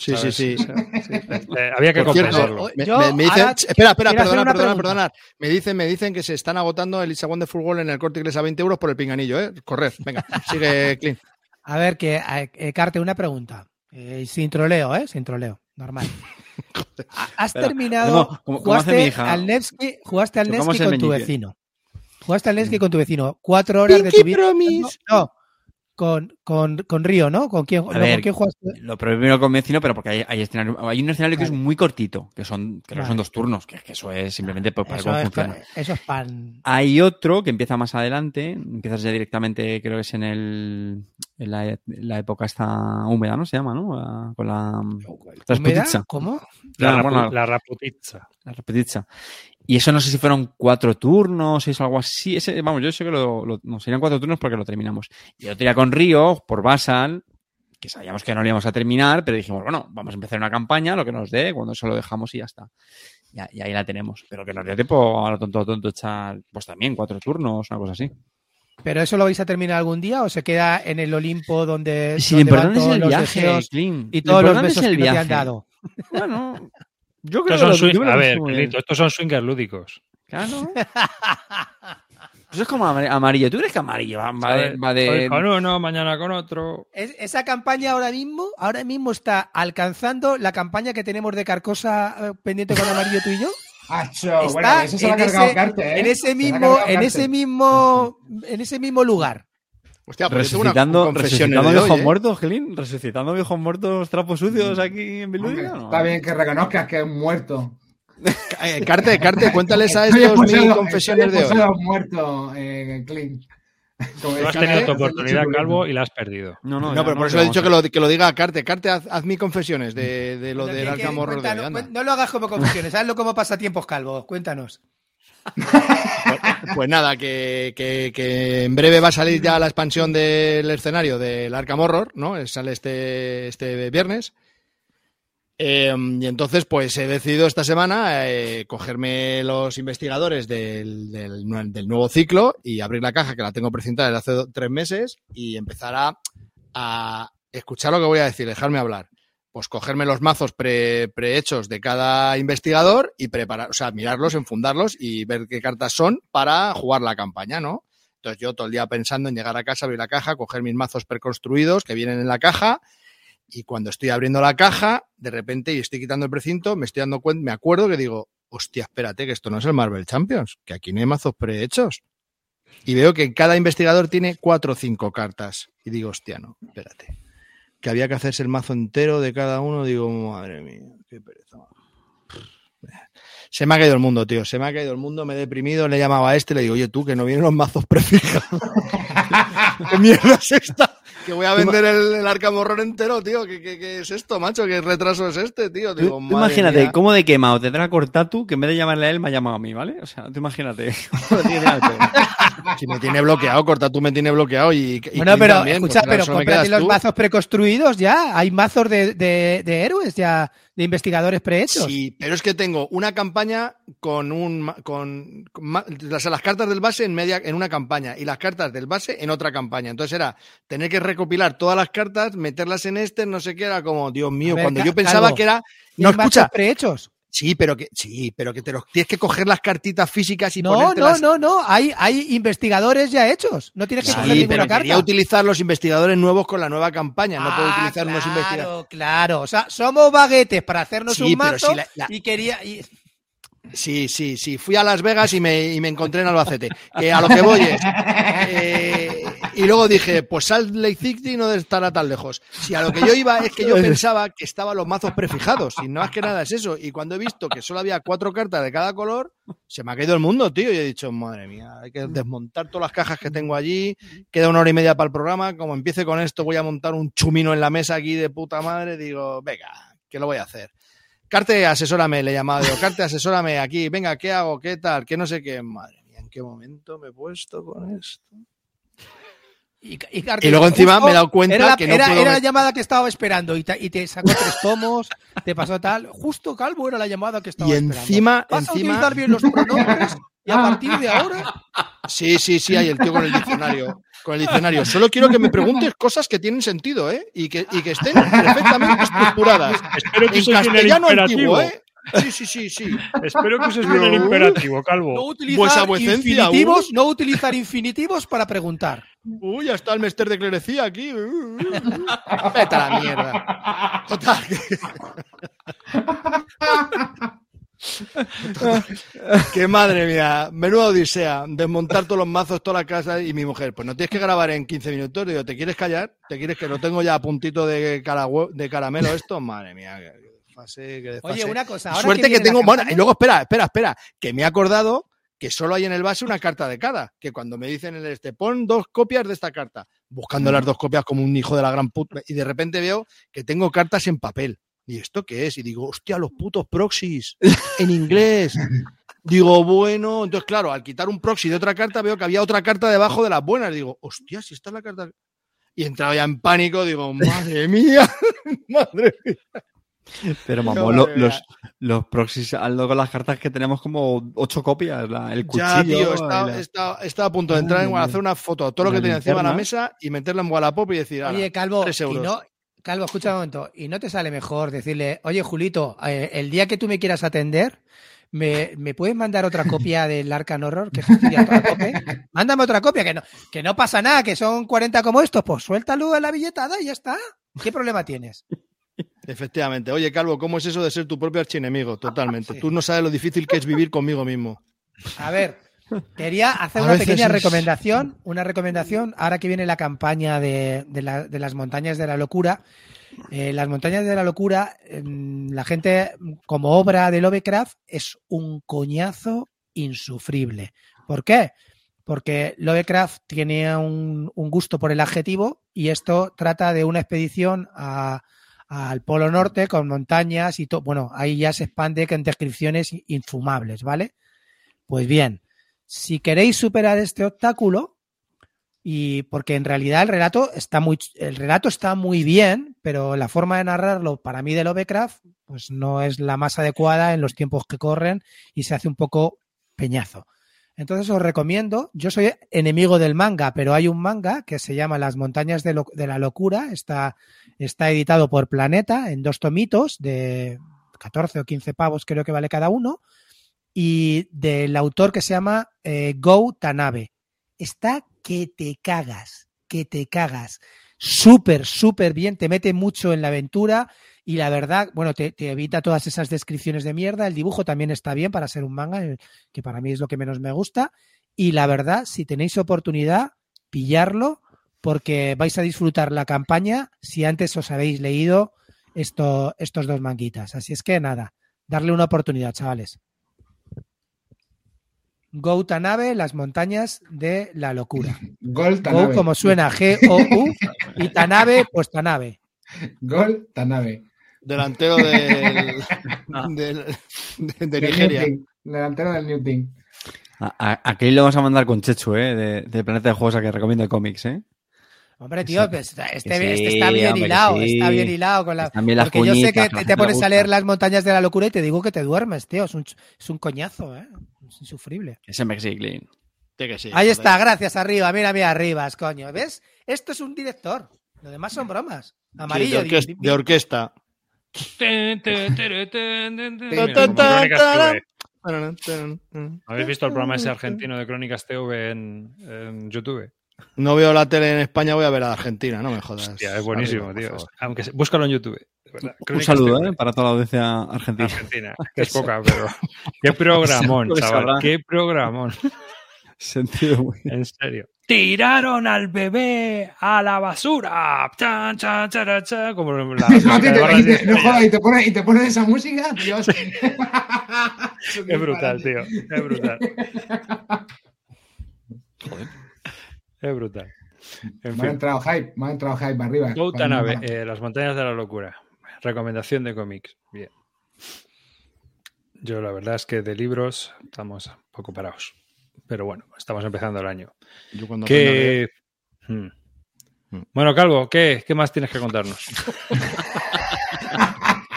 Sí, sí, sí. O sea, sí, eh, había que compensarlo. me, me- me dicen, ahora espera, espera, perdona, perdona, perdona. Me dicen, me dicen que se están agotando el It's a Wonderful World en el corte inglés a 20 euros por el pinganillo, ¿eh? Corred, venga, sigue Clint. A ver, que eh, Carte, una pregunta. Eh, sin troleo, ¿eh? Sin troleo. Normal. Ha- ¿Has terminado? no, como- jugaste al Nevsky, jugaste al Nevsky con tu vecino. Jugaste al Netscape con tu vecino. Cuatro horas de tu Pinky vida. Promise. No, con, con, con Río, ¿no? ¿Con quién, no, ver, ¿con quién jugaste? Lo primero con vecino, pero porque hay, hay, escenario- hay un escenario que es muy cortito, que son, que no Vale. son dos turnos, que, que eso es simplemente pues, para Eso cómo es, funciona. eso es pan. Hay otro que empieza más adelante, empiezas ya directamente, creo que es en el en la, en la época esta húmeda, ¿no? Se llama, ¿no? La- con la ¿Húmeda? Rasputitsa. ¿Cómo? La, La- rapu- bueno, la la Rasputitsa. Y eso no sé si fueron cuatro turnos, es algo así. Ese, vamos, yo sé que lo, lo- no, serían cuatro turnos porque lo terminamos. Y otro día con Río, por Basal, que sabíamos que no lo íbamos a terminar, pero dijimos, bueno, vamos a empezar una campaña, lo que nos dé, cuando eso lo dejamos y ya está. Y, ahí la tenemos. Pero que nos dio tiempo a lo tonto, tonto, echar, pues también cuatro turnos, una cosa así. ¿Pero eso lo vais a terminar algún día o se queda en el Olimpo donde, lo donde van es el los viaje, deseos y todos los importante es besos el que no te han viaje. dado? Bueno, yo Estos creo que son me lo a ver. Clint, estos son swingers lúdicos. Claro. Pues es como amar- amarillo. ¿Tú crees que amarillo va, va de, con uno, mañana con otro. Es- esa campaña ahora mismo, ahora mismo está alcanzando la campaña que tenemos de Carcosa eh, pendiente con amarillo tú y yo. Acho, Está bueno, eso se en cargado ese- Carte, ¿eh? En ese Se lo ha mismo, en ese mismo, en ese mismo lugar. Hostia, pues tengo una resucitando, resucitando viejos hoy, ¿eh? muertos, Gelín. Resucitando viejos muertos, trapos sucios aquí en. ¿no? Está bien que reconozcas que es un muerto. Eh, Carte, Carte, cuéntales a estos expulsado- mil confesiones de hoy. muerto, eh, Clint. Como Tú has tenido tu oportunidad, Calvo, y la has perdido. No, No, ya pero por eso he dicho que lo, que lo diga a Carte. Carte, haz, haz mi confesiones de, de lo del Arkham Horror cuen- No lo hagas como confesiones, hazlo como pasatiempos, Calvo. Cuéntanos. Pues nada, que, en breve va a salir ya la expansión del escenario del Arkham Horror, ¿no? Sale este, este viernes. Eh, y entonces, pues he decidido esta semana eh, cogerme los investigadores del, del nue- del nuevo ciclo y abrir la caja, que la tengo precintada desde hace tres meses, y empezar a, a escuchar lo que voy a decir, dejarme hablar. Pues cogerme los mazos pre- prehechos de cada investigador y preparar, o sea, mirarlos, enfundarlos y ver qué cartas son para jugar la campaña, ¿no? Entonces yo todo el día pensando en llegar a casa, abrir la caja, coger mis mazos preconstruidos que vienen en la caja y cuando estoy abriendo la caja, de repente, y estoy quitando el precinto, me estoy dando cuenta, me acuerdo que digo, hostia, espérate, que esto no es el Marvel Champions, que aquí no hay mazos prehechos. Y veo que cada investigador tiene cuatro o cinco cartas. Y digo, hostia, no, espérate. Que había que hacerse el mazo entero de cada uno. Digo, madre mía, qué pereza. Se me ha caído el mundo, tío. Se me ha caído el mundo, me he deprimido. Le llamaba a este, le digo, oye, tú, que no vienen los mazos prefijados. ¿Qué mierda es esta? Que voy a vender el, el Arkham Horror entero, tío. ¿Qué, qué, qué es esto, macho? ¿Qué retraso es este, tío? Tú- Digo, tú madre imagínate mía. cómo de quemado tendrá Cortatu que en vez de llamarle a él me ha llamado a mí, ¿vale? O sea, tú imagínate. Si me tiene bloqueado, corta, tú me tiene bloqueado y, y Bueno, pero también, escucha, pues pero cómprate los tú. mazos preconstruidos ya. Hay mazos de, de- de héroes ya, de investigadores prehechos. Sí, pero es que tengo una campaña con un con, con las, las cartas del base en media en una campaña y las cartas del base en otra campaña. Entonces era tener que recopilar todas las cartas, meterlas en este, no sé qué, era como, Dios mío, ver, cuando yo pensaba que era ¿Y no escucha, prehechos? Sí, pero que sí, pero que te los tienes que coger las cartitas físicas y No, no, ponértelas no, no. Hay, hay investigadores ya hechos. No tienes que Sí, coger ninguna pero carta. quería utilizar los investigadores nuevos con la nueva campaña, no puedo Ah, utilizar unos investigadores. Claro, claro. O sea, somos baguetes para hacernos Sí, un mazo si la- la- y quería. y- Sí, sí, sí. Fui a Las Vegas y me, y me encontré en Albacete. Que a lo que voy es. eh, y luego dije, pues Salt Lake City no estará tan lejos. Si a lo que yo iba es que yo pensaba que estaban los mazos prefijados. Y no más que nada es eso. Y cuando he visto que solo había cuatro cartas de cada color, se me ha caído el mundo, tío. Y he dicho, madre mía, hay que desmontar todas las cajas que tengo allí. Queda una hora y media para el programa. Como empiece con esto, voy a montar un chumino en la mesa aquí de puta madre. Digo, venga, que lo voy a hacer. Carte, asesórame, le he llamado yo. Carte, asesórame aquí. Venga, ¿qué hago? ¿Qué tal? ¿Qué no sé qué? Madre mía, ¿en qué momento me he puesto con esto? Y, y, Carti, Y luego encima me he dado cuenta la, que no era, puedo era la llamada que estaba esperando y te, y te sacó tres tomos, te pasó tal. Justo Calvo era la llamada que estaba Y esperando. encima, Vas a encima. utilizar bien los pronombres y a partir de ahora. Sí, sí, sí, hay el tío con el diccionario. Con el diccionario. Solo quiero que me preguntes cosas que tienen sentido, ¿eh? Y que, y que estén perfectamente estructuradas. Espero que En castellano antiguo, ¿eh? Sí, sí, sí, sí. Espero que uses bien el imperativo, Calvo. No utilizar infinitivos, uh. no utilizar infinitivos para preguntar. Uy, ya está el mester de clerecía aquí. Vete a la mierda. Total, que- madre mía, menuda odisea, desmontar todos los mazos, toda la casa y mi mujer, pues no tienes que grabar en 15 minutos, digo, ¿te quieres callar? ¿Te quieres que lo tengo ya a puntito de, caramelo esto? Madre mía, desfase, que desfase. Oye, una cosa. Ahora Suerte que, tengo, bueno, y luego espera, espera, espera, que me he acordado que solo hay en el base una carta de cada, que cuando me dicen en el este, pon dos copias de esta carta, buscando las dos copias como un hijo de la gran puta, y de repente veo que tengo cartas en papel. ¿Y esto qué es? Y digo, hostia, los putos proxies, en inglés. Digo, bueno, entonces claro, al quitar un proxy de otra carta veo que había otra carta debajo de las buenas. Digo, hostia, si esta es la carta... Y entraba ya en pánico, digo, madre mía, madre mía. Pero No, vamos, lo- los, los proxies, Aldo, con las cartas que tenemos como ocho copias. la- el cuchillo. Ya, tío, estaba, la- estaba- estaba a punto de entrar en hacer una foto de todo lo que tenía encima de la mesa y meterla en Wallapop y decir, "Ala, Oye, Calvo, tres y no, Calvo, escucha un momento. ¿Y no te sale mejor decirle, oye, Julito, eh, el día que tú me quieras atender, ¿me, me puedes mandar otra copia del Arcan Horror? Que estoy a toda tope? Mándame otra copia, que no, que no pasa nada, que son 40 como estos, pues suéltalo en la billetada y ya está. ¿Qué problema tienes? Efectivamente. Oye, Calvo, ¿cómo es eso de ser tu propio archienemigo? Totalmente. Sí. Tú no sabes lo difícil que es vivir conmigo mismo. A ver, quería hacer A una pequeña es- recomendación, una recomendación, ahora que viene la campaña de, de la- de las montañas de la locura. Eh, las montañas de la locura, em, la gente como obra de Lovecraft es un coñazo insufrible. ¿Por qué? Porque Lovecraft tiene un, un gusto por el adjetivo y esto trata de una expedición a- al Polo Norte con montañas y todo. Bueno, ahí ya se expande con descripciones infumables, ¿vale? Pues bien, si queréis superar este obstáculo, y porque en realidad el relato está muy, el relato está muy bien, pero la forma de narrarlo para mí de Lovecraft, pues no es la más adecuada en los tiempos que corren y se hace un poco peñazo. Entonces os recomiendo, yo soy enemigo del manga, pero hay un manga que se llama Las montañas de, la locura, está, está editado por Planeta en dos tomitos de 14 o 15 pavos creo que vale cada uno, y del autor que se llama eh, Go Tanabe. Está que te cagas, que te cagas. Súper, súper bien, te mete mucho en la aventura y la verdad, bueno, te, te evita todas esas descripciones de mierda. El dibujo también está bien para ser un manga, eh, que para mí es lo que menos me gusta. Y la verdad, si tenéis oportunidad, pillarlo, porque vais a disfrutar la campaña si antes os habéis leído esto, estos dos manguitas. Así es que nada, darle una oportunidad, chavales. Go Tanabe, las montañas de la locura. Gol Go como suena, G-O-U, y Tanabe, pues Tanabe. Gol Tanabe. Delantero del, del- de, Nigeria. Delantero del New Team. Aquí lo vamos a mandar con Chechu, ¿eh? De, de Planeta de Juegos a que recomiende cómics, ¿eh? Hombre, tío, pues, este, que este sí, está bien hombre, hilado, sí. está bien hilado con la. Las Porque yo sé que te, pones a leer las montañas de la locura y te digo que te duermes, tío. Es un, es un coñazo, ¿eh? Es insufrible. Ese me sí, clean. Sí Ahí está, gracias, arriba. Mira, mira, arriba, coño. ¿Ves? Esto es un director. Lo demás son bromas. Sí, Amarillo. de, de orquesta. ¿Habéis visto el programa ese argentino de Crónicas TV en, en YouTube? No veo la tele en España, voy a ver a Argentina, no me jodas. Hostia, es buenísimo, Arriba, tío. Aunque se- búscalo en YouTube. Un saludo. ¿eh? Para toda la audiencia argentina. Argentina, que es poca, pero qué programón, chaval, qué programón, Sentido muy en serio. Tiraron al bebé a la basura, chan, chan, chara, cha, como la de te- y te- no jodas, y te pones y te pones esa música, Dios. Es brutal, tío, es brutal. Es brutal. En Me ha fin, entrado hype, me ha entrado hype arriba. Tanabe, eh, Las montañas de la locura. Recomendación de cómics. Bien. Yo la verdad es que de libros estamos un poco parados. Pero bueno, estamos empezando el año. Yo cuando ¿Qué... Hmm. Bueno, Calvo, ¿qué, ¿qué más tienes que contarnos?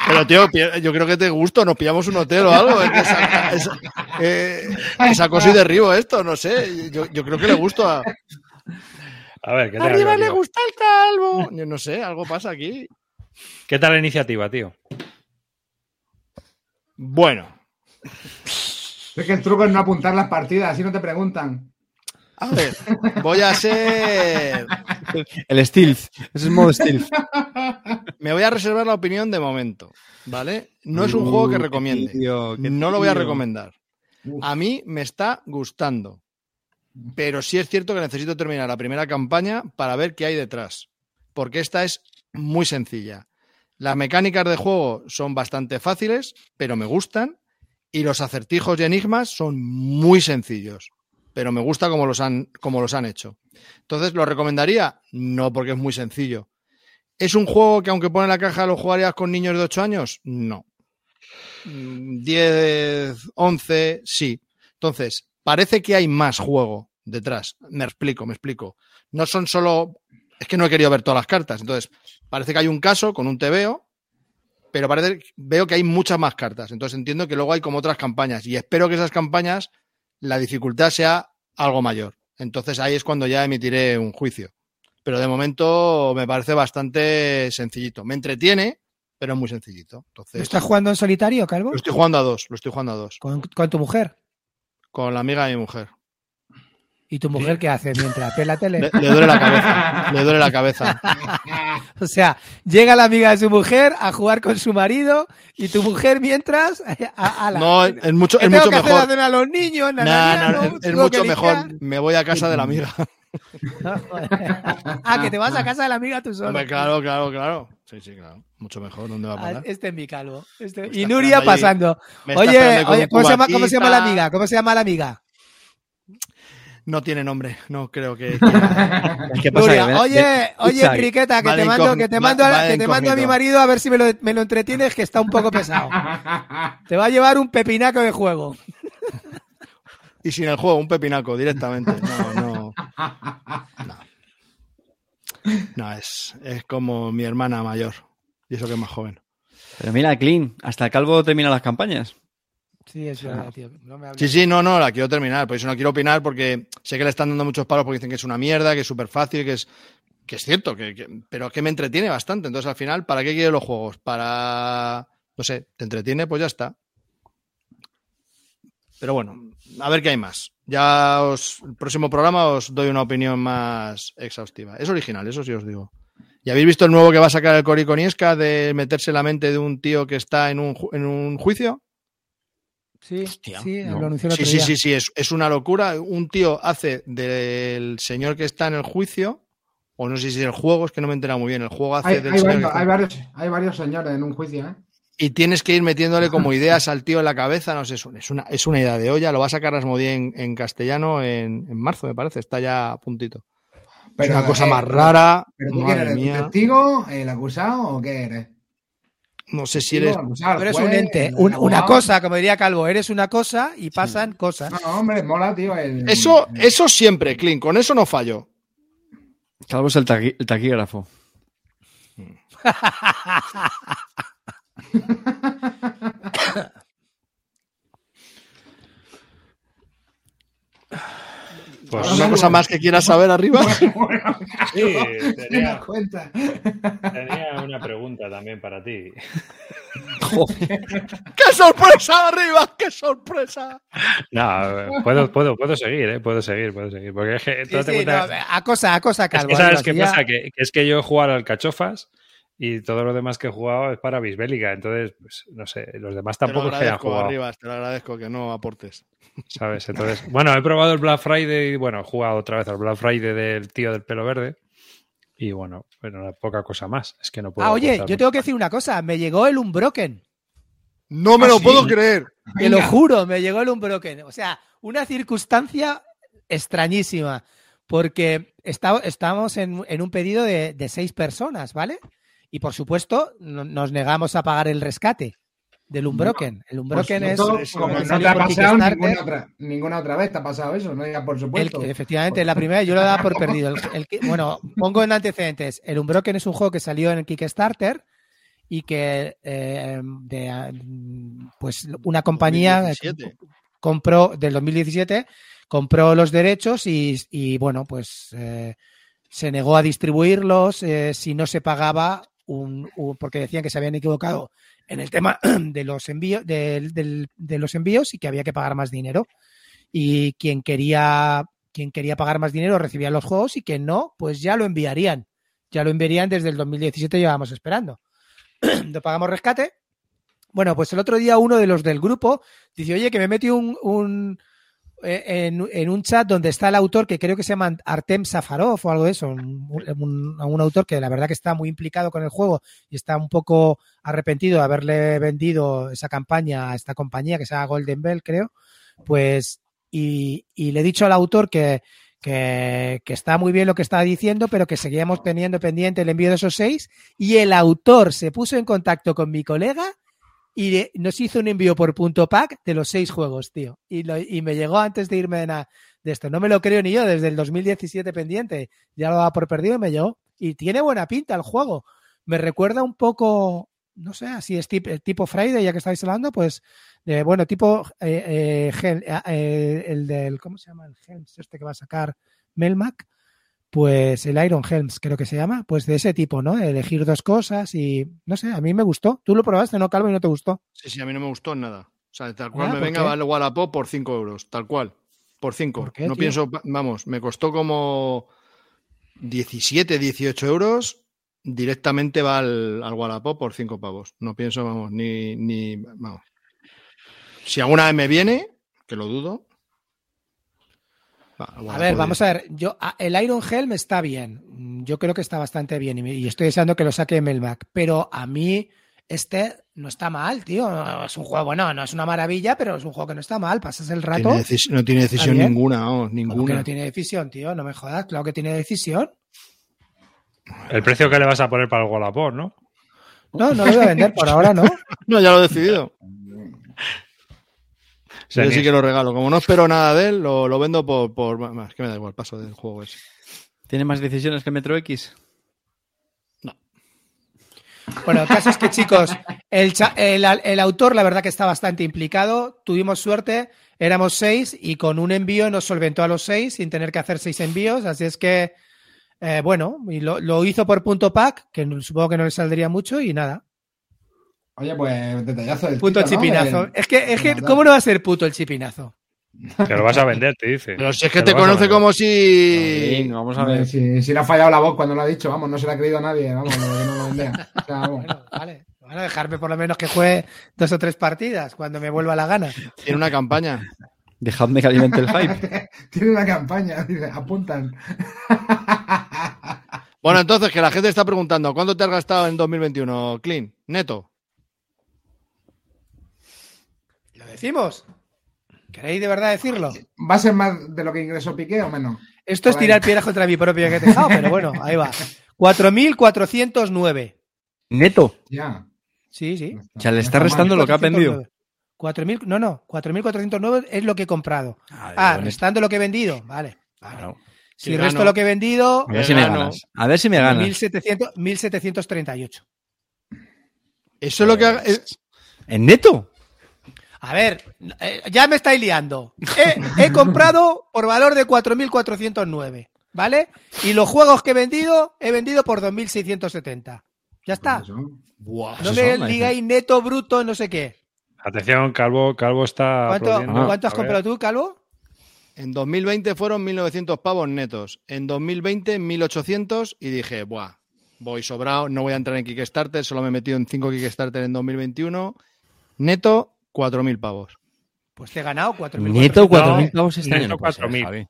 Pero, tío, yo creo que te gusta, nos pillamos un hotel o algo. Esa, esa- eh, saco y derribo esto, no sé. Yo, yo creo que le gusto a. A ver, ¿qué tal, Arriba le gusta el calvo. Yo no sé, algo pasa aquí. ¿Qué tal la iniciativa, tío? Bueno, Es que el truco es no apuntar las partidas, así no te preguntan. a ver, voy a ser. El stealth. Ese es modo stealth. Me voy a reservar la opinión de momento, ¿vale? No es un juego que recomiende. Tío, No lo voy a recomendar. Uf. A mí me está gustando. Pero sí es cierto que necesito terminar la primera campaña para ver qué hay detrás. Porque esta es muy sencilla. Las mecánicas de juego son bastante fáciles, pero me gustan. Y los acertijos y enigmas son muy sencillos. Pero me gusta como los han, los han hecho. Entonces, ¿lo recomendaría? No, porque es muy sencillo. ¿Es un juego que aunque pone en la caja lo jugarías con niños de 8 años? No. Mm, 10, 11, sí. Entonces, parece que hay más juego detrás. Me explico, me explico. No son solo. Es que no he querido ver todas las cartas. Entonces, parece que hay un caso con un TVO, pero parece, veo que hay muchas más cartas. Entonces entiendo que luego hay como otras campañas. Y espero que esas campañas, la dificultad sea algo mayor. Entonces ahí es cuando ya emitiré un juicio. Pero de momento me parece bastante sencillito. Me entretiene, pero es muy sencillito. ¿Lo Entonces, estás jugando en solitario, Calvo? lo estoy jugando a dos, lo estoy jugando a dos. ¿Con, con tu mujer? Con la amiga de mi mujer. ¿Y tu mujer qué hace mientras ve la tele? Le, le duele la cabeza. le duele la cabeza. O sea, llega la amiga de su mujer a jugar con su marido y tu mujer mientras... A, a la- No, es mucho, ¿Qué es mucho que hacer mejor. cena a los niños? No, es, mucho mejor. Me voy a casa de la amiga. ah, que te vas a casa de la amiga tú solo. Hombre, claro, claro, claro. Sí, sí, claro. Mucho mejor. ¿Dónde va a Ah, parar? Este es mi calvo. Este- Me Y Nuria pasando. Oye, oye ¿cómo, se llama, ¿cómo se llama la amiga? ¿Cómo se llama la amiga? No tiene nombre. No creo que. oye, oye, escucha, Criqueta, que te mando, que te mando, a- que te mando a mi marido a ver si me lo, me lo entretienes, que está un poco pesado. Te va a llevar un pepinaco de juego. Y sin el juego, un pepinaco directamente. No, no. No, No, es, es como mi hermana mayor. Y eso que es más joven. Pero mira, Clean, hasta el calvo termina las campañas. Sí, es verdad, tío. No me. Sí, sí, no, no, la quiero terminar. Por eso no quiero opinar porque sé que le están dando muchos palos porque dicen que es una mierda, que es súper fácil, que es. Que es cierto, que, que- pero que me entretiene bastante. Entonces, al final, ¿para qué quiero los juegos? Para. No sé, te entretiene, pues ya está. Pero bueno, a ver qué hay más. Ya os, el próximo programa os doy una opinión más exhaustiva. Es original, eso sí os digo. ¿Y habéis visto el nuevo que va a sacar el Cori Coniesca de meterse en la mente de un tío que está en un, en un juicio? Sí, Hostia, sí, no. lo anunció el Sí, otro sí, día. sí, sí, es, es una locura. Un tío hace del señor que está en el juicio, o no sé si es el juego, es que no me he enterado muy bien. El juego hace Hay, del hay señor varios, que hay, varios, hay varios señores en un juicio, ¿eh? Y tienes que ir metiéndole como ideas al tío en la cabeza, no sé, es una, es una idea de olla. Lo va a sacar Asmodee en, en castellano en, en marzo, me parece, está ya a puntito. es una cosa eh, más rara. ¿Pero tú madre eres? ¿El testigo, el acusado o qué eres? No sé si eres. eres un juez, ente, un- una cosa, como diría Calvo, eres una cosa y pasan cosas. No, hombre, mola, tío. El, Eso, el- eso siempre, Clint, con eso no fallo. Calvo es el, taqui- el taquígrafo. Pues ¿Una cosa más que quieras saber arriba? Bueno, sí, ¿qué tenía, cuenta? tenía una pregunta también para ti. ¡Qué sorpresa arriba! ¡Qué sorpresa! No, puedo, puedo, puedo seguir, ¿eh? Puedo seguir, puedo seguir. Porque es que, Sí, date sí, cuenta- no, a cosa, a cosa, es Calvo. que ¿sabes qué pasa? Que, que es que yo he jugado al cachofas y todo lo demás que he jugado es para Bisbélica. Entonces, pues, no sé, los demás Te lo tampoco es que hayan agradezco, jugado. Arribas, te lo agradezco que no aportes. ¿Sabes? Entonces, bueno, he probado el Black Friday, bueno, he jugado otra vez al Black Friday del tío del pelo verde. Y bueno, bueno, poca cosa más. Es que no puedo. Ah, oye, yo mucho tengo que decir una cosa. Me llegó el Unbroken. No me ¿Ah, lo sí? puedo creer. Te lo juro, me llegó el Unbroken. O sea, una circunstancia extrañísima. Porque está- estábamos en, en un pedido de, de seis personas, ¿vale? Y por supuesto, no- nos negamos a pagar el rescate del Unbroken. El Por Unbroken es. como no te ha pasado ninguna otra, ninguna otra vez, te ha pasado eso, no digas por El, supuesto. efectivamente, la primera yo lo daba por perdido. El- el que- bueno, pongo en antecedentes. El Unbroken es un juego que salió en el Kickstarter y que eh, de, pues una compañía 2017. compró del 2017 compró los derechos y, y, bueno pues eh, se negó a distribuirlos eh, si no se pagaba porque decían que se habían equivocado en el tema de los envíos de los envíos y que había que pagar más dinero. Y quien quería quien quería pagar más dinero recibía los juegos y quien no pues ya lo enviarían. Ya lo enviarían desde el 2017 llevábamos esperando. No pagamos rescate. Bueno, pues el otro día uno de los del grupo dice, oye, que me metí un, en, en un chat donde está el autor que creo que se llama Artem Safarov o algo de eso, un, un- autor que la verdad que está muy implicado con el juego y está un poco arrepentido de haberle vendido esa campaña a esta compañía que se llama Golden Bell, creo. Pues, y, le he dicho al autor que, que, que está muy bien lo que estaba diciendo, pero que seguíamos teniendo pendiente el envío de esos seis. Y el autor se puso en contacto con mi colega y de- nos hizo un envío por punto pack de los seis juegos, tío. Y, lo- y me llegó antes de irme de, na- de esto. No me lo creo ni yo, desde el 2017 pendiente. Ya lo daba por perdido y me llegó. Y tiene buena pinta el juego. Me recuerda un poco, no sé, así es tip- tipo Friday, ya que estáis hablando, pues, de, bueno, tipo eh, eh, Hel- eh, el del, ¿cómo se llama? El Helms, este que va a sacar Melmac. Pues el Iron Helms, creo que se llama, pues de ese tipo, ¿no? Elegir dos cosas y no sé, a mí me gustó. Tú lo probaste, ¿no, Calvo? Y no te gustó. Sí, sí, a mí no me gustó nada. O sea, tal cual Ah, me ¿por venga vale Wallapop por 5 euros, tal cual. Por 5. ¿Por qué, No tío? pienso, vamos, me costó como 17, 18 euros. Directamente va al, al Wallapop por 5 pavos. No pienso, vamos, ni, ni. Vamos. Si alguna vez me viene, que lo dudo. A ver, vamos a ver. Yo, el Iron Helm está bien. Yo creo que está bastante bien y, estoy deseando que lo saque Melmac. Pero a mí, este no está mal, tío. No, Es un juego, bueno, no es una maravilla, pero es un juego que no está mal. Pasas el rato. Tiene decis- no tiene decisión ninguna, vamos, ¿Cómo que ninguna. no tiene decisión, tío. No me jodas. Claro que tiene decisión. El precio que le vas a poner para el Wallapop, ¿no? No, no lo voy a vender por ahora, ¿no? No, ya lo he decidido. Sea, Yo sí que lo regalo. Como no espero nada de él, lo, lo vendo por, por. Más que me da igual, paso del juego ese. ¿Tiene más decisiones que el Metro X? Bueno, el caso es que, chicos, el, el, el autor, la verdad que está bastante implicado. Tuvimos suerte, éramos seis y con un envío nos solventó a los seis sin tener que hacer seis envíos. Así es que, eh, bueno, y lo, lo hizo por punto pack, que no- supongo que no le saldría mucho y nada. Oye, pues detallazo del Puto tío, ¿no? chipinazo. Es que, es que. ¿cómo no va a ser puto el chipinazo? Que lo vas a vender, te dice. Pero si es que Que te a conoce como si. Joder, vamos a ver. si, si le ha fallado la voz cuando lo ha dicho, vamos, no se la ha creído nadie, vamos, no, no lo vendía. O sea, vamos. Bueno, vale. Bueno, dejarme por lo menos que juegue dos o tres partidas cuando me vuelva la gana. Tiene una campaña. Dejadme que alimente el hype. Tiene una campaña, dice, apuntan. Bueno, entonces, que la gente está preguntando, ¿cuánto te has gastado en 2021, Clean? Neto. ¿Lo decimos? ¿Queréis de verdad decirlo? ¿Va a ser más de lo que ingresó Piqué o menos? Esto es tirar piedras contra mi propio tejado, pero bueno, ahí va. 4.409. Neto. Ya. Sí, sí. O sea, le está restando lo que ha vendido. 4.000, no, no, 4.409 es lo que he comprado. Ah, Ah, bueno. restando lo que he vendido. Vale. vale. Claro. Si Que resto gano. lo que he vendido, A ver si me Gano. ganas. A ver si me ganas. 1.700, 1.738. Eso es lo que. ha- es- ¿En neto? A ver, eh, ya me estáis liando. He, he comprado por valor de 4.409, ¿vale? Y los juegos que he vendido, he vendido por 2.670. Ya está. Pues. No me son, digáis neto, bruto, no sé qué. Atención, Calvo, Calvo está. ¿Cuánto. ¿cuánto has comprado tú, Calvo? En 2020 fueron 1.900 pavos netos. En 2020, 1.800 y dije, buah, voy sobrado, no voy a entrar en Kickstarter, solo me he metido en 5 Kickstarter en 2021. Neto, 4.000 pavos. Pues te he ganado 4.400. Neto, No, 4.000 pavos este año. neto No puede ser, 4.000. Javi.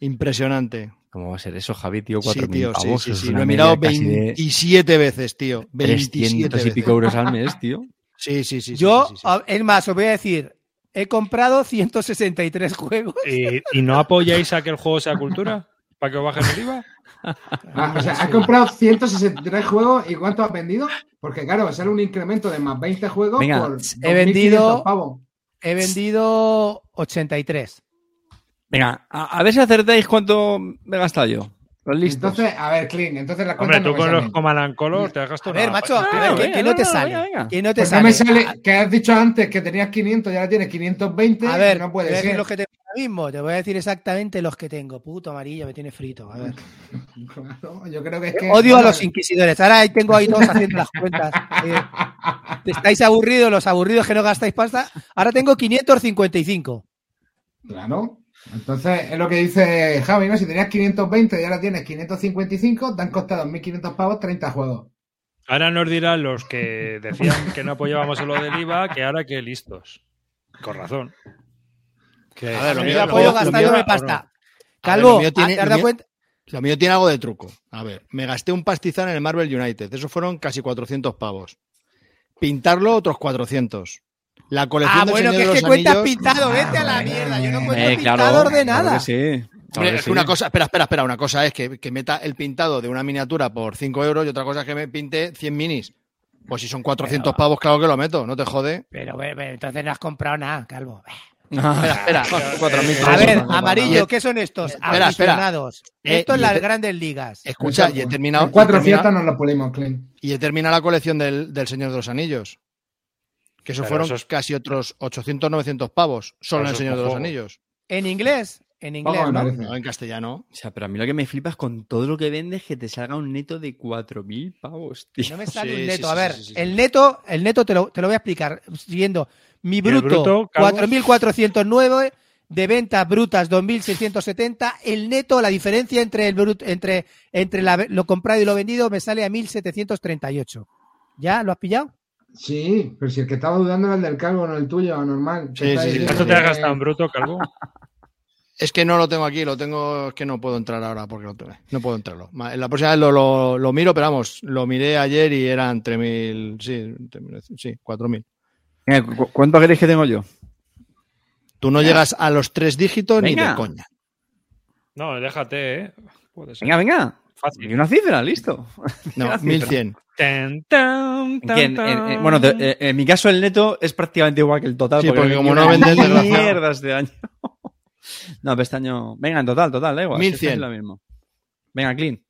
Impresionante. ¿Cómo va a ser eso, Javi, tío? Sí, 4.000 tío, sí, pavos. sí, sí. es Lo he mirado media casi de 27 veces, tío. 27 300 y pico euros al mes, tío. Sí, sí, sí. sí, Yo, sí, sí, sí. es más, os voy a decir, he comprado 163 juegos. ¿Y, y no apoyáis a que el juego sea cultura? ¿Para que os bajen el IVA? Ah, o sea, has comprado 163 juegos y ¿cuánto has vendido? Porque claro, sale un incremento de más 20 juegos Venga, por he vendido- 2.500 pavos. He vendido 83. Venga, a, a ver si acertáis cuánto me he gastado yo. Listos. Entonces, a ver, Clean, entonces la Hombre, cuenta tú no con los Color te has A gastado ver, una macho, pasta. a ver, que, venga, que no te venga, sale. venga. Que no te Pues no sale. me sale, que has dicho antes que tenías 500 y ahora tienes 520. A ver, no te puede a decir ser. los que ahora mismo. Te voy a decir exactamente los que tengo. Puto amarillo, me tiene frito. A ver. Yo creo que es que. Odio a los inquisidores. Ahora ahí tengo ahí todos haciendo las cuentas. Eh, estáis aburridos, los aburridos que no gastáis pasta. Ahora tengo 555. Claro. Entonces, es lo que dice Javi, ¿no? Si tenías 520 y ahora tienes 555, te han costado 1.500 pavos 30 juegos. Ahora nos dirán los que decían que no apoyábamos en lo del IVA que ahora que listos. Con razón. Que- A ver, lo Yo mío- apoyo gastándome lo mío- pasta. Calvo, lo mío tiene- ¿te has lo dado mío- cuenta? Lo mío tiene algo de truco. A ver, me gasté un pastizal en el Marvel United. Eso fueron casi 400 pavos. Pintarlo, otros 400. La colección Ah, del bueno, que es de que cuentas Anillos- pintado, vete a la mierda. Yo no cuento Eh, pintado claro, de claro nada. que sí. claro que una cosa, espera, espera, espera, una cosa es que, que meta el pintado de una miniatura por 5 euros y otra cosa es que me pinte 100 minis. Pues si son 400 pavos, claro que lo meto, no te jode. Pero, pero entonces no has comprado nada, Calvo. Espera, espera. 4.000 A ver, amarillo, ¿qué son estos? Espera, espera. Aficionados. Eh, Esto es y las te- grandes ligas. Escucha, y he terminado, En cuatro fiestas nos lo pulimos, Clint. y he terminado la colección del, del Señor de los Anillos. Que eso Pero fueron casi otros 800, 900 pavos, solo en el Señor de los. Anillos. En inglés, en inglés, ¿no? No, en castellano. O sea, pero a mí lo que me flipas con todo lo que vendes que te salga un neto de 4.000 pavos, tío. No me sale Sí, un neto. sí, a ver, sí, sí, sí. el neto, el neto te lo, te lo voy a explicar siguiendo. Mi bruto, bruto, Calvo? 4.409, de ventas brutas 2.670. El neto, la diferencia entre el bruto, entre, entre la- lo comprado y lo vendido me sale a 1.738. ¿Ya? ¿Lo has pillado? Sí, pero si el que estaba dudando era el del calvo, no el tuyo, normal. Sí, sí, sí. ¿Cuánto te has gastado en bruto, Calvo? Es que no lo tengo aquí, lo tengo, es que no puedo entrar ahora porque lo tengo- no puedo entrarlo. La próxima vez lo, lo, lo miro, pero vamos, lo miré ayer y eran 3.000, sí, 3.000, sí, 4.000. Venga, ¿cu- ¿Cuánto queréis que tengo yo? Tú no llegas a los tres dígitos ni de coña. No, déjate, ¿eh? Puede ser. Venga, venga. Fácil. Y una cifra, listo. No, Gracias. 1.100. Tan, tan, tan, Que en- en- tan. en- bueno, de- eh, en mi caso el neto es prácticamente igual que el total. Sí, porque, como no vendes, desgraciado. mierda este año. no, pero este año... Venga, en total, total, da igual. si es 1100. casi lo mismo. Venga, clean.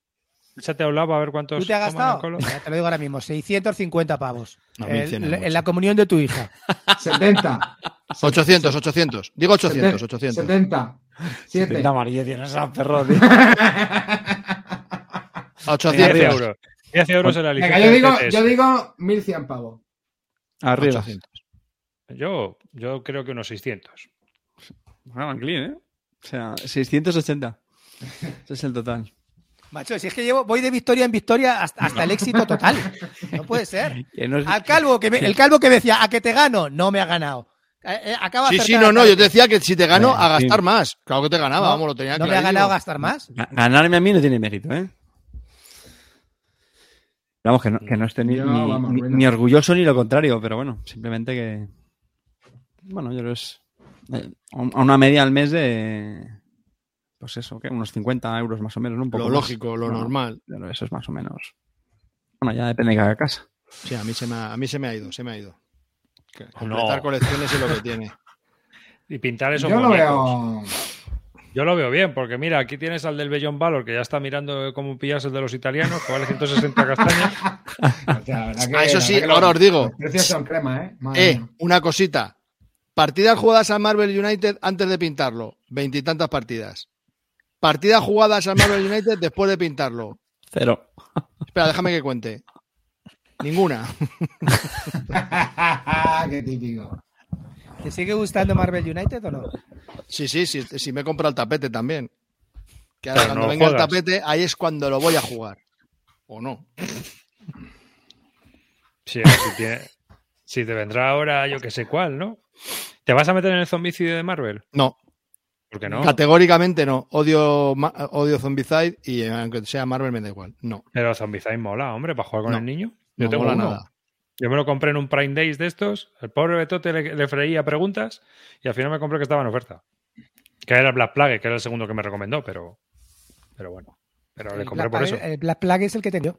Échate a un lado a ver cuántos. ¿Tú te has gastado? Ya te lo digo ahora mismo, 650 pavos. No, El- 1100 es en mucho. la comunión de tu hija. 70. 800, 800. Digo 800, 800. 70. 7. amarilla tienes a perro, tío. A 10 800. euros. 10 euros en la Venga, licencia yo digo, yo digo 1100 pavos. Arriba. 800. Yo, yo creo que unos 600. Bueno, clean, ¿eh? O sea, 680. Ese es el total. Macho, si es que llevo, voy de victoria en victoria hasta, hasta el éxito total. No puede ser. Que no Al calvo que me- el calvo que me decía, a que te gano, no me ha ganado. Eh, eh, acaba de Sí, sí, no, no, yo te decía que si te gano, a gastar sí. más. Claro que te ganaba, No, vamos, lo tenía no me ha ganado gastar más. Ga- Ganarme a mí no tiene mérito, ¿eh? Vamos, que no, que no esté ni, ni- vamos, ni- bueno. ni orgulloso ni lo contrario, pero bueno, simplemente que. Bueno, yo creo que es. eh, a una media al mes de. Pues eso, que unos 50 euros más o menos, ¿no? Un poco Lo más. lógico, lo No, normal. pero eso es más o menos. Bueno, ya depende de cada casa. Sí, a mí se me ha, a mí se me ha ido, se me ha ido. No. Completar colecciones es lo que tiene. Y pintar esos Yo lo veo. Yo lo veo bien, porque mira, aquí tienes al del Bellón Valor, que ya está mirando cómo pillas el de los italianos, que vale 160 castañas. o sea, la verdad que- Ah, eso sí, ahora os digo. Los precios son crema, ¿eh? Madre Eh, mía. una cosita. Partidas jugadas al Marvel United antes de pintarlo. Veintitantas partidas. Partidas jugadas al Marvel United después de pintarlo. Cero. Espera, déjame que cuente. Ninguna. Qué típico. ¿Te sigue gustando Marvel United o no? Sí, sí, sí, sí me compra el tapete también. Que Pero ahora cuando no venga juegas. el tapete, ahí es cuando lo voy a jugar. ¿O no? Sí, si, tiene- si te vendrá ahora yo que sé cuál, ¿no? ¿Te vas a meter en el zombicidio de Marvel? No, ¿Por qué no? categóricamente no. Odio, odio Zombicide y aunque sea Marvel me da igual. No, Pero Zombicide mola, hombre, para jugar con No, el niño. Yo no tengo mola uno. nada. Yo me lo compré en un Prime Days de estos. El pobre Betote le, le freía preguntas y al final me compré que estaba en oferta. Que era Black Plague, que era el segundo que me recomendó, pero, pero bueno. Pero le compré Black por eso. El Black Plague es el que tengo.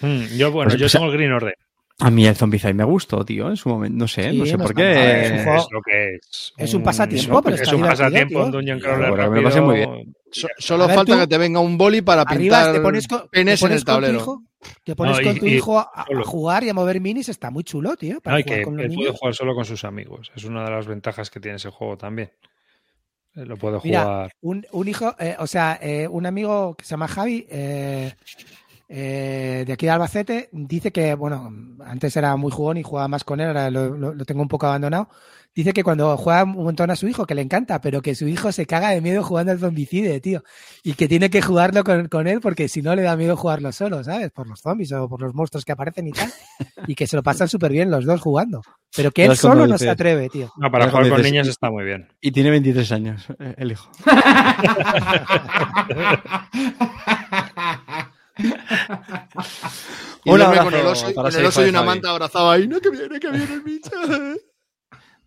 Mm, yo, bueno, Pues, yo pues, tengo el Green Order. A mí el Zombicide me gustó, tío, en su momento. No sé, Sí, no sé por mal, es un qué. Es lo que es. Es un pasatiempo, es, pero es está un divertido, pasatiempo, tío. un Dungeon Crawler me lo pasé muy bien. So- solo ver, falta tú- que te venga un boli para pintar te pones con, te penes en pones el con tu tablero. hijo, te pones No, y- con tu y hijo a, jugar y a mover minis, está muy chulo, tío. Para No, jugar que con los él puede jugar solo con sus amigos. Es una de las ventajas que tiene ese juego también. Eh, Lo puede Mira, jugar. un, un hijo, eh, o sea, eh, un amigo que se llama Javi, eh, eh, de aquí de Albacete, dice que, bueno, antes era muy jugón y jugaba más con él, ahora lo, lo- lo tengo un poco abandonado. Dice que cuando juega un montón a su hijo, que le encanta, pero que su hijo se caga de miedo jugando al zombicide, tío. Y que tiene que jugarlo con, con él porque si no le da miedo jugarlo solo, ¿sabes? Por los zombies o por los monstruos que aparecen y tal. Y que se lo pasan súper bien los dos jugando. Pero que él solo no se atreve, tío. No, para jugar con niños está muy bien. Y tiene 23 años, eh, el hijo. Y abrazo con el oso, para con ese el oso y una Javi. manta abrazado ahí. No, que viene, que viene el bicho.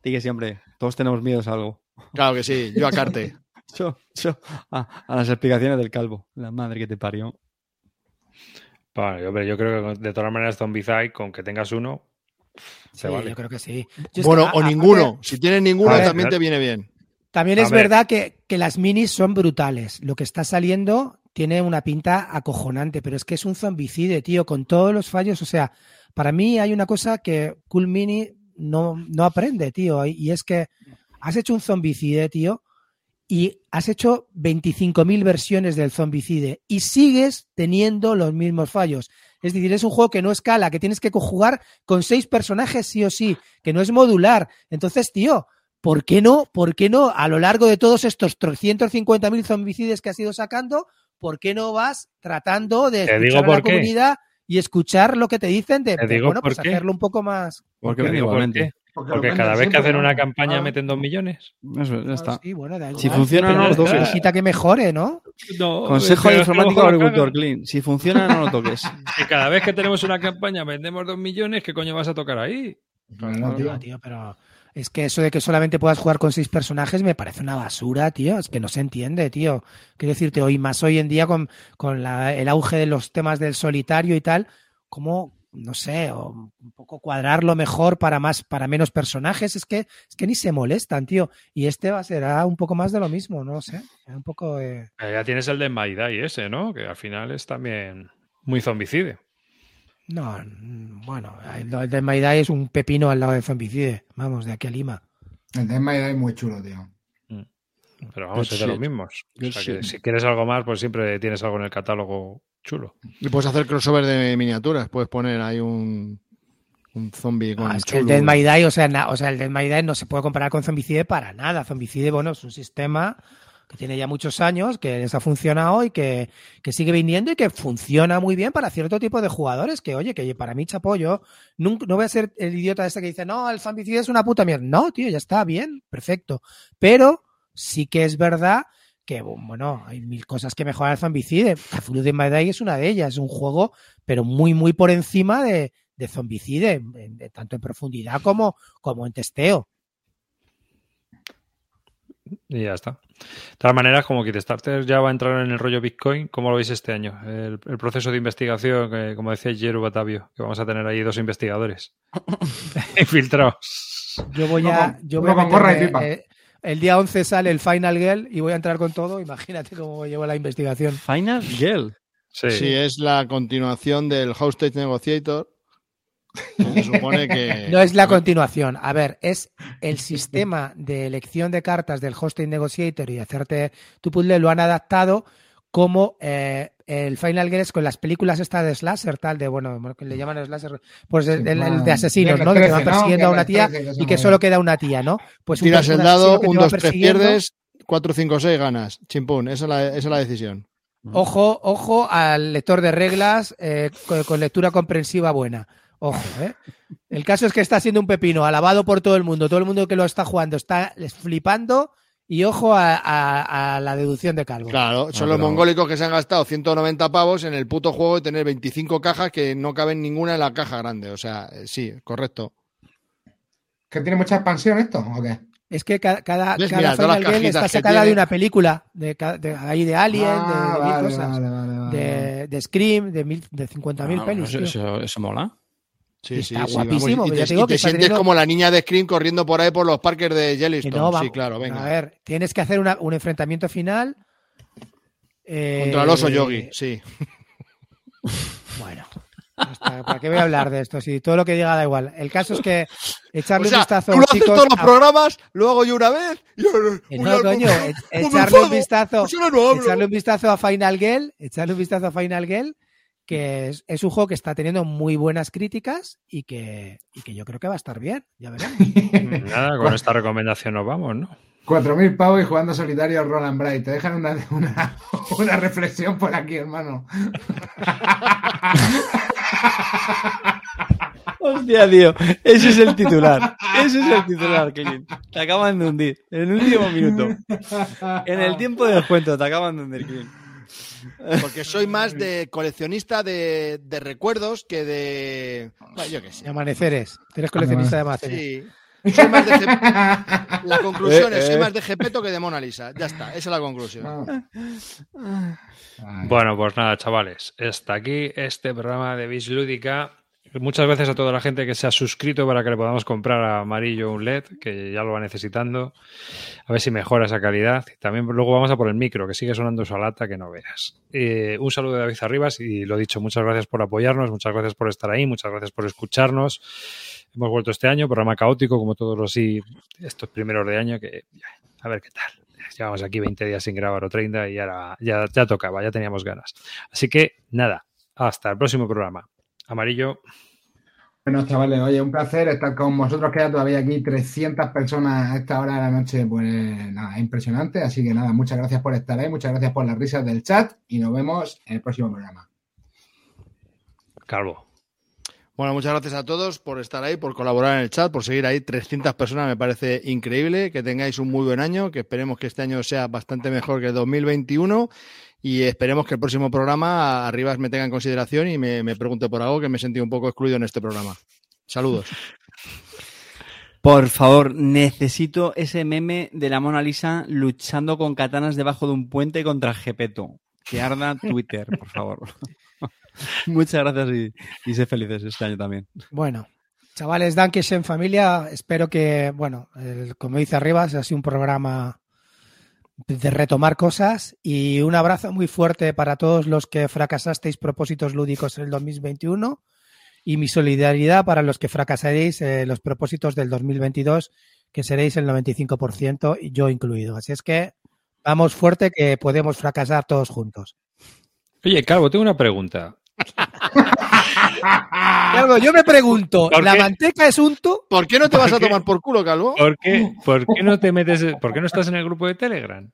Di que siempre, todos tenemos miedos a algo. Claro que sí, yo a Carte. Yo, yo, a, a las explicaciones del calvo. La madre que te parió. Hombre, yo creo que de todas maneras Zombicide, con que tengas uno, se Sí, vale. yo creo que sí. Yo es que, Bueno, a- o ninguno. Si tienes ninguno, ver, también te viene bien. También es ver. verdad que, que las minis son brutales. Lo que está saliendo tiene una pinta acojonante, pero es que es un zombicide, tío, con todos los fallos. O sea, para mí hay una cosa que Cool Mini no, no aprende, tío, y es que has hecho un zombicide, tío, y has hecho 25.000 versiones del zombicide y sigues teniendo los mismos fallos. Es decir, es un juego que no escala, que tienes que jugar con seis personajes sí o sí, que no es modular. Entonces, tío, ¿por qué no? ¿Por qué no? A lo largo de todos estos 350.000 zombicides que has ido sacando, ¿por qué no vas tratando de escuchar digo a la qué. comunidad y escuchar lo que te dicen de, Te digo bueno, por pues qué. hacerlo un poco más? Porque Te digo por igualmente. qué. Porque, cada vez que hacen una ¿no? campaña Ah. meten dos millones. Eso, ya está. Ah, Sí, bueno, da Si igual. funciona, Pero no lo es que toques. Necesita que mejore, ¿no? No, Consejo de pero informático agricultor clean. Si funciona, no lo toques. Si cada vez que tenemos una campaña vendemos dos millones, ¿qué coño vas a tocar ahí? No, tío. No, tío, pero es que eso de que solamente puedas jugar con seis personajes me parece una basura, tío. Es que no se entiende, tío. Quiero decirte, hoy más hoy en día con, con la- el auge de los temas del solitario y tal, como, no sé, o un poco cuadrarlo mejor para más, para menos personajes, es que, es que ni se molestan, tío. Y este va a ser ah, un poco más de lo mismo, no sé. Un poco. eh, Eh, Ya tienes el de Maidai ese, ¿no? Que al final es también muy zombicide. No, mm, bueno, el el de es un pepino al lado de Zombicide. Vamos, de aquí a Lima. El de Maida es muy chulo, tío. Pero vamos, Good es de los mismos. O sea que si quieres algo más, pues siempre tienes algo en el catálogo chulo. Y puedes hacer crossover de miniaturas. Puedes poner ahí un, un zombie con Ah, es que el. Dead My o sea, na- o sea, el Dead My Die no se puede comparar con Zombicide para nada. Zombicide, bueno, es un sistema que tiene ya muchos años, que les ha funcionado y que, que sigue viniendo y que funciona muy bien para cierto tipo de jugadores. Que, oye, que para mí, chapollo, nunca, no voy a ser el idiota este que dice, no, el Zombicide es una puta mierda. No, tío, ya está bien, perfecto. Pero sí que es verdad que, bueno, hay mil cosas que mejorar el Zombicide. Cthulhu My Die es una de ellas. Es un juego, pero muy, muy por encima de, de Zombicide, tanto en profundidad como, como en testeo. Y ya está. De todas maneras, como Kickstarter ya va a entrar en el rollo Bitcoin, ¿cómo lo veis este año? El, el proceso de investigación, que, como decía Jeru Batavio, que vamos a tener ahí dos investigadores infiltrados. Yo voy a. Yo voy a con gorra y meterme, pipa. eh, el día 11 sale el Final Girl y voy a entrar con todo. Imagínate cómo llevo la investigación. Final Girl. Sí. Sí, es la continuación del Hostage Negotiator. Se supone que. No es la continuación. A ver, es el sistema de elección de cartas del Hosting Negotiator y hacerte tu puzzle lo han adaptado como eh, el Final Girl es con las películas estas de slasher, tal, de, bueno, que le llaman slasher, pues el, el- el de asesinos, ¿no? De que van persiguiendo a una tía y que solo queda una tía, ¿no? Pues Tiras un el dado, un, dos, tres pierdes, cuatro, cinco, seis ganas. Chimpún, esa es la, esa es la decisión. Ojo, ojo al lector de reglas eh, con, con lectura comprensiva buena. Ojo, ¿eh? El caso es que está siendo un pepino, alabado por todo el mundo. Todo el mundo que lo está jugando está flipando y ojo a, a- a la deducción de Calvo. Claro, son No, los pero- mongólicos que se han gastado 190 pavos en el puto juego de tener 25 cajas que no caben ninguna en la caja grande. O sea, eh, sí, correcto. ¿Que tiene mucha expansión esto o qué? Es que cada, cada, cada Mira, las Final cajitas está sacada de una película, de, de- ahí de Alien, de, Ah, de mil vale, cosas, vale, vale, vale. de, de Scream, de, mil, de 50.000 Ah, pelis. eso, eso- eso mola. Sí, Y sí, está sí, guapísimo, vamos, y te, te digo y te que sientes teniendo- como la niña de Scream corriendo por ahí por los parques de Yellowstone. no, sí, claro, venga. A ver, tienes que hacer una- un enfrentamiento final. eh, Contra el oso yogi, sí. Bueno, ya está, ¿para qué voy a hablar de esto? Si todo lo que diga da igual. El caso es que O echarle sea, un vistazo, tú lo haces chicos, todos los programas, lo hago yo una vez. Y ahora, que uy, no, coño, echarle un vistazo, pues no echarle un vistazo a Final Girl, echarle un vistazo a Final Girl, que es, es un juego que está teniendo muy buenas críticas y que, y que yo creo que va a estar bien. Ya veremos. Nada, con esta recomendación nos vamos, ¿no? 4.000 pavos y jugando solitario Roland Bright. Te dejan una, una, una reflexión por aquí, hermano. Hostia, tío. Ese es el titular. Ese es el titular, Clint. Te acaban de hundir. En el último minuto. En el tiempo de descuento te acaban de hundir, Clint. Porque soy más de coleccionista de, de recuerdos que de. Bueno, yo qué sé. De amaneceres. Eres coleccionista de amaneceres. Sí. Soy más de Gep- La conclusión Eh, es: soy eh. más de Gepeto que de Mona Lisa. Ya está, esa es la conclusión. Ay. Bueno, pues nada, chavales. Hasta aquí este programa de Bis Lúdica. Muchas gracias a toda la gente que se ha suscrito para que le podamos comprar a Amarillo un LED, que ya lo va necesitando. A ver si mejora esa calidad. También luego vamos a por el micro, que sigue sonando esa lata que no veas. Eh, un saludo de David Arribas y lo dicho, muchas gracias por apoyarnos, muchas gracias por estar ahí, muchas gracias por escucharnos. Hemos vuelto este año, programa caótico, como todos los y estos primeros de año, que a ver qué tal. Llevamos aquí 20 días sin grabar o 30 y ahora ya, ya tocaba, ya teníamos ganas. Así que nada, hasta el próximo programa. Amarillo, Bueno, chavales, oye, un placer estar con vosotros. Queda todavía aquí 300 personas a esta hora de la noche. Pues nada, impresionante. Así que nada, muchas gracias por estar ahí, muchas gracias por las risas del chat y nos vemos en el próximo programa. Calvo. Bueno, muchas gracias a todos por estar ahí, por colaborar en el chat, por seguir ahí. 300 personas me parece increíble. Que tengáis un muy buen año, que esperemos que este año sea bastante mejor que el 2021 y esperemos que el próximo programa Arribas me tenga en consideración y me, me pregunte por algo que me sentí un poco excluido en este programa. Saludos. Por favor, necesito ese meme de la Mona Lisa luchando con katanas debajo de un puente contra Gepeto. Que arda Twitter, por favor. Muchas gracias y, y sé felices este año también. Bueno, chavales, Dankes en familia. Espero que, bueno, el- como dice Arribas, ha sido un programa de retomar cosas y un abrazo muy fuerte para todos los que fracasasteis propósitos lúdicos en el 2021 y mi solidaridad para los que fracasaréis eh, los propósitos del 2022, que seréis el 95% y yo incluido. Así es que vamos fuerte que podemos fracasar todos juntos. Oye, Calvo, tengo una pregunta. Calvo, yo me pregunto, ¿Por ¿la qué? manteca es unto? ¿Por qué no te vas a tomar por culo, Calvo? ¿Por qué, ¿Por qué no te metes, por qué no estás en el grupo de Telegram?